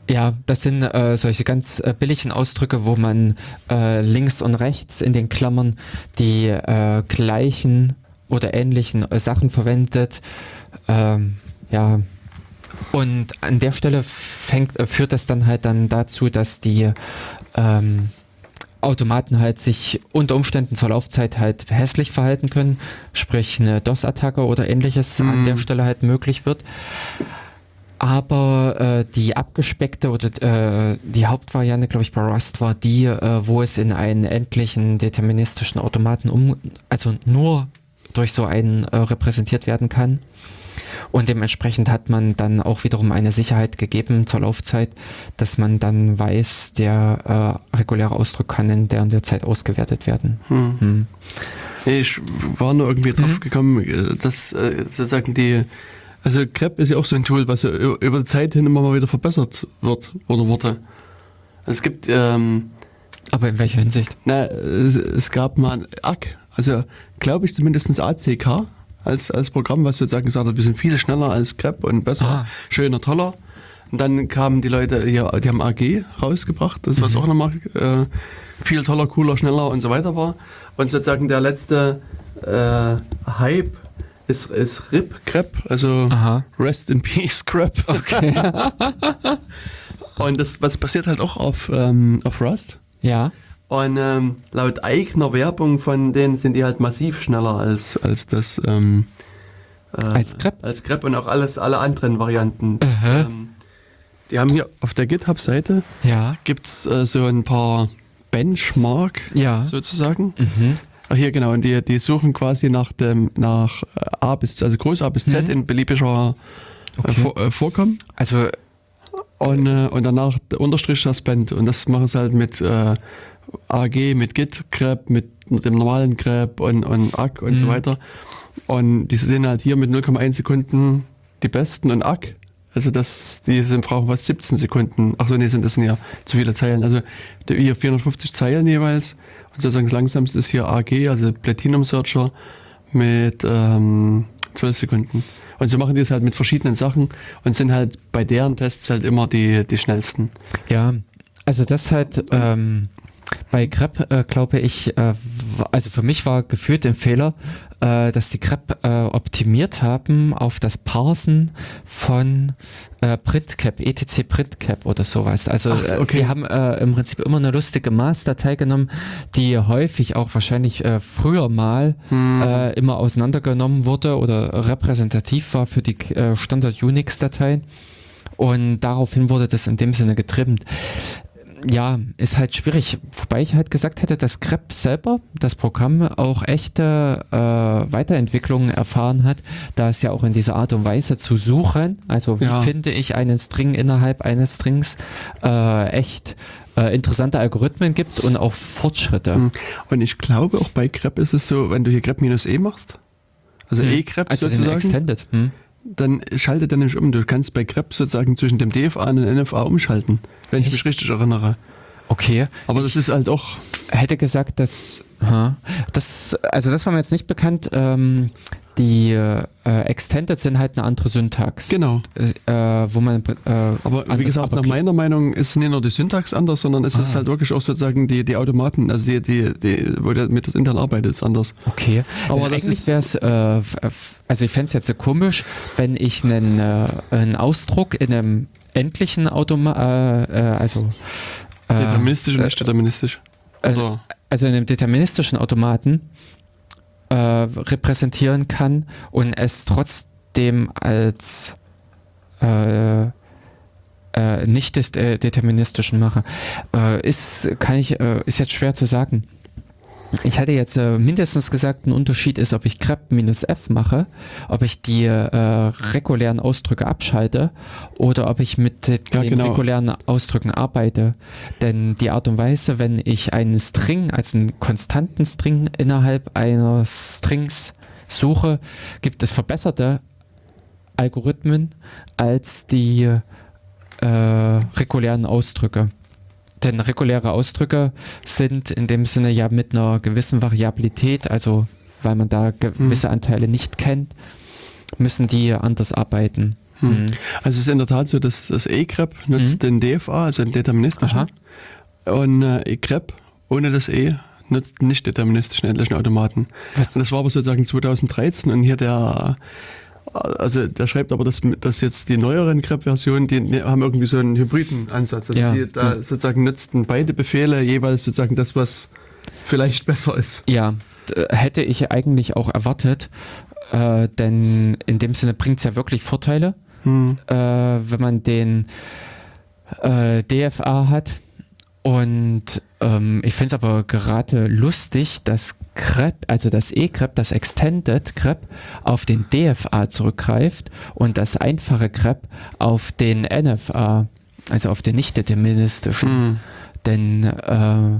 Ja, das sind äh, solche ganz äh, billigen Ausdrücke, wo man äh, links und rechts in den Klammern die äh, gleichen oder ähnlichen äh, Sachen verwendet. Ähm, ja. Und an der Stelle fängt, äh, führt das dann halt dann dazu, dass die ähm, Automaten halt sich unter Umständen zur Laufzeit halt hässlich verhalten können, sprich eine DOS-Attacke oder ähnliches an Mhm. der Stelle halt möglich wird. Aber äh, die abgespeckte oder äh, die Hauptvariante, glaube ich, bei Rust war die, äh, wo es in einen endlichen deterministischen Automaten um, also nur durch so einen äh, repräsentiert werden kann. Und dementsprechend hat man dann auch wiederum eine Sicherheit gegeben zur Laufzeit, dass man dann weiß, der äh, reguläre Ausdruck kann in der und der Zeit ausgewertet werden. Hm. Hm. Nee, ich war nur irgendwie drauf Mhm. gekommen, äh, dass äh, sozusagen die, also Grep ist ja auch so ein Tool, was ja über die Zeit hin immer mal wieder verbessert wird oder wurde. Es gibt, ähm, Aber in welcher Hinsicht? na, es, es gab mal ein ACK, also glaube ich zumindest ACK als, als Programm, was sozusagen gesagt hat, wir sind viel schneller als Grep und besser, Ah. schöner, toller. Und dann kamen die Leute hier, die haben AG rausgebracht, das was Mhm. auch nochmal äh, viel toller, cooler, schneller und so weiter war. Und sozusagen der letzte äh, Hype ist, ist RIP, Crep, also Aha. Rest in Peace, Crep. Okay. <laughs> Und das was passiert halt auch auf, ähm, auf Rust. ja. Und ähm, laut eigener Werbung von denen sind die halt massiv schneller als, als das ähm, äh, Als Grep? als Grep und auch alles alle anderen Varianten. Ähm, die haben hier auf der GitHub-Seite Ja. gibt's äh, so ein paar Benchmark Ja. sozusagen. Mhm. Ach hier genau, und die, die suchen quasi nach dem nach äh, A bis also Groß A bis Z Mhm. in beliebiger äh, Okay. Vor, äh, Vorkommen. Also Und, äh, und danach Unterstrich Suspend. Und das machen sie halt mit äh, AG, mit Git Grep, mit dem normalen Grep und, und ACK und so Mhm. weiter. Und die sind halt hier mit 0,1 Sekunden die besten und ACK. Also das, die sind brauchen fast 17 Sekunden. Ach so, nee, sind das sind ja zu viele Zeilen. Also die- hier 450 Zeilen jeweils. Und sozusagen das langsamste ist hier AG, also Platinum Searcher mit ähm, 12 Sekunden. Und so machen die es halt mit verschiedenen Sachen und sind halt bei deren Tests halt immer die, die schnellsten. Ja, also das halt ähm, bei Grep, äh, glaube ich, äh, also für mich war gefühlt ein Fehler, äh, dass die Grep äh, optimiert haben auf das Parsen von äh, PrintCap, etc PrintCap oder sowas. Also so, äh, okay. die haben äh, im Prinzip immer eine lustige Maßdatei genommen, die häufig auch wahrscheinlich äh, früher mal Hm. äh, immer auseinandergenommen wurde oder repräsentativ war für die äh, Standard-Unix-Dateien. Und daraufhin wurde das in dem Sinne getrimmt. Ja, ist halt schwierig. Wobei ich halt gesagt hätte, dass Grep selber, das Programm, auch echte äh, Weiterentwicklungen erfahren hat, da es ja auch in dieser Art und Weise zu suchen, also wie Ja. finde ich einen String innerhalb eines Strings, äh, echt äh, interessante Algorithmen gibt und auch Fortschritte. Hm. Und ich glaube, auch bei Grep ist es so, wenn du hier minus E machst, also Hm. E-Grep also den sozusagen, Extended. Hm? Dann schaltet er nämlich um. Du kannst bei grep sozusagen zwischen dem DFA und dem NFA umschalten, wenn ich Echt? mich richtig erinnere. Okay. Aber das ist halt auch, hätte gesagt, dass ha, das, also das war mir jetzt nicht bekannt. Ähm, die äh, Extended sind halt eine andere Syntax, genau. äh, wo man. Äh, Aber wie gesagt, nach meiner Meinung ist nicht nur die Syntax anders, sondern es ist Ah. halt wirklich auch sozusagen die, die Automaten, also die, die, die, wo der mit das intern arbeitet, ist anders. Okay, Aber aber das eigentlich ist- wäre es, äh, f- also ich fände es jetzt so komisch, wenn ich einen, äh, einen Ausdruck in einem endlichen Automa, äh, äh, also äh, Deterministisch und nicht deterministisch. äh, Also, also in einem deterministischen Automaten äh, repräsentieren kann und es trotzdem als äh, äh, nicht äh, deterministischen mache. Äh, ist, kann ich, äh, ist jetzt schwer zu sagen. Ich hatte jetzt äh, mindestens gesagt, ein Unterschied ist, ob ich grep minus f mache, ob ich die äh, regulären Ausdrücke abschalte oder ob ich mit den Ja, genau. regulären Ausdrücken arbeite. Denn die Art und Weise, wenn ich einen String als einen konstanten String innerhalb einer Strings suche, gibt es verbesserte Algorithmen als die äh, regulären Ausdrücke. Denn reguläre Ausdrücke sind in dem Sinne ja mit einer gewissen Variabilität, also weil man da gewisse Anteile nicht kennt, müssen die anders arbeiten. Hm. Mhm. also es ist in der Tat so, dass das E-grep nutzt den DFA, also den deterministischen. Aha. Und äh, E-grep ohne das E nutzt den nicht deterministischen endlichen Automaten. Und das war aber sozusagen 2013 und hier der, also der schreibt aber, dass, dass jetzt die neueren grep-Versionen, die ne- haben irgendwie so einen hybriden Ansatz. Also Ja, die da ja. sozusagen nutzten beide Befehle jeweils sozusagen das, was vielleicht besser ist. Ja, hätte ich eigentlich auch erwartet, äh, denn in dem Sinne bringt es ja wirklich Vorteile, Hm. äh, wenn man den äh, DFA hat. Und ähm, ich finde es aber gerade lustig, dass grep, also das E-grep, das Extended grep, auf den DFA zurückgreift und das einfache grep auf den NFA, also auf den nicht deterministischen. Hm. Denn äh,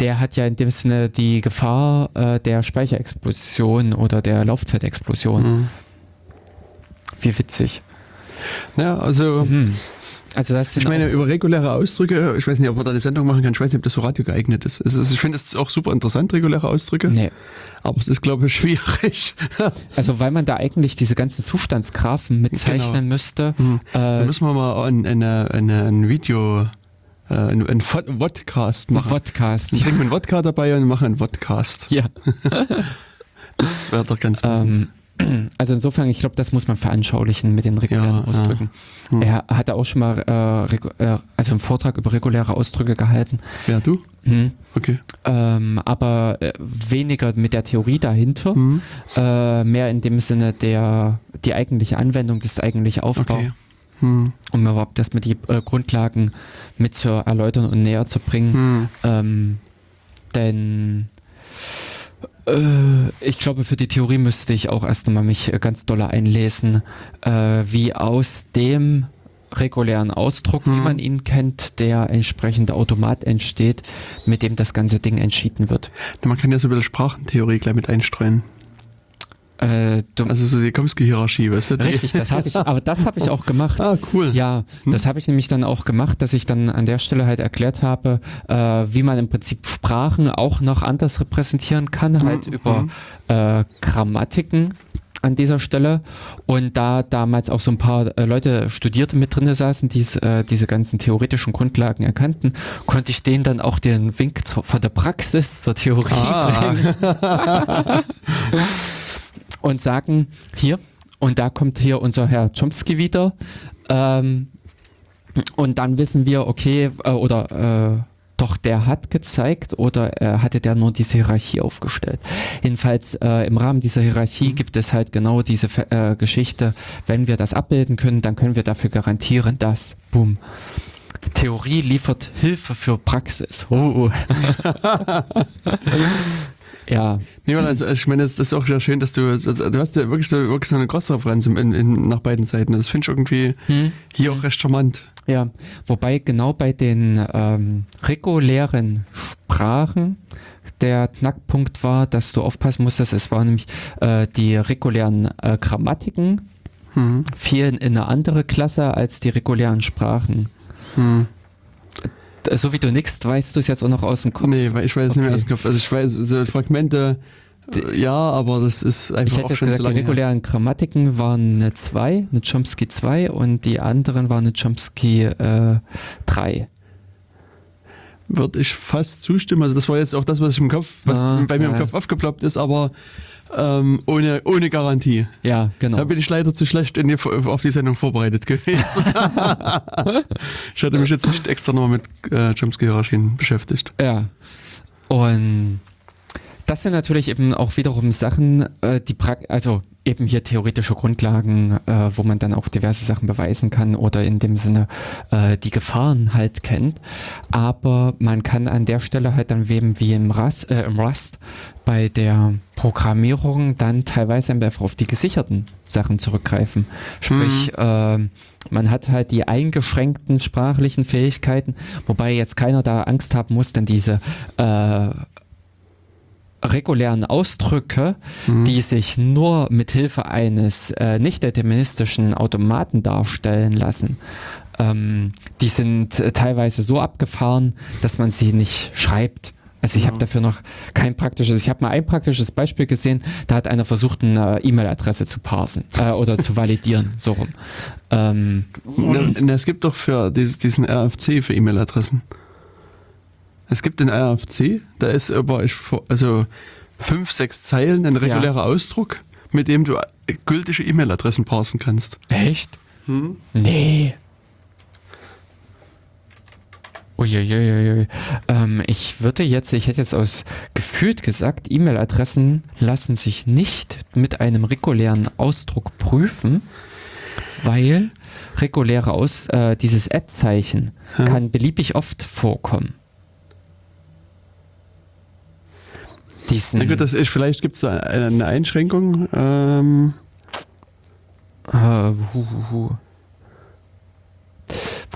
der hat ja in dem Sinne die Gefahr äh, der Speicherexplosion oder der Laufzeitexplosion. Hm. Wie witzig. Ja, also Mhm. Also das ich meine, über reguläre Ausdrücke, ich weiß nicht, ob man da eine Sendung machen kann, ich weiß nicht, ob das für Radio geeignet ist. Ist ich finde es auch super interessant, reguläre Ausdrücke, nee. aber es ist, glaube ich, <laughs> schwierig. Also weil man da eigentlich diese ganzen Zustandsgraphen mitzeichnen Genau. müsste. Hm. Da Äh, müssen wir mal ein, eine, eine, ein Video, äh, ein, ein Vod- Vodcast machen. Podcast. Dann Ja. trinken wir einen Wodka dabei und machen einen Vodcast. ja. <laughs> Das wäre doch ganz passend. Ähm, <clears throat> also insofern, ich glaube, das muss man veranschaulichen mit den regulären Ja, ja. Ausdrücken. Hm. Er hatte auch schon mal äh, äh, also einen Vortrag über reguläre Ausdrücke gehalten. Wer, du? Hm. Okay. Ähm, aber äh, weniger mit der Theorie dahinter, Hm. äh, mehr in dem Sinne der die eigentliche Anwendung, das eigentliche Aufbau, Okay. Hm. um überhaupt erstmal die äh, Grundlagen mit zu erläutern und näher zu bringen. Hm. Ähm, denn ich glaube, für die Theorie müsste ich auch erst nochmal mich äh, ganz doll einlesen, äh, wie aus dem regulären Ausdruck, wie Mhm. man ihn kennt, der entsprechende Automat entsteht, mit dem das ganze Ding entschieden wird. Man kann ja so ein bisschen Sprachentheorie gleich mit einstreuen. Äh, Also so die Komsky-Hierarchie, weißt du? Die- richtig, das habe ich, aber das habe ich auch gemacht. Ah, cool. Ja, das habe ich nämlich dann auch gemacht, dass ich dann an der Stelle halt erklärt habe, äh, wie man im Prinzip Sprachen auch noch anders repräsentieren kann, halt Mhm. über äh, Grammatiken an dieser Stelle. Und da damals auch so ein paar äh, Leute Studierte mit drin saßen, die äh, diese ganzen theoretischen Grundlagen erkannten, konnte ich denen dann auch den Wink zur, von der Praxis zur Theorie Ah. bringen <laughs> <laughs> und sagen, hier, und da kommt hier unser Herr Chomsky wieder. Ähm, und dann wissen wir, okay, äh, oder äh, doch der hat gezeigt oder äh, hatte der nur diese Hierarchie aufgestellt. Jedenfalls äh, im Rahmen dieser Hierarchie gibt es halt genau diese äh, Geschichte, wenn wir das abbilden können, dann können wir dafür garantieren, dass, boom, Theorie liefert Hilfe für Praxis. Oh. <laughs> <laughs> ja, Nee, also, ich meine, das das ist auch sehr schön, dass du, also, du hast ja wirklich so, wirklich so eine Cross-Referenz nach beiden Seiten. Das finde ich irgendwie hm? hier auch recht charmant. Ja, wobei genau bei den ähm, regulären Sprachen der Knackpunkt war, dass du aufpassen musstest, es waren nämlich äh, die regulären äh, Grammatiken hm. fielen in eine andere Klasse als die regulären Sprachen. Hm. So wie du nix, weißt du es jetzt auch noch aus dem Kopf? Nee, weil ich weiß es okay. nicht mehr aus dem Kopf. Also ich weiß, so Fragmente, die, ja, aber das ist einfach Ich hätte jetzt gesagt, die regulären Grammatiken waren eine 2, eine Chomsky 2 und die anderen waren eine Chomsky äh, 3 würde ich fast zustimmen. Also das war jetzt auch das, was ich im Kopf, was ah, bei mir im Kopf aufgeploppt ist, aber ähm, ohne, ohne Garantie. Ja, genau. Da bin ich leider zu schlecht die, auf die Sendung vorbereitet gewesen. <laughs> ich hatte mich jetzt nicht extra noch mit äh, Chomsky-Hierarchien beschäftigt. Ja. Und das sind natürlich eben auch wiederum Sachen, äh, die pra also eben hier theoretische Grundlagen, äh, wo man dann auch diverse Sachen beweisen kann oder in dem Sinne äh, die Gefahren halt kennt. Aber man kann an der Stelle halt dann eben wie im Rust, äh, im Rust bei der Programmierung dann teilweise einfach auf die gesicherten Sachen zurückgreifen. Sprich, mhm. man hat halt die eingeschränkten sprachlichen Fähigkeiten, wobei jetzt keiner da Angst haben muss, denn diese äh, regulären Ausdrücke, mhm. die sich nur mit Hilfe eines äh, nicht deterministischen Automaten darstellen lassen, ähm, die sind äh, teilweise so abgefahren, dass man sie nicht schreibt. Also ich ja. habe dafür noch kein praktisches, ich habe mal ein praktisches Beispiel gesehen, da hat einer versucht, eine E-Mail-Adresse zu parsen äh, oder zu validieren, so rum. Ähm, es gibt doch für dieses, diesen RFC für E-Mail-Adressen. Es gibt den RFC, da ist aber also fünf, sechs Zeilen ein regulärer ja. Ausdruck, mit dem du gültige E-Mail-Adressen parsen kannst. Echt? Hm? Nee. Uiuiuiui. Ähm, ich würde jetzt, ich hätte jetzt aus gefühlt gesagt, E-Mail-Adressen lassen sich nicht mit einem regulären Ausdruck prüfen, weil reguläre Aus, äh, dieses Ad-Zeichen ja. kann beliebig oft vorkommen. Diesen Na gut, das ist, vielleicht gibt es da eine Einschränkung. Ähm. Uh, hu, hu, hu.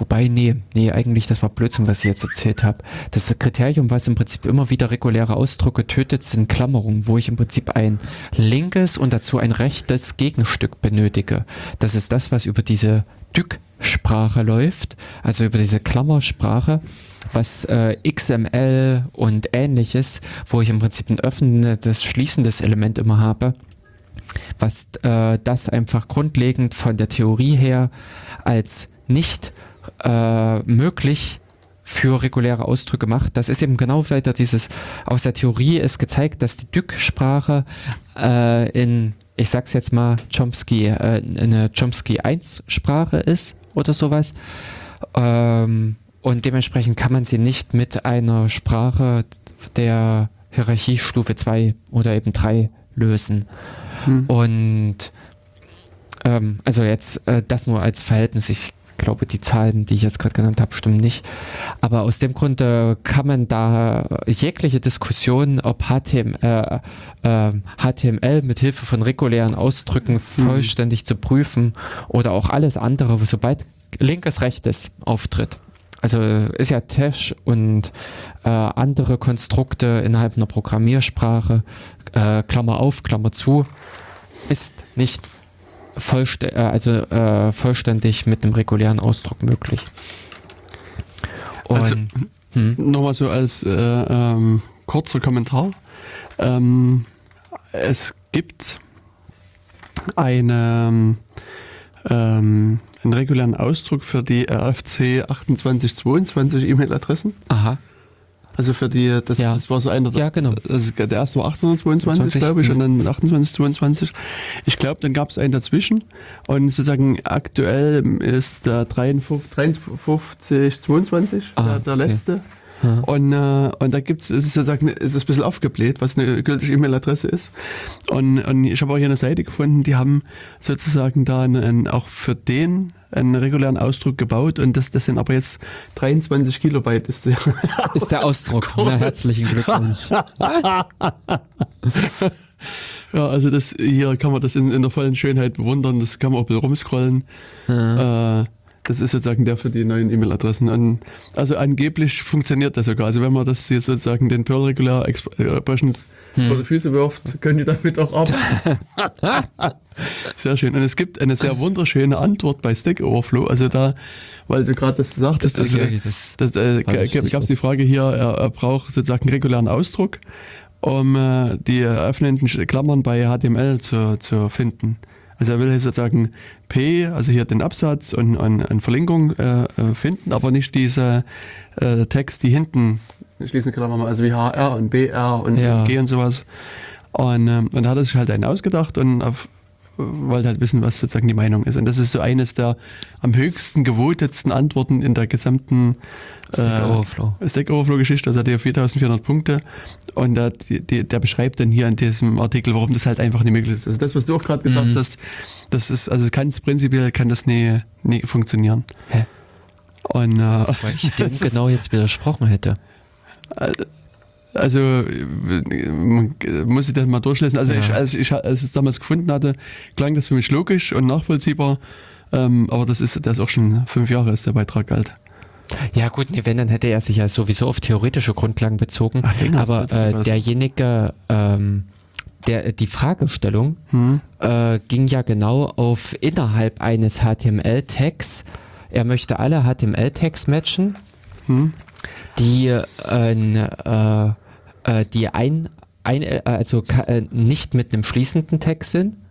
Wobei, nee, nee, eigentlich, das war Blödsinn, was ich jetzt erzählt habe. Das Kriterium, was im Prinzip immer wieder reguläre Ausdrücke tötet, sind Klammerungen, wo ich im Prinzip ein linkes und dazu ein rechtes Gegenstück benötige. Das ist das, was über diese Dück-Sprache läuft, also über diese Klammersprache was äh, XML und ähnliches, wo ich im Prinzip ein öffnendes, schließendes Element immer habe, was äh, das einfach grundlegend von der Theorie her als nicht äh, möglich für reguläre Ausdrücke macht. Das ist eben genau weiter dieses, aus der Theorie ist gezeigt, dass die Dück-Sprache äh, in, ich sag's jetzt mal, Chomsky, äh, eine Chomsky 1 Sprache ist oder sowas. Ähm, und dementsprechend kann man sie nicht mit einer Sprache der Hierarchiestufe 2 oder eben 3 lösen. Hm. Und ähm, also jetzt äh, das nur als Verhältnis. Ich glaube, die Zahlen, die ich jetzt gerade genannt habe, stimmen nicht. Aber aus dem Grund äh, kann man da jegliche Diskussion, ob HTML, äh, HTML mit Hilfe von regulären Ausdrücken hm. vollständig zu prüfen oder auch alles andere, sobald linkes rechtes auftritt also ist ja Tesh und äh, andere Konstrukte innerhalb einer Programmiersprache, äh, Klammer auf, Klammer zu, ist nicht vollst äh, also, äh, vollständig mit einem regulären Ausdruck möglich. Und, also, hm? Nochmal so als äh, ähm, kurzer Kommentar. Ähm, es gibt eine ähm, einen regulären Ausdruck für die RFC 2822 E-Mail-Adressen. Aha. Also für die, das, ja. das war so einer, ja, genau. also der erste war 822, glaube ich, mhm. und dann 2822. Ich glaube, dann gab es einen dazwischen und sozusagen aktuell ist der 53, 22, Aha, der, der letzte. Okay. Und, äh, und da gibt's, es ist sozusagen, es ist ein bisschen aufgebläht, was eine gültige E-Mail-Adresse ist. Und, und ich habe auch hier eine Seite gefunden, die haben sozusagen da einen, einen, auch für den einen regulären Ausdruck gebaut und das, das sind aber jetzt 23 Kilobyte ist der, <laughs> ist der Ausdruck. Na, herzlichen Glückwunsch. <laughs> Ja, also das hier kann man das in, in der vollen Schönheit bewundern, das kann man auch ein bisschen rumscrollen. Ja. Äh, das ist sozusagen der für die neuen E-Mail-Adressen. also angeblich funktioniert das sogar. Also wenn man das hier sozusagen den Perl Regular Expressions hm. vor die Füße wirft, können die damit auch arbeiten. <laughs> Sehr schön. Und es gibt eine sehr wunderschöne Antwort bei Stack Overflow. Also da, weil du gerade das sagtest, also, Okay, das das, äh, das gab es die. Frage hier, er, er braucht sozusagen einen regulären Ausdruck, um äh, die öffnenden Klammern bei HTML zu, zu finden. Also er will hier sozusagen P, also hier den Absatz und eine Verlinkung äh, äh, finden, aber nicht diese äh, Text, die hinten schließen Klammern, also wie HR und BR und Ja. G und sowas. Und, ähm, und da hat er sich halt einen ausgedacht und auf, wollte halt wissen, was sozusagen die Meinung ist. Und das ist so eines der am höchsten gewotetsten Antworten in der gesamten Stack Overflow. Stack Overflow-Geschichte. Also hat er 4400 Punkte. Und da, die, die, der beschreibt dann hier in diesem Artikel, warum das halt einfach nicht möglich ist. Also das, was du auch gerade gesagt Mhm. hast, das ist, also kann es prinzipiell kann das nie, nie funktionieren. Hä? Und äh, Weil ich dem <laughs> genau jetzt widersprochen hätte. Also äh, man muss ich das mal durchlesen. Also Ja. ich, als ich als ich es damals gefunden hatte, klang das für mich logisch und nachvollziehbar. Ähm, aber das ist das ist auch schon fünf Jahre ist der Beitrag alt. Ja gut, nee, wenn, dann hätte er sich ja sowieso auf theoretische Grundlagen bezogen. Ach, aber äh, derjenige, ähm, der die Fragestellung Hm? äh, ging ja genau auf innerhalb eines HTML-Tags. Er möchte alle HTML-Tags matchen, Hm? die, äh, äh, äh, die ein, ein, äh, also äh, nicht mit einem schließenden Tag sind